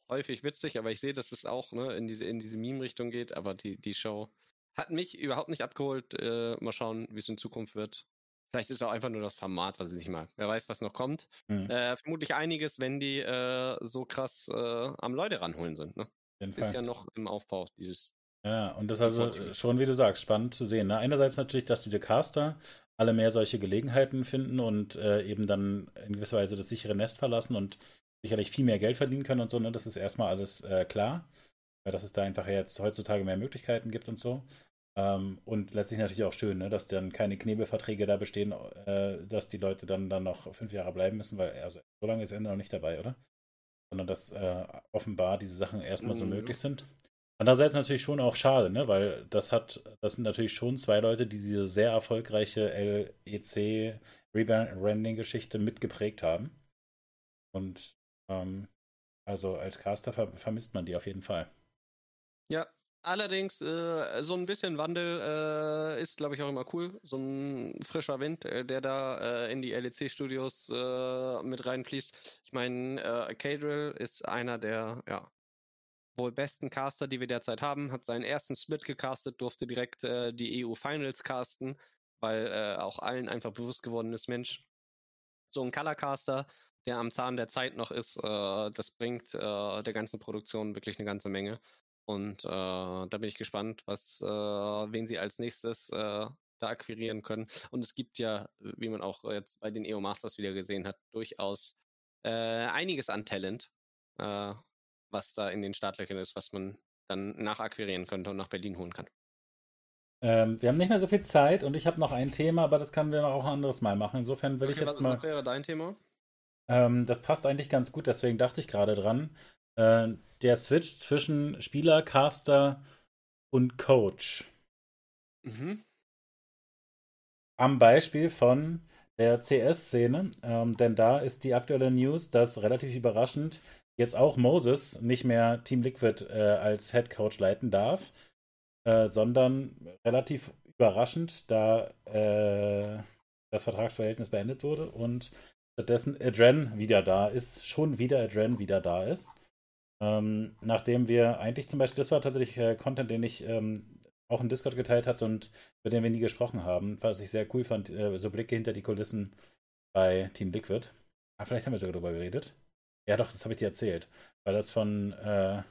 häufig witzig, aber ich sehe, dass es auch ne, in diese, in diese Meme-Richtung geht, aber die, die Show hat mich überhaupt nicht abgeholt. Äh, mal schauen, wie es in Zukunft wird. Vielleicht ist es auch einfach nur das Format, was ich nicht mag. Wer weiß, was noch kommt. Mhm. Äh, vermutlich einiges, wenn die äh, so krass äh, am Leute ranholen sind. Ne? Ist ja noch im Aufbau, dieses. Ja, und das ist also schon, wie du sagst, spannend zu sehen. Ne? Einerseits natürlich, dass diese Caster alle mehr solche Gelegenheiten finden und äh, eben dann in gewisser Weise das sichere Nest verlassen und sicherlich viel mehr Geld verdienen können und so. Ne? Das ist erstmal alles äh, klar, dass es da einfach jetzt heutzutage mehr Möglichkeiten gibt und so. Ähm, und letztlich natürlich auch schön, ne, dass dann keine Knebelverträge da bestehen, äh, dass die Leute dann, dann noch fünf Jahre bleiben müssen, weil also so lange ist Ende noch nicht dabei, oder? Sondern dass äh, offenbar diese Sachen erstmal so mhm. möglich sind. Andererseits natürlich schon auch schade, ne? weil das hat, das sind natürlich schon zwei Leute, die diese sehr erfolgreiche LEC Rebranding-Geschichte mitgeprägt haben. Und ähm, also als Caster ver vermisst man die auf jeden Fall. Ja, Allerdings, äh, so ein bisschen Wandel äh, ist, glaube ich, auch immer cool. So ein frischer Wind, äh, der da äh, in die LEC-Studios äh, mit reinfließt. Ich meine, äh, Cadrill ist einer der ja, wohl besten Caster, die wir derzeit haben. Hat seinen ersten Split gecastet, durfte direkt äh, die EU-Finals casten, weil äh, auch allen einfach bewusst geworden ist, Mensch, so ein Color-Caster, der am Zahn der Zeit noch ist, äh, das bringt äh, der ganzen Produktion wirklich eine ganze Menge. Und äh, da bin ich gespannt, was, äh, wen sie als nächstes äh, da akquirieren können. Und es gibt ja, wie man auch jetzt bei den EO Masters wieder gesehen hat, durchaus äh, einiges an Talent, äh, was da in den Startlöchern ist, was man dann nachakquirieren könnte und nach Berlin holen kann. Ähm, wir haben nicht mehr so viel Zeit und ich habe noch ein Thema, aber das können wir auch ein anderes Mal machen. Insofern will okay, ich jetzt was, mal. Was wäre dein Thema? Ähm, das passt eigentlich ganz gut, deswegen dachte ich gerade dran. Äh, der Switch zwischen Spieler, Caster und Coach. Mhm. Am Beispiel von der CS-Szene, ähm, denn da ist die aktuelle News, dass relativ überraschend jetzt auch Moses nicht mehr Team Liquid äh, als Head Coach leiten darf, äh, sondern relativ überraschend, da äh, das Vertragsverhältnis beendet wurde und stattdessen Adren wieder da ist, schon wieder Adren wieder da ist. Ähm, nachdem wir eigentlich zum Beispiel, das war tatsächlich äh, Content, den ich ähm, auch in Discord geteilt hatte und über den wir nie gesprochen haben, was ich sehr cool fand, äh, so Blicke hinter die Kulissen bei Team Liquid. Ah, vielleicht haben wir sogar darüber geredet. Ja, doch, das habe ich dir erzählt, weil das von äh,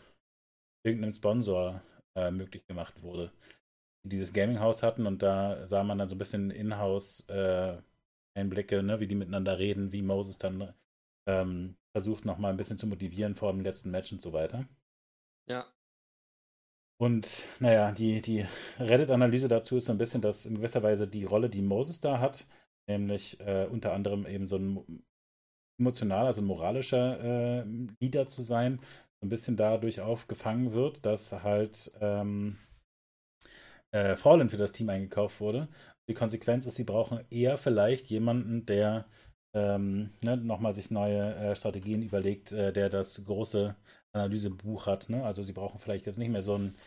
irgendeinem Sponsor äh, möglich gemacht wurde. Die dieses Gaming-Haus hatten und da sah man dann so ein bisschen in-house äh, Einblicke, ne, wie die miteinander reden, wie Moses dann ähm, versucht nochmal ein bisschen zu motivieren vor dem letzten Match und so weiter. Ja. Und naja, die, die Reddit-Analyse dazu ist so ein bisschen, dass in gewisser Weise die Rolle, die Moses da hat, nämlich äh, unter anderem eben so ein emotionaler, also ein moralischer äh, Leader zu sein, so ein bisschen dadurch aufgefangen wird, dass halt ähm, äh, Fallen für das Team eingekauft wurde. Die Konsequenz ist, sie brauchen eher vielleicht jemanden, der ähm, ne, nochmal sich neue äh, Strategien überlegt, äh, der das große Analysebuch hat. Ne? Also sie brauchen vielleicht jetzt nicht mehr so einen,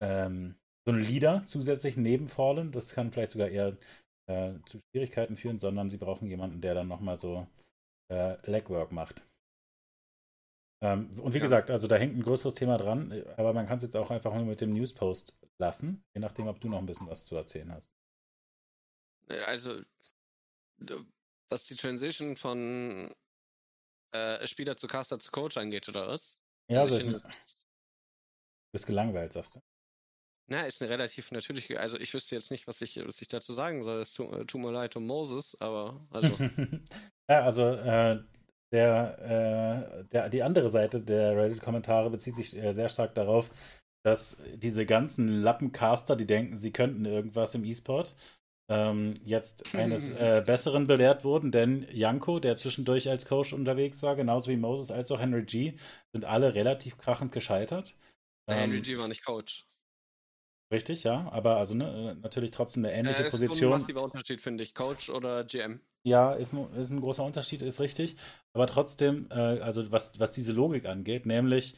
ähm, so einen Leader zusätzlich neben Fallen. Das kann vielleicht sogar eher äh, zu Schwierigkeiten führen, sondern sie brauchen jemanden, der dann nochmal so äh, Legwork macht. Ähm, und wie ja. gesagt, also da hängt ein größeres Thema dran, aber man kann es jetzt auch einfach nur mit dem Newspost lassen, je nachdem, ob du noch ein bisschen was zu erzählen hast. Also, was die Transition von äh, Spieler zu Caster zu Coach angeht, oder was? Ja, also ich, du bist gelangweilt, sagst du. Na, ist eine relativ natürliche, also ich wüsste jetzt nicht, was ich, was ich dazu sagen soll. Es tut, tut mir leid um Moses, aber also. ja, also äh, der, äh, der, die andere Seite der Reddit-Kommentare bezieht sich äh, sehr stark darauf, dass diese ganzen Lappencaster, die denken, sie könnten irgendwas im E-Sport, ähm, jetzt eines äh, Besseren belehrt wurden, denn Janko, der zwischendurch als Coach unterwegs war, genauso wie Moses als auch Henry G, sind alle relativ krachend gescheitert. Ähm, Henry G war nicht Coach. Richtig, ja, aber also ne, natürlich trotzdem eine ähnliche äh, Position. Ist ein massiver Unterschied, finde ich, Coach oder GM. Ja, ist ein, ist ein großer Unterschied, ist richtig. Aber trotzdem, äh, also was, was diese Logik angeht, nämlich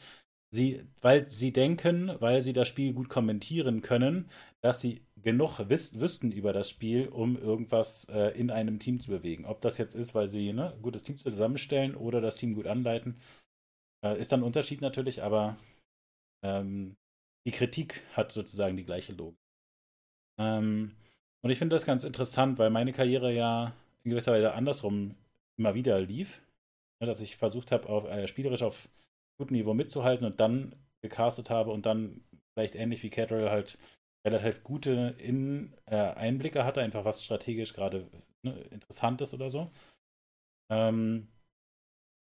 sie, weil sie denken, weil sie das Spiel gut kommentieren können, dass sie genug wiss, wüssten über das Spiel, um irgendwas äh, in einem Team zu bewegen. Ob das jetzt ist, weil sie ne, ein gutes Team zusammenstellen oder das Team gut anleiten, äh, ist dann ein Unterschied natürlich, aber ähm, die Kritik hat sozusagen die gleiche Logik. Ähm, und ich finde das ganz interessant, weil meine Karriere ja in gewisser Weise andersrum immer wieder lief. Ne, dass ich versucht habe, auf, äh, spielerisch auf gutem Niveau mitzuhalten und dann gecastet habe und dann vielleicht ähnlich wie Catrell halt relativ gute In äh, Einblicke hatte, einfach was strategisch gerade ne, interessant ist oder so. Ähm,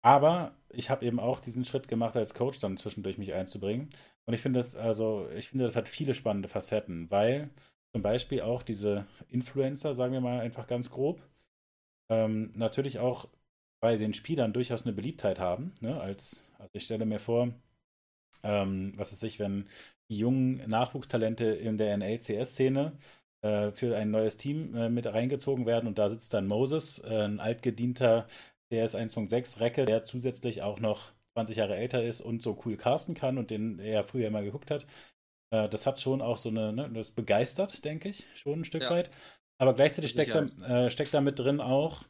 aber ich habe eben auch diesen Schritt gemacht, als Coach dann zwischendurch mich einzubringen. Und ich finde das, also, ich finde, das hat viele spannende Facetten, weil zum Beispiel auch diese Influencer, sagen wir mal einfach ganz grob, ähm, natürlich auch bei den Spielern durchaus eine Beliebtheit haben. Ne? Als, also ich stelle mir vor, ähm, was ist sich, wenn die jungen Nachwuchstalente in der NLCS-Szene äh, für ein neues Team äh, mit reingezogen werden und da sitzt dann Moses, äh, ein altgedienter CS 1.6 Recke, der zusätzlich auch noch 20 Jahre älter ist und so cool casten kann und den er früher immer geguckt hat. Äh, das hat schon auch so eine, ne, das begeistert, denke ich, schon ein Stück ja. weit. Aber gleichzeitig steckt da, äh, steckt da mit drin auch,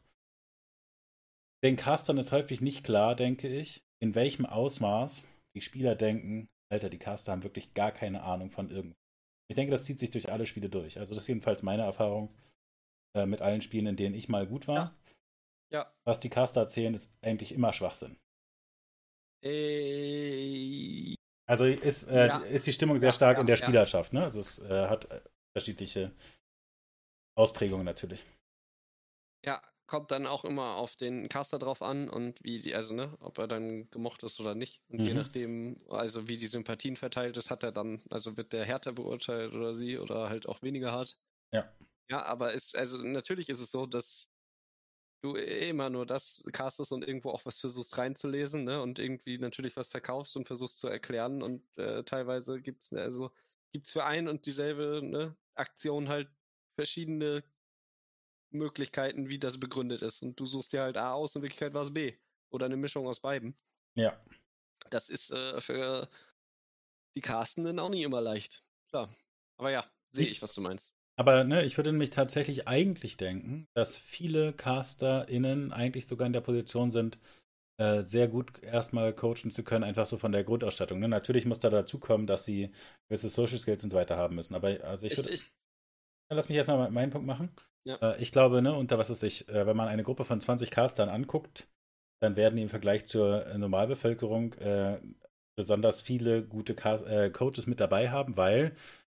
den Castern ist häufig nicht klar, denke ich, in welchem Ausmaß die Spieler denken, Alter, die Caster haben wirklich gar keine Ahnung von irgendwas. Ich denke, das zieht sich durch alle Spiele durch. Also das ist jedenfalls meine Erfahrung äh, mit allen Spielen, in denen ich mal gut war. Ja. Ja. Was die Caster erzählen, ist eigentlich immer Schwachsinn. Äh, Also ist, äh, Ja. ist die Stimmung sehr stark ja, in der. Spielerschaft, ne? Also es äh, hat äh, unterschiedliche Ausprägungen natürlich. ja, kommt dann auch immer auf den Caster drauf an und wie die, also ne, ob er dann gemocht ist oder nicht. Und je Mhm. nachdem, also wie die Sympathien verteilt ist, hat er dann, also wird der härter beurteilt oder sie oder halt auch weniger hart. Ja. Ja, aber ist, also natürlich ist es so, dass du immer nur das castest und irgendwo auch was versuchst reinzulesen, ne? Und irgendwie natürlich was verkaufst und versuchst zu erklären. Und äh, teilweise gibt's, also gibt's für ein und dieselbe ne, Aktion halt verschiedene Möglichkeiten, wie das begründet ist. Und du suchst dir halt A aus, in Wirklichkeit war es B. Oder eine Mischung aus beiden. Ja. Das ist äh, für die Castenden auch nie immer leicht. Klar. Aber ja, sehe Ich- was du meinst. Aber ne, ich würde nämlich tatsächlich eigentlich denken, dass viele CasterInnen eigentlich sogar in der Position sind, äh, sehr gut erstmal coachen zu können, einfach so von der Grundausstattung. Ne? Natürlich muss da dazu kommen, dass sie gewisse Social Skills und so weiter haben müssen. Aber also ich Ich, würde. ich, Lass mich erstmal meinen Punkt machen. Ja. Äh, ich glaube, ne, unter was es sich, äh, wenn man eine Gruppe von 20 Castern anguckt, dann werden die im Vergleich zur äh, Normalbevölkerung äh, besonders viele gute Ca äh, Coaches mit dabei haben, weil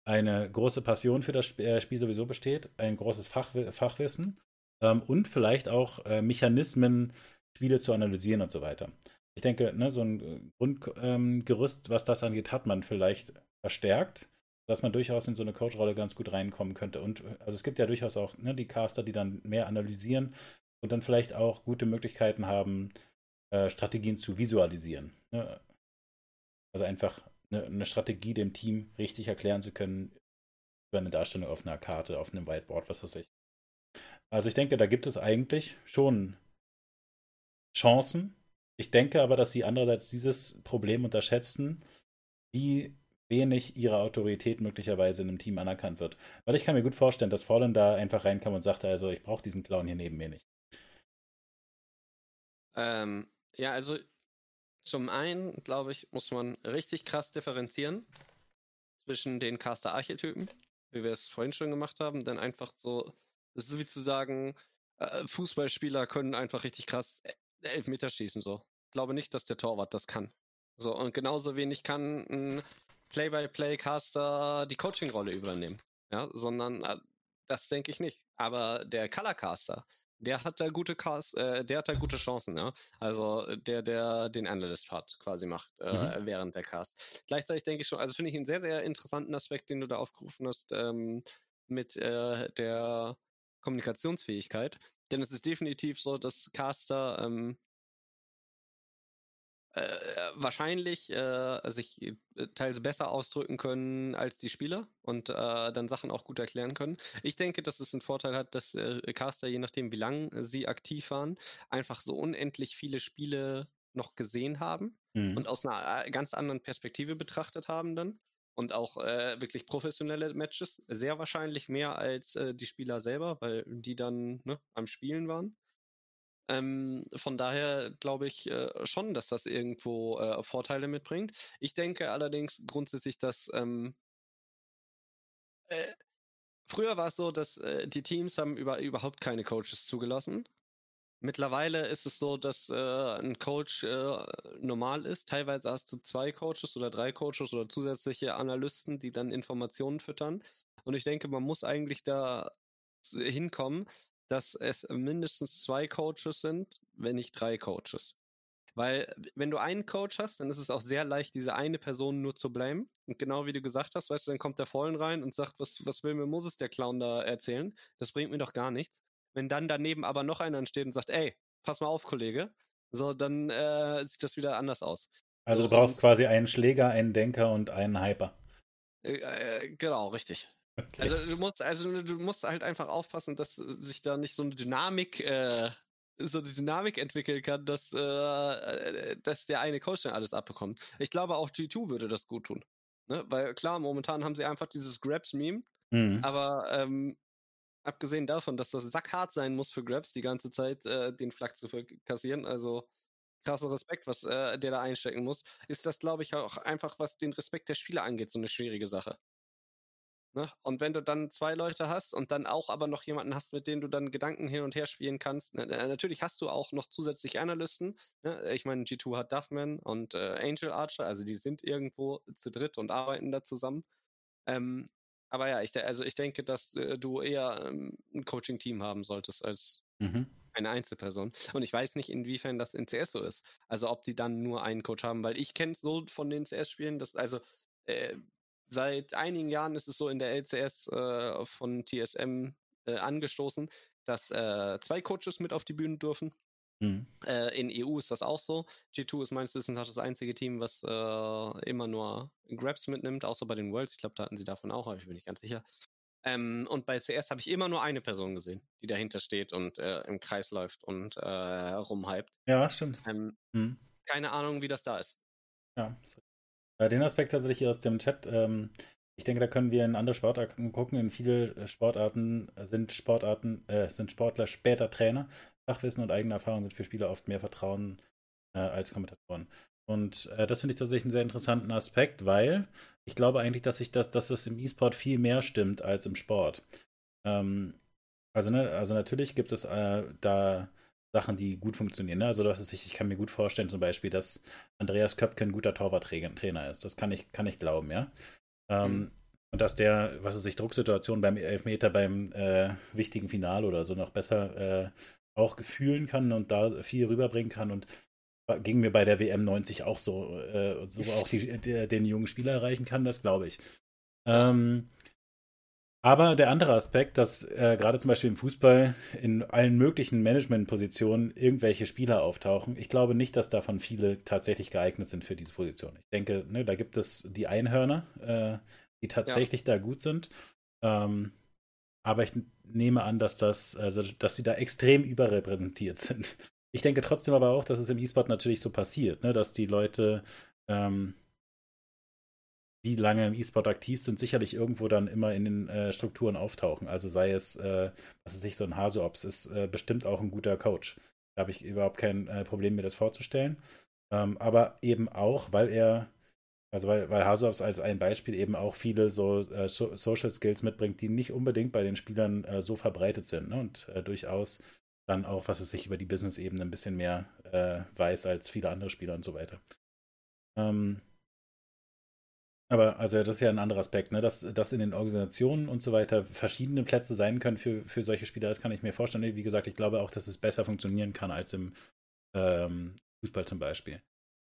eine große Passion für das Sp Spiel sowieso besteht, ein großes Fach Fachwissen ähm, und vielleicht auch äh, Mechanismen, Spiele zu analysieren und so weiter. Ich denke, ne, so ein Grundgerüst, ähm, was das angeht, hat man vielleicht verstärkt dass man durchaus in so eine Coach-Rolle ganz gut reinkommen könnte. Und also es gibt ja durchaus auch ne, die Caster, die dann mehr analysieren und dann vielleicht auch gute Möglichkeiten haben, äh, Strategien zu visualisieren. Ne? Also einfach eine, eine, Strategie dem Team richtig erklären zu können über eine Darstellung auf einer Karte, auf einem Whiteboard, was weiß ich. Also ich denke, da gibt es eigentlich schon Chancen. Ich denke aber, dass sie andererseits dieses Problem unterschätzen, wie wenig ihre Autorität möglicherweise in einem Team anerkannt wird. Weil ich kann mir gut vorstellen, dass Fallen da einfach reinkam und sagte, also ich brauche diesen Clown hier neben mir nicht. Ähm, ja, also zum einen, glaube ich, muss man richtig krass differenzieren zwischen den Caster-Archetypen, wie wir es vorhin schon gemacht haben, denn einfach so, das ist wie zu sagen, äh, Fußballspieler können einfach richtig krass Elfmeter schießen, so. Ich glaube nicht, dass der Torwart das kann. So, und genauso wenig kann ein Play-by-Play-Caster die Coaching-Rolle übernehmen. Ja, sondern äh, das denke ich nicht. Aber der Color-Caster, der hat da gute Cast, äh, der hat da gute Chancen, ja. Also der, der den Analyst-Part quasi macht äh, mhm. während der Cast. Gleichzeitig denke ich schon, also finde ich einen sehr, sehr interessanten Aspekt, den du da aufgerufen hast, ähm, mit äh, der Kommunikationsfähigkeit. Denn es ist definitiv so, dass Caster ähm, äh, wahrscheinlich äh, sich äh, teils besser ausdrücken können als die Spieler und äh, dann Sachen auch gut erklären können. Ich denke, dass es einen Vorteil hat, dass äh, Caster, je nachdem wie lange sie aktiv waren, einfach so unendlich viele Spiele noch gesehen haben mhm. und aus einer äh, ganz anderen Perspektive betrachtet haben dann. Und auch äh, wirklich professionelle Matches, sehr wahrscheinlich mehr als die Spieler selber, weil die dann ne, am Spielen waren. Ähm, von daher glaube ich äh, schon, dass das irgendwo äh, Vorteile mitbringt. Ich denke allerdings grundsätzlich, dass ähm, äh, früher war es so, dass äh, die Teams haben über, überhaupt keine Coaches zugelassen. Mittlerweile ist es so, dass äh, ein Coach äh, normal ist. Teilweise hast du zwei Coaches oder drei Coaches oder zusätzliche Analysten, die dann Informationen füttern. Und ich denke, man muss eigentlich da hinkommen, dass es mindestens zwei Coaches sind, wenn nicht drei Coaches. Weil wenn du einen Coach hast, dann ist es auch sehr leicht, diese eine Person nur zu blamen. Und genau wie du gesagt hast, weißt du, dann kommt der Vollen rein und sagt, was, was will mir Moses, der Clown, da erzählen? Das bringt mir doch gar nichts. Wenn dann daneben aber noch einer steht und sagt, ey, pass mal auf, Kollege, so, dann äh, sieht das wieder anders aus. Also so, du brauchst quasi einen Schläger, einen Denker und einen Hyper. Äh, äh, genau, richtig. Okay. Also du musst, also du musst halt einfach aufpassen, dass sich da nicht so eine Dynamik, äh, so eine Dynamik entwickeln kann, dass, äh, dass der eine Coach dann alles abbekommt. Ich glaube auch G2 würde das gut tun. Ne? Weil klar, momentan haben sie einfach dieses Grabs-Meme, mhm. aber ähm, abgesehen davon, dass das sackhart sein muss für Grabs, die ganze Zeit äh, den Flag zu kassieren, also krasser Respekt, was äh, der da einstecken muss, ist das, glaube ich, auch einfach, was den Respekt der Spieler angeht, so eine schwierige Sache. Ne? Und wenn du dann zwei Leute hast und dann auch aber noch jemanden hast, mit dem du dann Gedanken hin und her spielen kannst, ne, natürlich hast du auch noch zusätzlich Analysten. Ne? Ich meine, G2 hat Duffman und äh, Angel Archer, also die sind irgendwo zu dritt und arbeiten da zusammen. Ähm, aber ja, ich, also ich denke, dass äh, du eher ähm, ein Coaching-Team haben solltest als mhm. eine Einzelperson. Und ich weiß nicht, inwiefern das in CS so ist. Also ob die dann nur einen Coach haben, weil ich kenne es so von den CS-Spielen, dass also äh, seit einigen Jahren ist es so in der LCS äh, von TSM äh, angestoßen, dass äh, zwei Coaches mit auf die Bühne dürfen. Mhm. Äh, in EU ist das auch so. G2 ist meines Wissens auch das einzige Team, was äh, immer nur Grabs mitnimmt, außer bei den Worlds. Ich glaube, da hatten sie davon auch, aber ich bin nicht ganz sicher. Ähm, und bei CS habe ich immer nur eine Person gesehen, die dahinter steht und äh, im Kreis läuft und äh, rumhypt. Ja, stimmt. Ähm, mhm. Keine Ahnung, wie das da ist. Ja, den Aspekt tatsächlich aus dem Chat. Ähm, ich denke, da können wir in andere Sportarten gucken. In viele Sportarten sind Sportarten, äh, sind Sportler später Trainer. Fachwissen und eigene Erfahrung sind für Spieler oft mehr Vertrauen äh, als Kommentatoren. Und äh, das finde ich tatsächlich einen sehr interessanten Aspekt, weil ich glaube eigentlich, dass ich das, dass das im E-Sport viel mehr stimmt als im Sport. Ähm, also, ne, also natürlich gibt es äh, da Sachen, die gut funktionieren. Ne? Also das ist, ich kann mir gut vorstellen, zum Beispiel, dass Andreas Köpke ein guter Torwarttrainer ist. Das kann ich, kann ich glauben, ja. Ähm, mhm. Und dass der, was weiß ich, Drucksituation beim Elfmeter beim äh, wichtigen Finale oder so noch besser äh, auch gefühlen kann und da viel rüberbringen kann und ging mir bei der WM 90 auch so, äh, so auch die, die, den jungen Spieler erreichen kann, das glaube ich. Ähm, aber der andere Aspekt, dass äh, gerade zum Beispiel im Fußball in allen möglichen Managementpositionen irgendwelche Spieler auftauchen, ich glaube nicht, dass davon viele tatsächlich geeignet sind für diese Position. Ich denke, ne, da gibt es die Einhörner, äh, die tatsächlich ja. da gut sind. Ähm, aber ich nehme an, dass das, also dass sie da extrem überrepräsentiert sind. Ich denke trotzdem aber auch, dass es im E-Sport natürlich so passiert, ne, dass die Leute ähm, die lange im E-Sport aktiv sind, sicherlich irgendwo dann immer in den äh, Strukturen auftauchen. Also sei es, äh, was weiß ich, so ein Haseops ist äh, bestimmt auch ein guter Coach. Da habe ich überhaupt kein äh, Problem, mir das vorzustellen. Ähm, aber eben auch, weil er, also weil, weil Haseops als ein Beispiel eben auch viele so, äh, so Social Skills mitbringt, die nicht unbedingt bei den Spielern äh, so verbreitet sind ne? und durchaus dann auch, was es sich über die Business-Ebene ein bisschen mehr weiß als viele andere Spieler und so weiter. Ähm, aber also das ist ja ein anderer Aspekt, ne? dass, dass in den Organisationen und so weiter verschiedene Plätze sein können für, für solche Spieler, das kann ich mir vorstellen. Wie gesagt, ich glaube auch, dass es besser funktionieren kann als im ähm, Fußball zum Beispiel.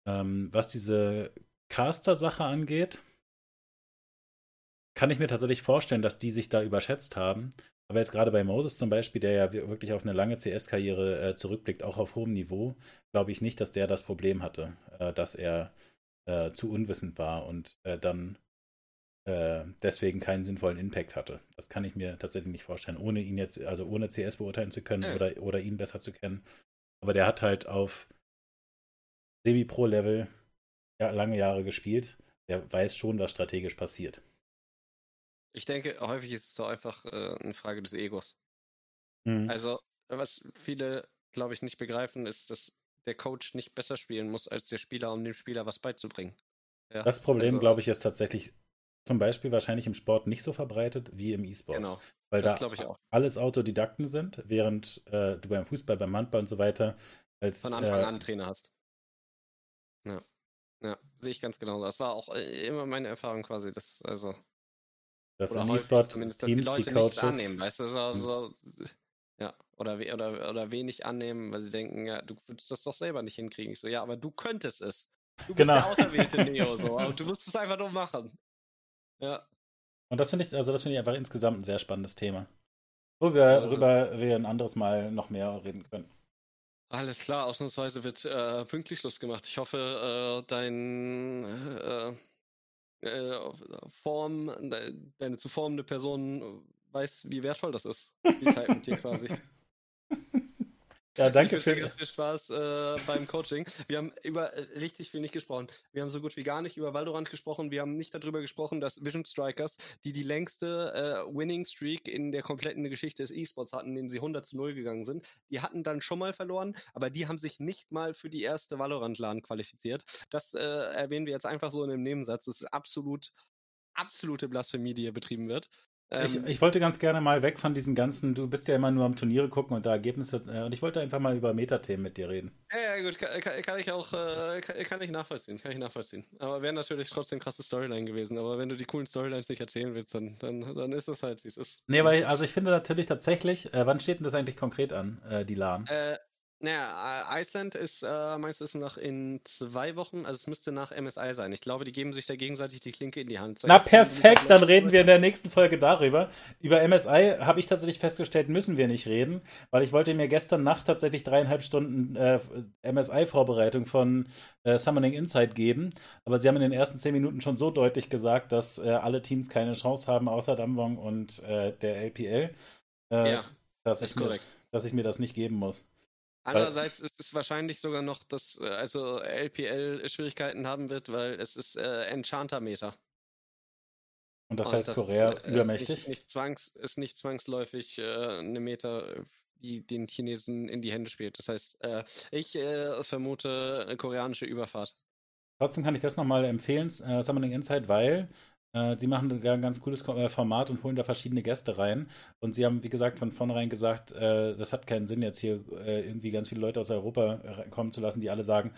Ähm, was diese Caster-Sache angeht, kann ich mir tatsächlich vorstellen, dass die sich da überschätzt haben. Aber jetzt gerade bei Moses zum Beispiel, der ja wirklich auf eine lange CS-Karriere äh, zurückblickt, auch auf hohem Niveau, glaube ich nicht, dass der das Problem hatte, äh, dass er äh, zu unwissend war und äh, dann äh, deswegen keinen sinnvollen Impact hatte. Das kann ich mir tatsächlich nicht vorstellen, ohne ihn jetzt, also ohne CS beurteilen zu können ja. oder, oder ihn besser zu kennen. Aber der hat halt auf Semi-Pro-Level ja, lange Jahre gespielt. Der weiß schon, was strategisch passiert. Ich denke, häufig ist es so einfach äh, eine Frage des Egos. Mhm. Also, was viele, glaube ich, nicht begreifen, ist, dass der Coach nicht besser spielen muss als der Spieler, um dem Spieler was beizubringen. Ja, das Problem, also, glaube ich, ist tatsächlich zum Beispiel wahrscheinlich im Sport nicht so verbreitet wie im E-Sport. Genau. Weil das da alles Autodidakten sind, während äh, du beim Fußball, beim Handball und so weiter als. Von Anfang äh, an Trainer hast. Ja. Ja, sehe ich ganz genau. Das war auch äh, immer meine Erfahrung quasi. Das, also. Das im E-Sport Teams, die, Leute die Coaches. Annehmen, weißt du, so, hm. so, ja, oder, oder, oder wenig annehmen, weil sie denken, ja, du würdest das doch selber nicht hinkriegen. Ich so, ja, aber du könntest es. Du bist genau. der auserwählte Neo, so, aber du musst es einfach nur machen. Ja. Und das finde ich, also das finde ich einfach insgesamt ein sehr spannendes Thema. Worüber, also, wir ein anderes Mal noch mehr reden können. Alles klar, ausnahmsweise wird äh, pünktlich Schluss gemacht. Ich hoffe, äh, dein äh, äh Form, deine zu formende Person weiß, wie wertvoll das ist, die Zeit mit dir quasi. Ja, danke ich für ganz viel Spaß äh, beim Coaching. Wir haben über äh, richtig viel nicht gesprochen. Wir haben so gut wie gar nicht über Valorant gesprochen. Wir haben nicht darüber gesprochen, dass Vision Strikers, die die längste äh, Winning Streak in der kompletten Geschichte des E-Sports hatten, in denen sie 100 zu 0 gegangen sind, die hatten dann schon mal verloren, aber die haben sich nicht mal für die erste Valorant-LAN qualifiziert. Das äh, erwähnen wir jetzt einfach so in einem Nebensatz. Das ist absolut absolute Blasphemie, die hier betrieben wird. Ich, ähm, ich, wollte ganz gerne mal weg von diesen ganzen, du bist ja immer nur am Turniere gucken und da Ergebnisse, äh, und ich wollte einfach mal über Metathemen mit dir reden. Ja, ja gut, kann, kann, ich auch, äh, kann, kann, ich nachvollziehen, kann ich nachvollziehen. Aber wäre natürlich trotzdem krasse Storyline gewesen, aber wenn du die coolen Storylines nicht erzählen willst, dann, dann, dann ist das halt, wie es ist. Nee, weil, also ich finde natürlich tatsächlich, äh, wann steht denn das eigentlich konkret an, äh, die LAN? Äh, naja, Iceland ist äh, meines Wissens nach in zwei Wochen, also es müsste nach MSI sein. Ich glaube, die geben sich da gegenseitig die Klinke in die Hand. Na perfekt, dann reden wir in der nächsten Folge darüber. Über MSI habe ich tatsächlich festgestellt, müssen wir nicht reden, weil ich wollte mir gestern Nacht tatsächlich dreieinhalb Stunden äh, MSI-Vorbereitung von äh, Summoning Insight geben. Aber sie haben in den ersten zehn Minuten schon so deutlich gesagt, dass äh, alle Teams keine Chance haben, außer Damwong und äh, der LPL. Äh, ja, dass ich, mir, dass ich mir das nicht geben muss. Andererseits ist es wahrscheinlich sogar noch, dass äh, also LPL Schwierigkeiten haben wird, weil es ist äh, Enchanter-Meter. Und das heißt, das Korea ist, äh, übermächtig? Nicht, nicht zwangs, ist nicht zwangsläufig äh, eine Meter, die den Chinesen in die Hände spielt. Das heißt, äh, ich äh, vermute eine koreanische Überfahrt. Trotzdem kann ich das nochmal empfehlen, äh, Summoning Insight, weil äh, sie machen ein ganz cooles äh, Format und holen da verschiedene Gäste rein. Und sie haben, wie gesagt, von vornherein gesagt, äh, das hat keinen Sinn, jetzt hier äh, irgendwie ganz viele Leute aus Europa kommen zu lassen, die alle sagen,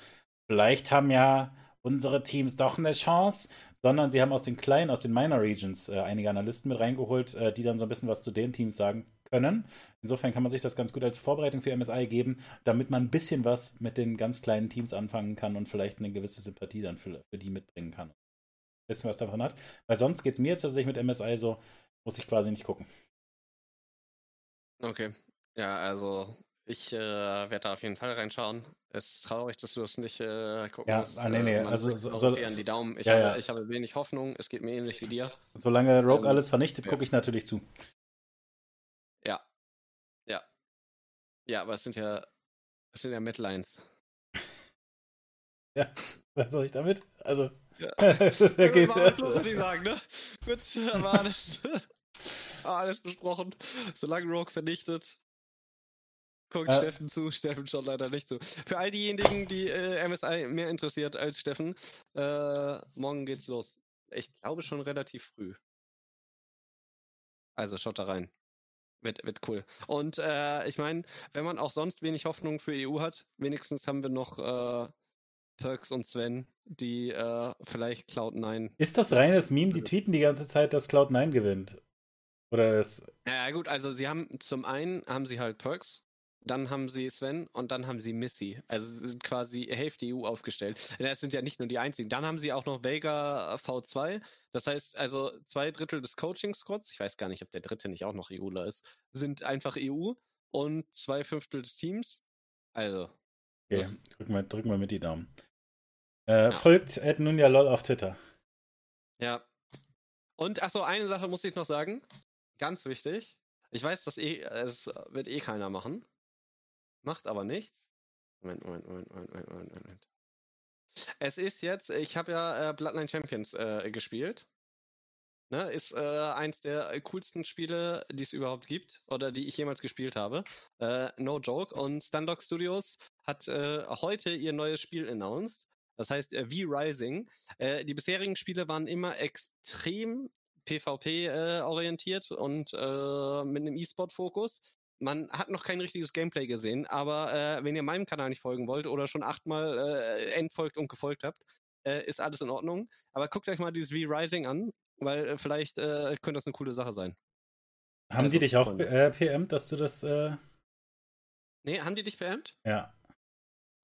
vielleicht haben ja unsere Teams doch eine Chance, sondern sie haben aus den kleinen, aus den Minor Regions äh, einige Analysten mit reingeholt, äh, die dann so ein bisschen was zu den Teams sagen können. Insofern kann man sich das ganz gut als Vorbereitung für MSI geben, damit man ein bisschen was mit den ganz kleinen Teams anfangen kann und vielleicht eine gewisse Sympathie dann für, für die mitbringen kann wissen, was davon hat. Weil sonst geht es mir jetzt tatsächlich mit MSI so, muss ich quasi nicht gucken. Okay. Ja, also ich äh, werde da auf jeden Fall reinschauen. Es ist traurig, dass du das nicht äh, gucken ja, musst. Ah, nee, nee. Äh, also so, so, an die Daumen. Ich, ja, habe, ja. ich habe wenig Hoffnung. Es geht mir ähnlich wie dir. Solange Rogue ähm, alles vernichtet, gucke ich natürlich zu. Ja. Ja. Ja, aber es sind ja, es sind ja Midlines. ja, was soll ich damit? Also. Ja. das ist ja geht. Alles, muss ich sagen, ne? Gut, war alles, alles besprochen. Solange Rogue vernichtet, guckt äh. Steffen zu, Steffen schon leider nicht zu. Für all diejenigen, die äh, MSI mehr interessiert als Steffen, äh, morgen geht's los. Ich glaube schon relativ früh. Also schaut da rein. Wird, wird cool. Und äh, ich meine, wenn man auch sonst wenig Hoffnung für EU hat, wenigstens haben wir noch äh, Perks und Sven, die äh, vielleicht Cloud9. Ist das reines Meme? Die tweeten die ganze Zeit, dass Cloud9 gewinnt. Oder ist. Ja, gut, also sie haben zum einen haben sie halt Perks, dann haben sie Sven und dann haben sie Missy. Also sie sind quasi Hälfte EU aufgestellt. Das sind ja nicht nur die einzigen. Dann haben sie auch noch Vega V2. Das heißt, also zwei Drittel des Coaching-Squads, ich weiß gar nicht, ob der dritte nicht auch noch EUler ist, sind einfach EU und zwei Fünftel des Teams. Also. Okay, ja. drücken, wir, drücken wir mit die Daumen. Äh, ja. Folgt Ed Nunja LOL auf Twitter. Ja. Und achso, eine Sache muss ich noch sagen. Ganz wichtig. Ich weiß, dass eh, es wird eh keiner machen. Macht aber nichts. Moment, Moment, Moment, Moment, Moment, Moment. Es ist jetzt, ich habe ja äh, Bloodline Champions äh, gespielt. Ne, ist äh, eins der coolsten Spiele, die es überhaupt gibt oder die ich jemals gespielt habe. Äh, no joke. Und Standock Studios hat äh, heute ihr neues Spiel announced. Das heißt, äh, V-Rising. Äh, die bisherigen Spiele waren immer extrem PvP-orientiert äh, und äh, mit einem E-Sport-Fokus. Man hat noch kein richtiges Gameplay gesehen, aber äh, wenn ihr meinem Kanal nicht folgen wollt oder schon achtmal äh, entfolgt und gefolgt habt, äh, ist alles in Ordnung. Aber guckt euch mal dieses V-Rising an, weil äh, vielleicht äh, könnte das eine coole Sache sein. Haben also, die dich auch äh, PM, dass du das. Äh... Nee, haben die dich PMt? Ja.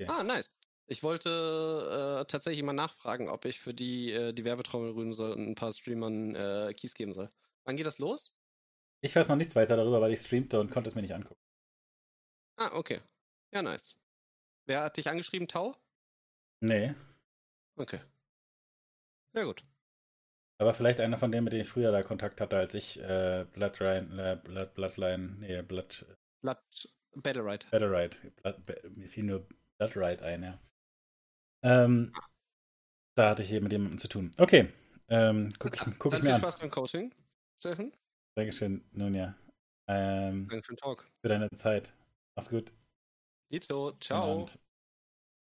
Okay. Ah, nice. Ich wollte äh, tatsächlich mal nachfragen, ob ich für die äh, die Werbetrommel rühren soll und ein paar Streamern äh, Keys geben soll. Wann geht das los? Ich weiß noch nichts weiter darüber, weil ich streamte und konnte es mir nicht angucken. Ah, okay. Ja, nice. Wer hat dich angeschrieben? Tau? Nee. Okay. Sehr gut. Aber vielleicht einer von denen, mit denen ich früher da Kontakt hatte, als ich äh, Bloodline, äh, Blood, Bloodline, nee, Blood. Blood Battle Ride. Battle Ride. Blood, mir fiel nur Blood Ride ein, ja. Ähm, da hatte ich hier mit jemandem zu tun. Okay. Ähm, guck ich, guck Dann ich mir viel Spaß beim Coaching, Steffen. Dankeschön, nun ja. Ähm, Danke für den Talk. Für deine Zeit. Mach's gut. Dito, ciao.